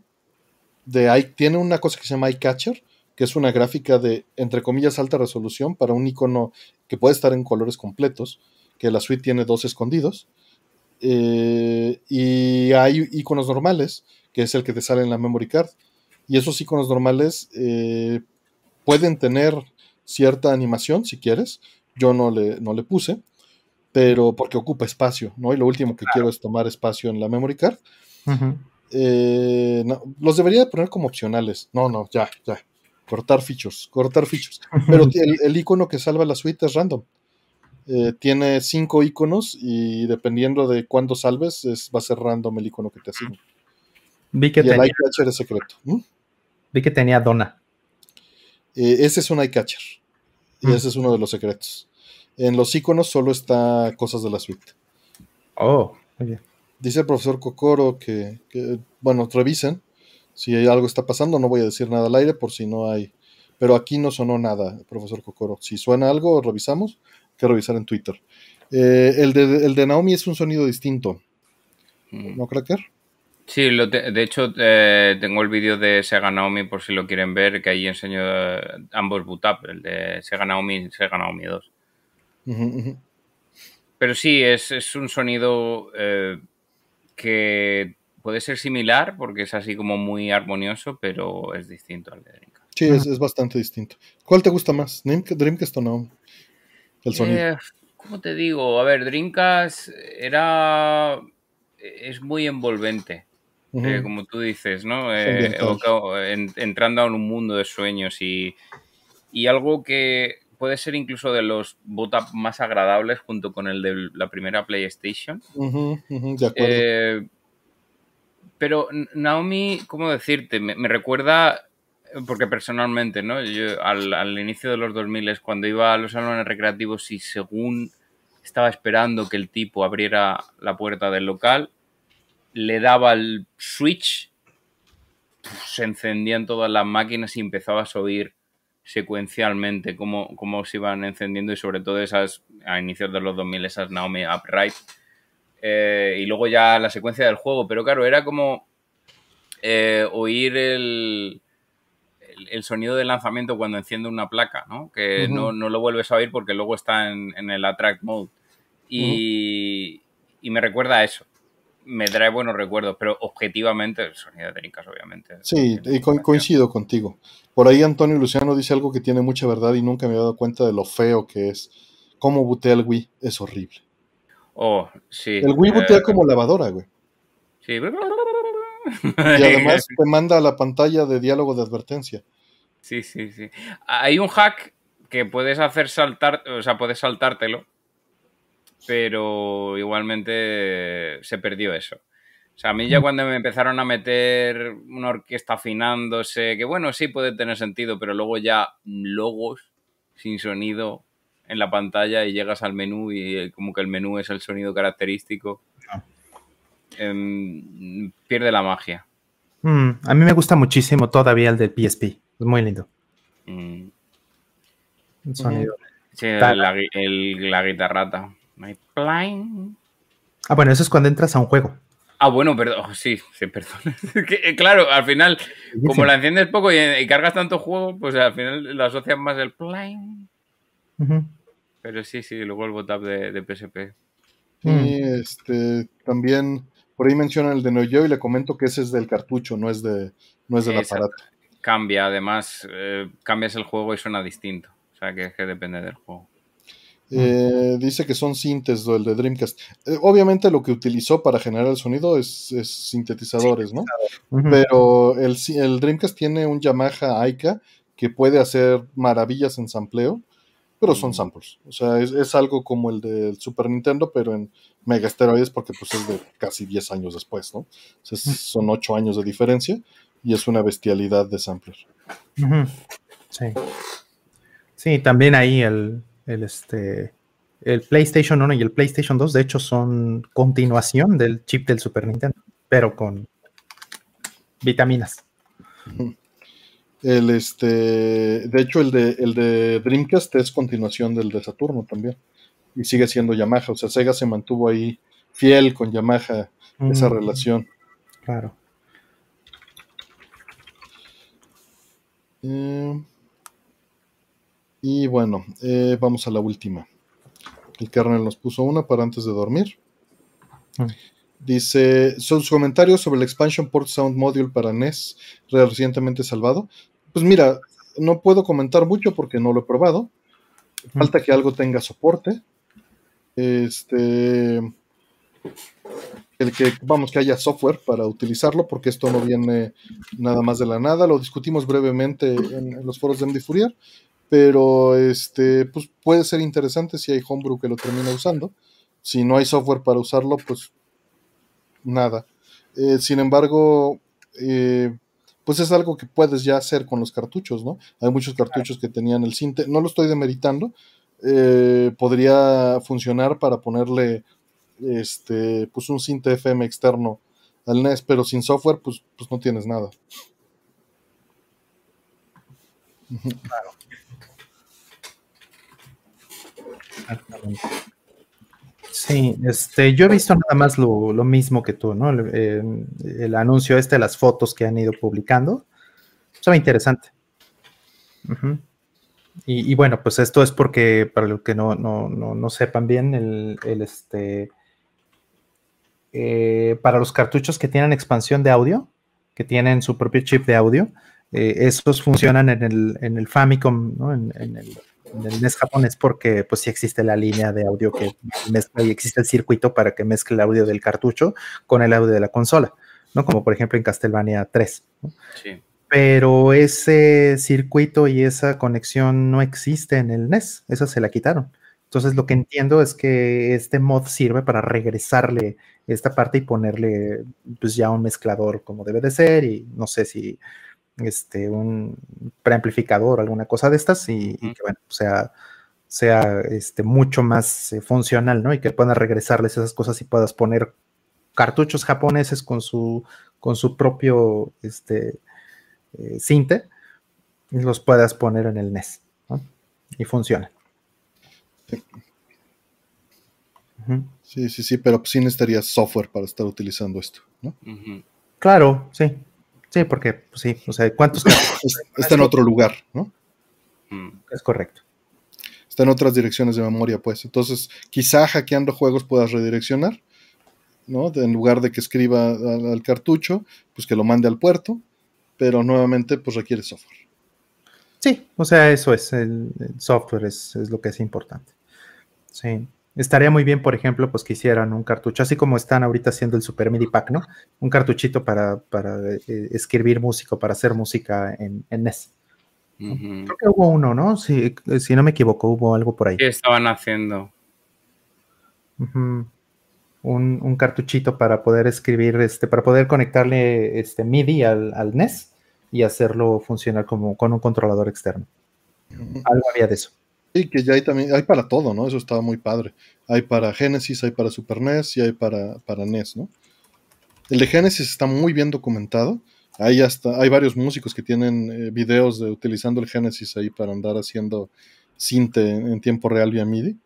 de tiene una cosa que se llama iCatcher, que es una gráfica de, entre comillas, alta resolución para un icono que puede estar en colores completos, que la suite tiene dos escondidos. Eh, y hay iconos normales, que es el que te sale en la memory card. Y esos iconos normales eh, pueden tener cierta animación, si quieres. Yo no le, no le puse, pero porque ocupa espacio, ¿no? Y lo último que quiero es tomar espacio en la memory card. Eh, los debería poner como opcionales. No, no, ya, ya. Cortar features, cortar features. Pero (laughs) el, icono que salva la suite es random. Eh, tiene cinco iconos y dependiendo de cuándo salves, va a ser random el icono que te asigna. Vi que y tenía, el es secreto. Vi que tenía Dona. Eh, ese es un iCatcher. Y mm. ese es uno de los secretos. En los iconos solo está cosas de la suite. Oh, muy bien. Dice el profesor Kokoro que, bueno, revisen si algo está pasando. No voy a decir nada al aire por si no hay. Pero aquí no sonó nada, profesor Kokoro. Si suena algo, revisamos. Que revisar en Twitter. Eh, el, de, el de Naomi es un sonido distinto. Mm. ¿No, Cracker? Sí, de hecho eh, tengo el vídeo de Sega Naomi por si lo quieren ver, que ahí enseño eh, ambos boot up, el de Sega Naomi y Sega Naomi 2. Pero sí, es, es un sonido que puede ser similar porque es así como muy armonioso, pero es distinto al de Dreamcast. Sí, es, bastante distinto. ¿Cuál te gusta más? ¿Dreamcast o no? El sonido. Eh, ¿Cómo te digo? A ver, Dreamcast era. es muy envolvente. Eh, como tú dices, ¿no? Eh, entrando en un mundo de sueños y, y algo que puede ser incluso de los boot más agradables junto con el de la primera PlayStation. Eh, pero Naomi, ¿cómo decirte? Me, recuerda, porque personalmente, ¿no? Yo al, inicio de los 2000 es cuando iba a los salones recreativos y según estaba esperando que el tipo abriera la puerta del local, le daba el switch, se encendían todas las máquinas y empezabas a oír secuencialmente cómo, cómo se iban encendiendo y sobre todo esas, a inicios de los 2000, esas Naomi Upright. Eh, y luego ya la secuencia del juego, pero claro, era como eh, oír el, el, sonido del lanzamiento cuando enciende una placa, ¿no? Que no, lo vuelves a oír porque luego está en, el attract mode. Y, y, me recuerda a eso. me trae buenos recuerdos, pero objetivamente el sonido de Dreamcast, obviamente. Sí, y coincido contigo. Por ahí Antonio Luciano dice algo que tiene mucha verdad y nunca me he dado cuenta de lo feo que es. Cómo butea el Wii es horrible. Oh, sí. El Wii butea eh, como lavadora, güey. Sí. Y (laughs) además te manda a la pantalla de diálogo de advertencia. Sí, sí, sí. Hay un hack que puedes hacer saltar, o sea, puedes saltártelo, pero igualmente se perdió eso. O sea, a mí ya mm. cuando me empezaron a meter una orquesta afinándose, que bueno, sí puede tener sentido, pero luego ya logos sin sonido en la pantalla y llegas al menú y como que el menú es el sonido característico, ah. Pierde la magia. Mm, a mí me gusta muchísimo todavía el del PSP, es muy lindo. Mm. El sonido. Sí, la, la guitarrata. Ah, bueno, eso es cuando entras a un juego. Ah, bueno, perdón. Oh, sí, sí, perdón. (laughs) Eh, claro, al final, como la enciendes poco y, cargas tanto juego, pues al final lo asocias más el plane. Pero sí, sí, luego el botap de, de PSP. Y este, también por ahí menciona el de Neo Geo y le comento que ese es del cartucho, no es, de, no es del aparato. Cambia, además, eh, cambias el juego y suena distinto. O sea, que, que depende del juego. Eh, dice que son sintes el de Dreamcast. Eh, obviamente lo que utilizó para generar el sonido es, sintetizadores, ¿no? Pero el, el, Dreamcast tiene un Yamaha Aika que puede hacer maravillas en sampleo, pero son samples. O sea, es, algo como el del Super Nintendo, pero en mega esteroides porque pues es de casi 10 años después, ¿no? son 8 años de diferencia y es una bestialidad de sampler. Sí. Sí, también ahí el, el, este, el PlayStation 1 y el PlayStation 2, de hecho, son continuación del chip del Super Nintendo, pero con vitaminas. El este, de hecho, el de, el de Dreamcast es continuación del de Saturno también. Y sigue siendo Yamaha. O sea, Sega se mantuvo ahí fiel con Yamaha, esa relación. Claro. Eh, y bueno, eh, vamos a la última. El kernel nos puso una para antes de dormir. Mm. Dice, son sus comentarios sobre el Expansion Port Sound Module para NES recientemente salvado. Pues mira, no puedo comentar mucho porque no lo he probado. Falta que algo tenga soporte. Este. El que, vamos, que haya software para utilizarlo, porque esto no viene nada más de la nada. Lo discutimos brevemente en, los foros de MD Fourier pero este, pues puede ser interesante si hay homebrew que lo termina usando. Si no hay software para usarlo, pues nada. Eh, sin embargo, eh, pues es algo que puedes ya hacer con los cartuchos, ¿no? Hay muchos cartuchos que tenían el Cinte, no lo estoy demeritando, eh, podría funcionar para ponerle este, pues un Cinte FM externo al NES, pero sin software, pues, pues no tienes nada. Claro. Sí, este, yo he visto nada más lo, mismo que tú, ¿no? El, anuncio este, las fotos que han ido publicando. Eso interesante. y, bueno, pues esto es porque, para los que no, no, sepan bien, el, este, eh, para los cartuchos que tienen expansión de audio, que tienen su propio chip de audio, eh, esos funcionan en el, en el Famicom, ¿no? el el NES japonés porque pues sí existe la línea de audio que mezcla y existe el circuito para que mezcle el audio del cartucho con el audio de la consola, ¿no? Como por ejemplo en Castlevania 3. Sí. Pero ese circuito y esa conexión no existe en el NES, esa se la quitaron. Entonces lo que entiendo es que este mod sirve para regresarle esta parte y ponerle pues ya un mezclador como debe de ser y no sé si este, un preamplificador, alguna cosa de estas, y, que bueno, sea, sea este, mucho más eh, funcional, ¿no? Y que puedas regresarles esas cosas y puedas poner cartuchos japoneses con su, con su propio este, eh, cinte y los puedas poner en el NES, ¿no? Y funciona. Sí. Sí, sí, pero sí necesitarías software para estar utilizando esto, ¿no? Claro, sí. Sí, porque, pues sí, o sea, ¿cuántos Está en otro lugar, ¿no? Mm. Es correcto. Está en otras direcciones de memoria, pues. Entonces, quizá hackeando juegos puedas redireccionar. ¿no? en lugar de que escriba al, cartucho, pues que lo mande al puerto, pero nuevamente pues requiere software. Sí, o sea, eso es, el, software es, es, lo que es importante. Sí. Estaría muy bien, por ejemplo, pues que hicieran un cartucho, así como están ahorita haciendo el Super MIDI Pack, ¿no? Un cartuchito para, para eh, escribir música, para hacer música en, en NES. Creo que hubo uno, ¿no? Si, si, no me equivoco, hubo algo por ahí. ¿Qué estaban haciendo? un, un, cartuchito para poder escribir, este, para poder conectarle este MIDI al, al NES y hacerlo funcionar como con un controlador externo. Algo había de eso. Sí, que ya hay también, hay para todo, ¿no? Eso estaba muy padre. Hay para Genesis, hay para Super NES y hay para, para NES, ¿no? El de Genesis está muy bien documentado. Hay hasta, hay varios músicos que tienen eh, videos de utilizando el Genesis ahí para andar haciendo cinte en, tiempo real vía MIDI.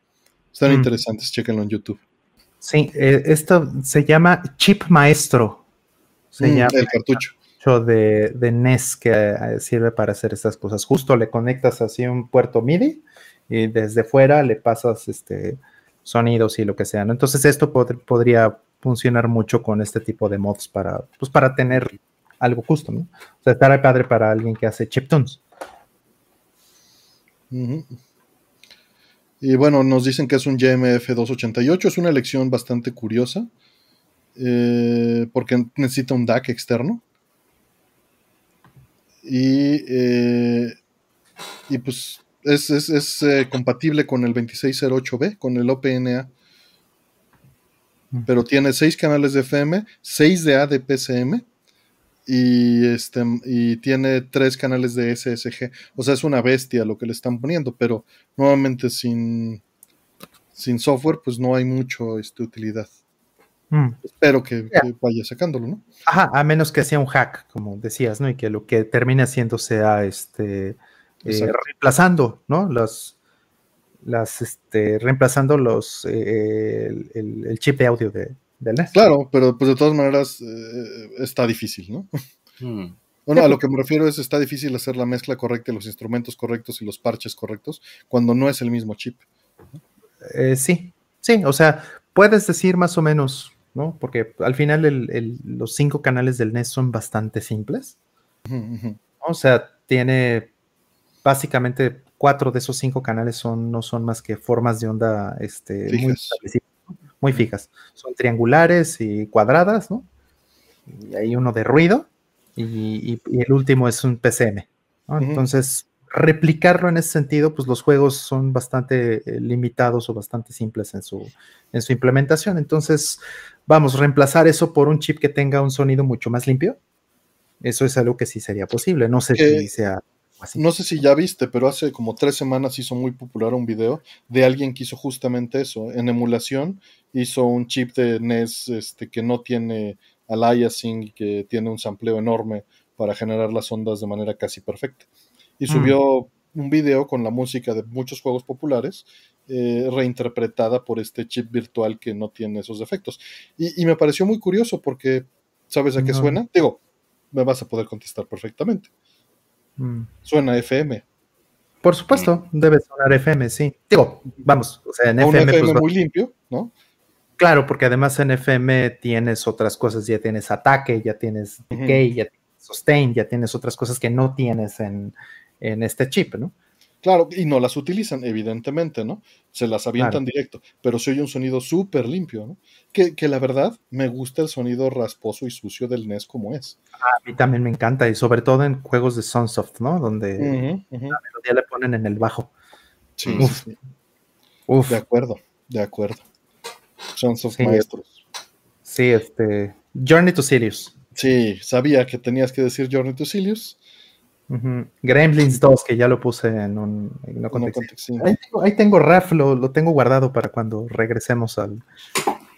Están mm. interesantes, chéquenlo en YouTube. Sí, eh, esto se llama Chip Maestro. Se mm, llama el cartucho. De, de NES que eh, sirve para hacer estas cosas. Justo le conectas así un puerto MIDI y desde fuera le pasas este, sonidos y lo que sea. Entonces esto podría funcionar mucho con este tipo de mods para, pues, para tener algo justo, ¿no? O sea, estar padre para alguien que hace chiptunes. Y bueno, nos dicen que es un GMF 288, es una elección bastante curiosa, eh, porque necesita un DAC externo. Y, eh, y pues es, eh, compatible con el 2608B, con el OPNA. Pero tiene 6 canales de FM, 6 de ADPCM y, este, y tiene 3 canales de SSG. O sea, es una bestia lo que le están poniendo, pero nuevamente sin, sin software, pues no hay mucho este, utilidad. Mm. Espero que, vaya sacándolo, ¿no? Ajá, a menos que sea un hack, como decías, ¿no? Y que lo que termine haciendo sea este eh, reemplazando, ¿no? Las, las, este, reemplazando los, eh, el, chip de audio de, de NES. Claro, pero pues de todas maneras eh, está difícil, ¿no? Hmm. Bueno, a lo que me refiero es está difícil hacer la mezcla correcta, los instrumentos correctos y los parches correctos cuando no es el mismo chip. sí, sí, o sea, puedes decir más o menos, ¿no? Porque al final los cinco canales del NES son bastante simples. O sea, tiene básicamente cuatro de esos cinco canales son, no son más que formas de onda este, muy, fijas. Son triangulares y cuadradas, ¿no? Y hay uno de ruido y, el último es un PCM. Entonces, replicarlo en ese sentido, pues los juegos son bastante eh, limitados o bastante simples en su, en su implementación. Entonces, vamos, reemplazar eso por un chip que tenga un sonido mucho más limpio. Eso es algo que sí sería posible. No sé si sea no sé si ya viste, pero hace como tres semanas hizo muy popular un video de alguien que hizo justamente eso. En emulación hizo un chip de NES este, que no tiene aliasing que tiene un sampleo enorme para generar las ondas de manera casi perfecta. Y mm. subió un video con la música de muchos juegos populares eh, reinterpretada por este chip virtual que no tiene esos efectos. Y, me pareció muy curioso porque, ¿sabes a qué suena? Digo, me vas a poder contestar perfectamente. Mm. Suena FM. Por supuesto, debe sonar FM, sí. Digo, vamos, o sea, en FM. Pues, muy limpio, ¿no? Claro, porque además en FM tienes otras cosas, ya tienes ataque, ya tienes decay, ya tienes sustain, ya tienes otras cosas que no tienes en, en este chip, ¿no? Claro, y no las utilizan, evidentemente, ¿no? Se las avientan directo, pero se oye un sonido súper limpio, ¿no? Que, la verdad me gusta el sonido rasposo y sucio del NES como es. A mí también me encanta, y sobre todo en juegos de Sunsoft, ¿no? Donde la melodía le ponen en el bajo. Sí, sí. Uf. De acuerdo, de acuerdo. Sunsoft maestros. Sí, este. Journey to Sirius. Sí, sabía que tenías que decir Journey to Sirius. Gremlins 2, que ya lo puse en un, ahí, tengo, RAF, lo, tengo guardado para cuando regresemos a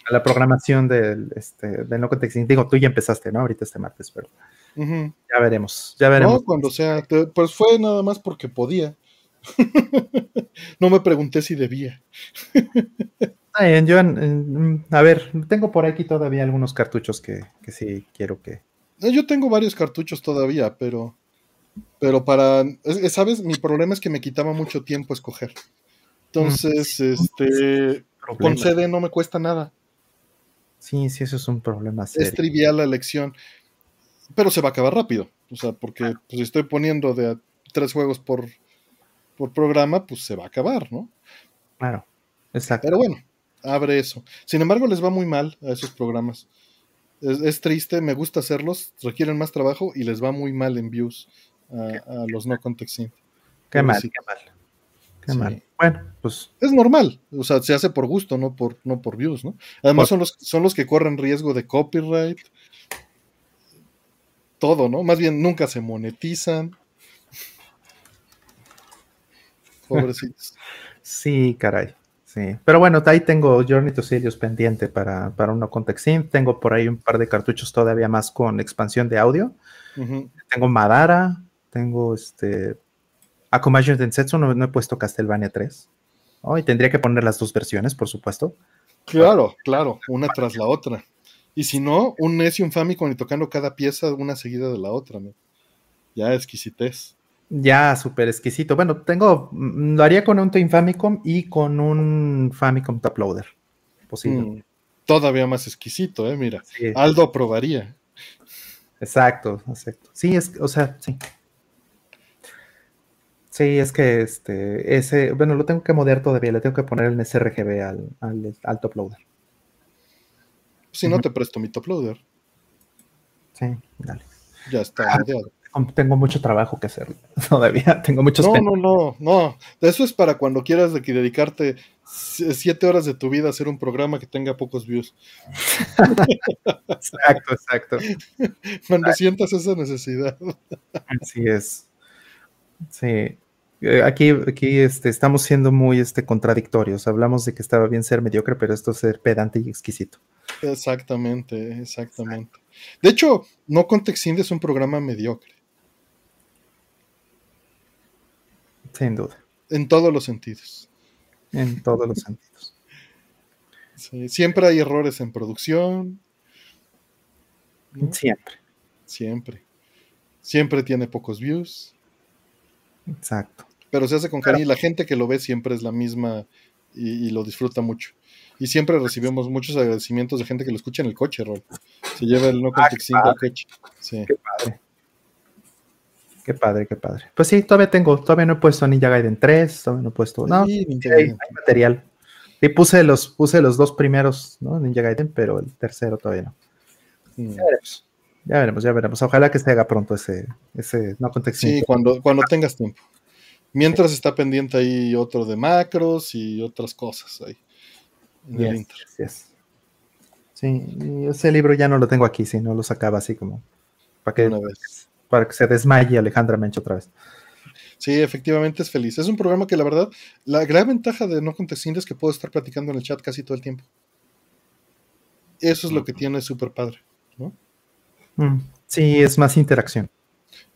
la programación del, este, No Context. Digo, tú ya empezaste, ¿no? Ahorita este martes, pero ya veremos. Ya veremos. No, cuando sea. pues fue nada más porque podía. (laughs) no me pregunté si debía. (laughs) yo, a ver, tengo por aquí todavía algunos cartuchos que, que sí quiero que. Yo tengo varios cartuchos todavía, pero pero para, ¿sabes? Mi problema es que me quitaba mucho tiempo escoger. Entonces, este, con CD no me cuesta nada. Sí, sí, eso es un problema serio. Es trivial la elección, pero se va a acabar rápido. O sea, porque pues, si estoy poniendo de tres juegos por, por programa, pues se va a acabar, ¿no? Claro, exacto. Pero bueno, abre eso. Sin embargo, les va muy mal a esos programas. Es, triste, me gusta hacerlos, requieren más trabajo y les va muy mal en views a, los no context Qué mal, qué mal. Qué mal. Bueno, pues. Es normal, o sea, se hace por gusto, no por, no por views, ¿no? Además, son los, son los que corren riesgo de copyright. Todo, ¿no? Más bien nunca se monetizan. (laughs) Pobrecitos. sí, caray. Sí. Pero bueno, ahí tengo Journey to Sirius pendiente para, para uno con Texin. Tengo por ahí un par de cartuchos todavía más con expansión de audio. Tengo Madara, tengo este Akumajin Densetsu, no, no he puesto Castlevania 3. Oh, y tendría que poner las dos versiones, por supuesto. Claro, claro, una tras la otra. Y si no, un NES y un Famicom y tocando cada pieza una seguida de la otra. ¿no? Ya exquisitez. Ya, súper exquisito. Bueno, tengo, lo haría con un Twin Famicom y con un Famicom Top Loader. Posible. Mm, todavía más exquisito, ¿eh? Mira, Aldo aprobaría. Exacto, exacto. Sí, es, o sea, sí. Sí, es que este, ese, bueno, lo tengo que modear todavía, le tengo que poner el sRGB al, al, top loader. Si no, te presto mi top loader. Sí, dale. Ya está tengo mucho trabajo que hacer (laughs) todavía. Tengo muchos. No, no, no, no. Eso es para cuando quieras de que dedicarte siete horas de tu vida a hacer un programa que tenga pocos views. (laughs) exacto, exacto. (laughs) Cuando sientas esa necesidad. Así es. Sí. Eh, aquí, aquí este, estamos siendo muy este, contradictorios. Hablamos de que estaba bien ser mediocre, pero esto es ser pedante y exquisito. Exactamente, exactamente. De hecho, No Context es un programa mediocre. Sin duda. En todos los sentidos. En todos los sentidos. (laughs) siempre hay errores en producción. Siempre. Siempre. Siempre tiene pocos views. Exacto. Pero se hace con cariño y la gente que lo ve siempre es la misma y, lo disfruta mucho. Y siempre recibimos muchos agradecimientos de gente que lo escucha en el coche, Rol. Se lleva el no ah, context al coche. Sí. Qué padre. Qué padre, qué padre. Pues sí, todavía tengo, todavía no he puesto Ninja Gaiden 3, todavía no he puesto. No, hay, material. Y puse los, puse los dos primeros, ¿no? Ninja Gaiden, pero el tercero todavía no. Mm. Ya veremos. Ya veremos, ya veremos. Ojalá que se haga pronto ese, ese no contexto. Sí, cuando, cuando tengas tiempo. Mientras está pendiente ahí otro de macros y otras cosas ahí. En Sí, ese libro ya no lo tengo aquí, si no lo sacaba así como para que Una vez para que se desmaye Alejandra Mencho otra vez. Sí, efectivamente es feliz. Es un programa que la verdad, la gran ventaja de No Contesting es que puedo estar platicando en el chat casi todo el tiempo. Eso es lo que tiene súper padre, ¿no? Mm, sí, es más interacción.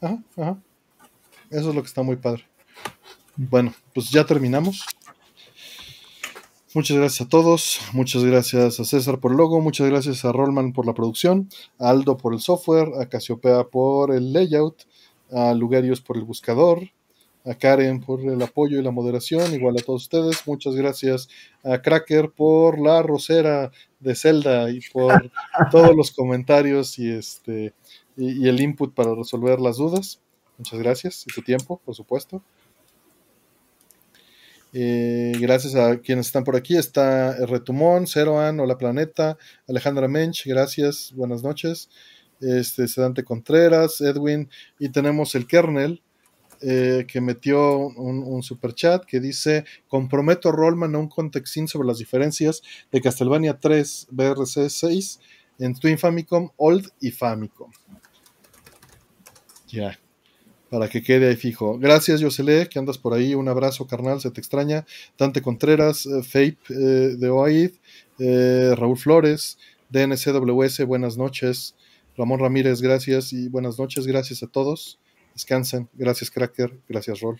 Ajá, ajá. Eso es lo que está muy padre. Bueno, pues ya terminamos. Muchas gracias a todos, muchas gracias a César por el logo, muchas gracias a Rollman por la producción, a Aldo por el software, a Casiopea por el layout, a Lugarios por el buscador, a Karen por el apoyo y la moderación, igual a todos ustedes, muchas gracias a Cracker por la rosera de Zelda y por (laughs) todos los comentarios y este y, y el input para resolver las dudas. Muchas gracias y su tiempo, por supuesto. Eh, gracias a quienes están por aquí. Está Retumón, Ceroan, Hola Planeta, Alejandra Mench, gracias, buenas noches. Este, Sedante Contreras, Edwin, y tenemos el kernel eh, que metió un, super chat que dice: Comprometo Rollman a un contextín sobre las diferencias de Castlevania 3 BRC 6 en Twin Famicom, Old y Famicom. Ya para que quede ahí fijo. Gracias, Yosele, que andas por ahí. Un abrazo, carnal, se te extraña. Dante Contreras, eh, Fape eh, de OAID, eh, Raúl Flores, DNCWS, buenas noches. Ramón Ramírez, gracias y buenas noches. Gracias a todos. Descansen. Gracias, Cracker. Gracias, Rol.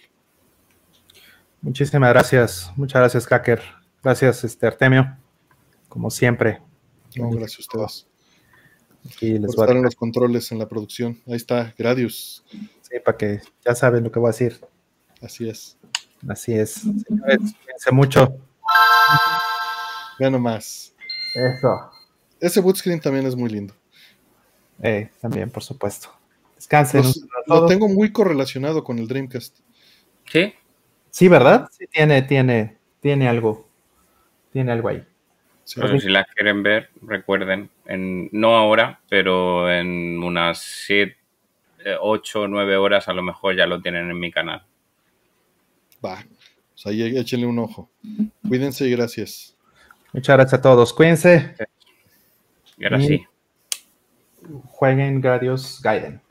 Muchísimas gracias. Muchas gracias, Cracker. Gracias, este, Artemio. Como siempre. gracias a ustedes. Aquí les por estar en los controles en la producción. Ahí está, Gradius. Sí, para que ya saben lo que voy a decir. Así es. Así es. Señores, cuídense mucho. Ya nomás. Eso. ese boot screen también es muy lindo. Eh, también, por supuesto. Descansen. lo tengo muy correlacionado con el Dreamcast. ¿Sí? Sí, ¿verdad? Sí, tiene, tiene, tiene algo. Tiene algo ahí. si la quieren ver, recuerden, en, no ahora, pero en unas 7, 8 o 9 horas a lo mejor ya lo tienen en mi canal. Va, pues ahí échenle un ojo. Cuídense y gracias. Muchas gracias a todos. Cuídense. Y ahora sí. Jueguen Gradius Gaiden.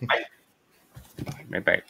Bye. Bye. bye.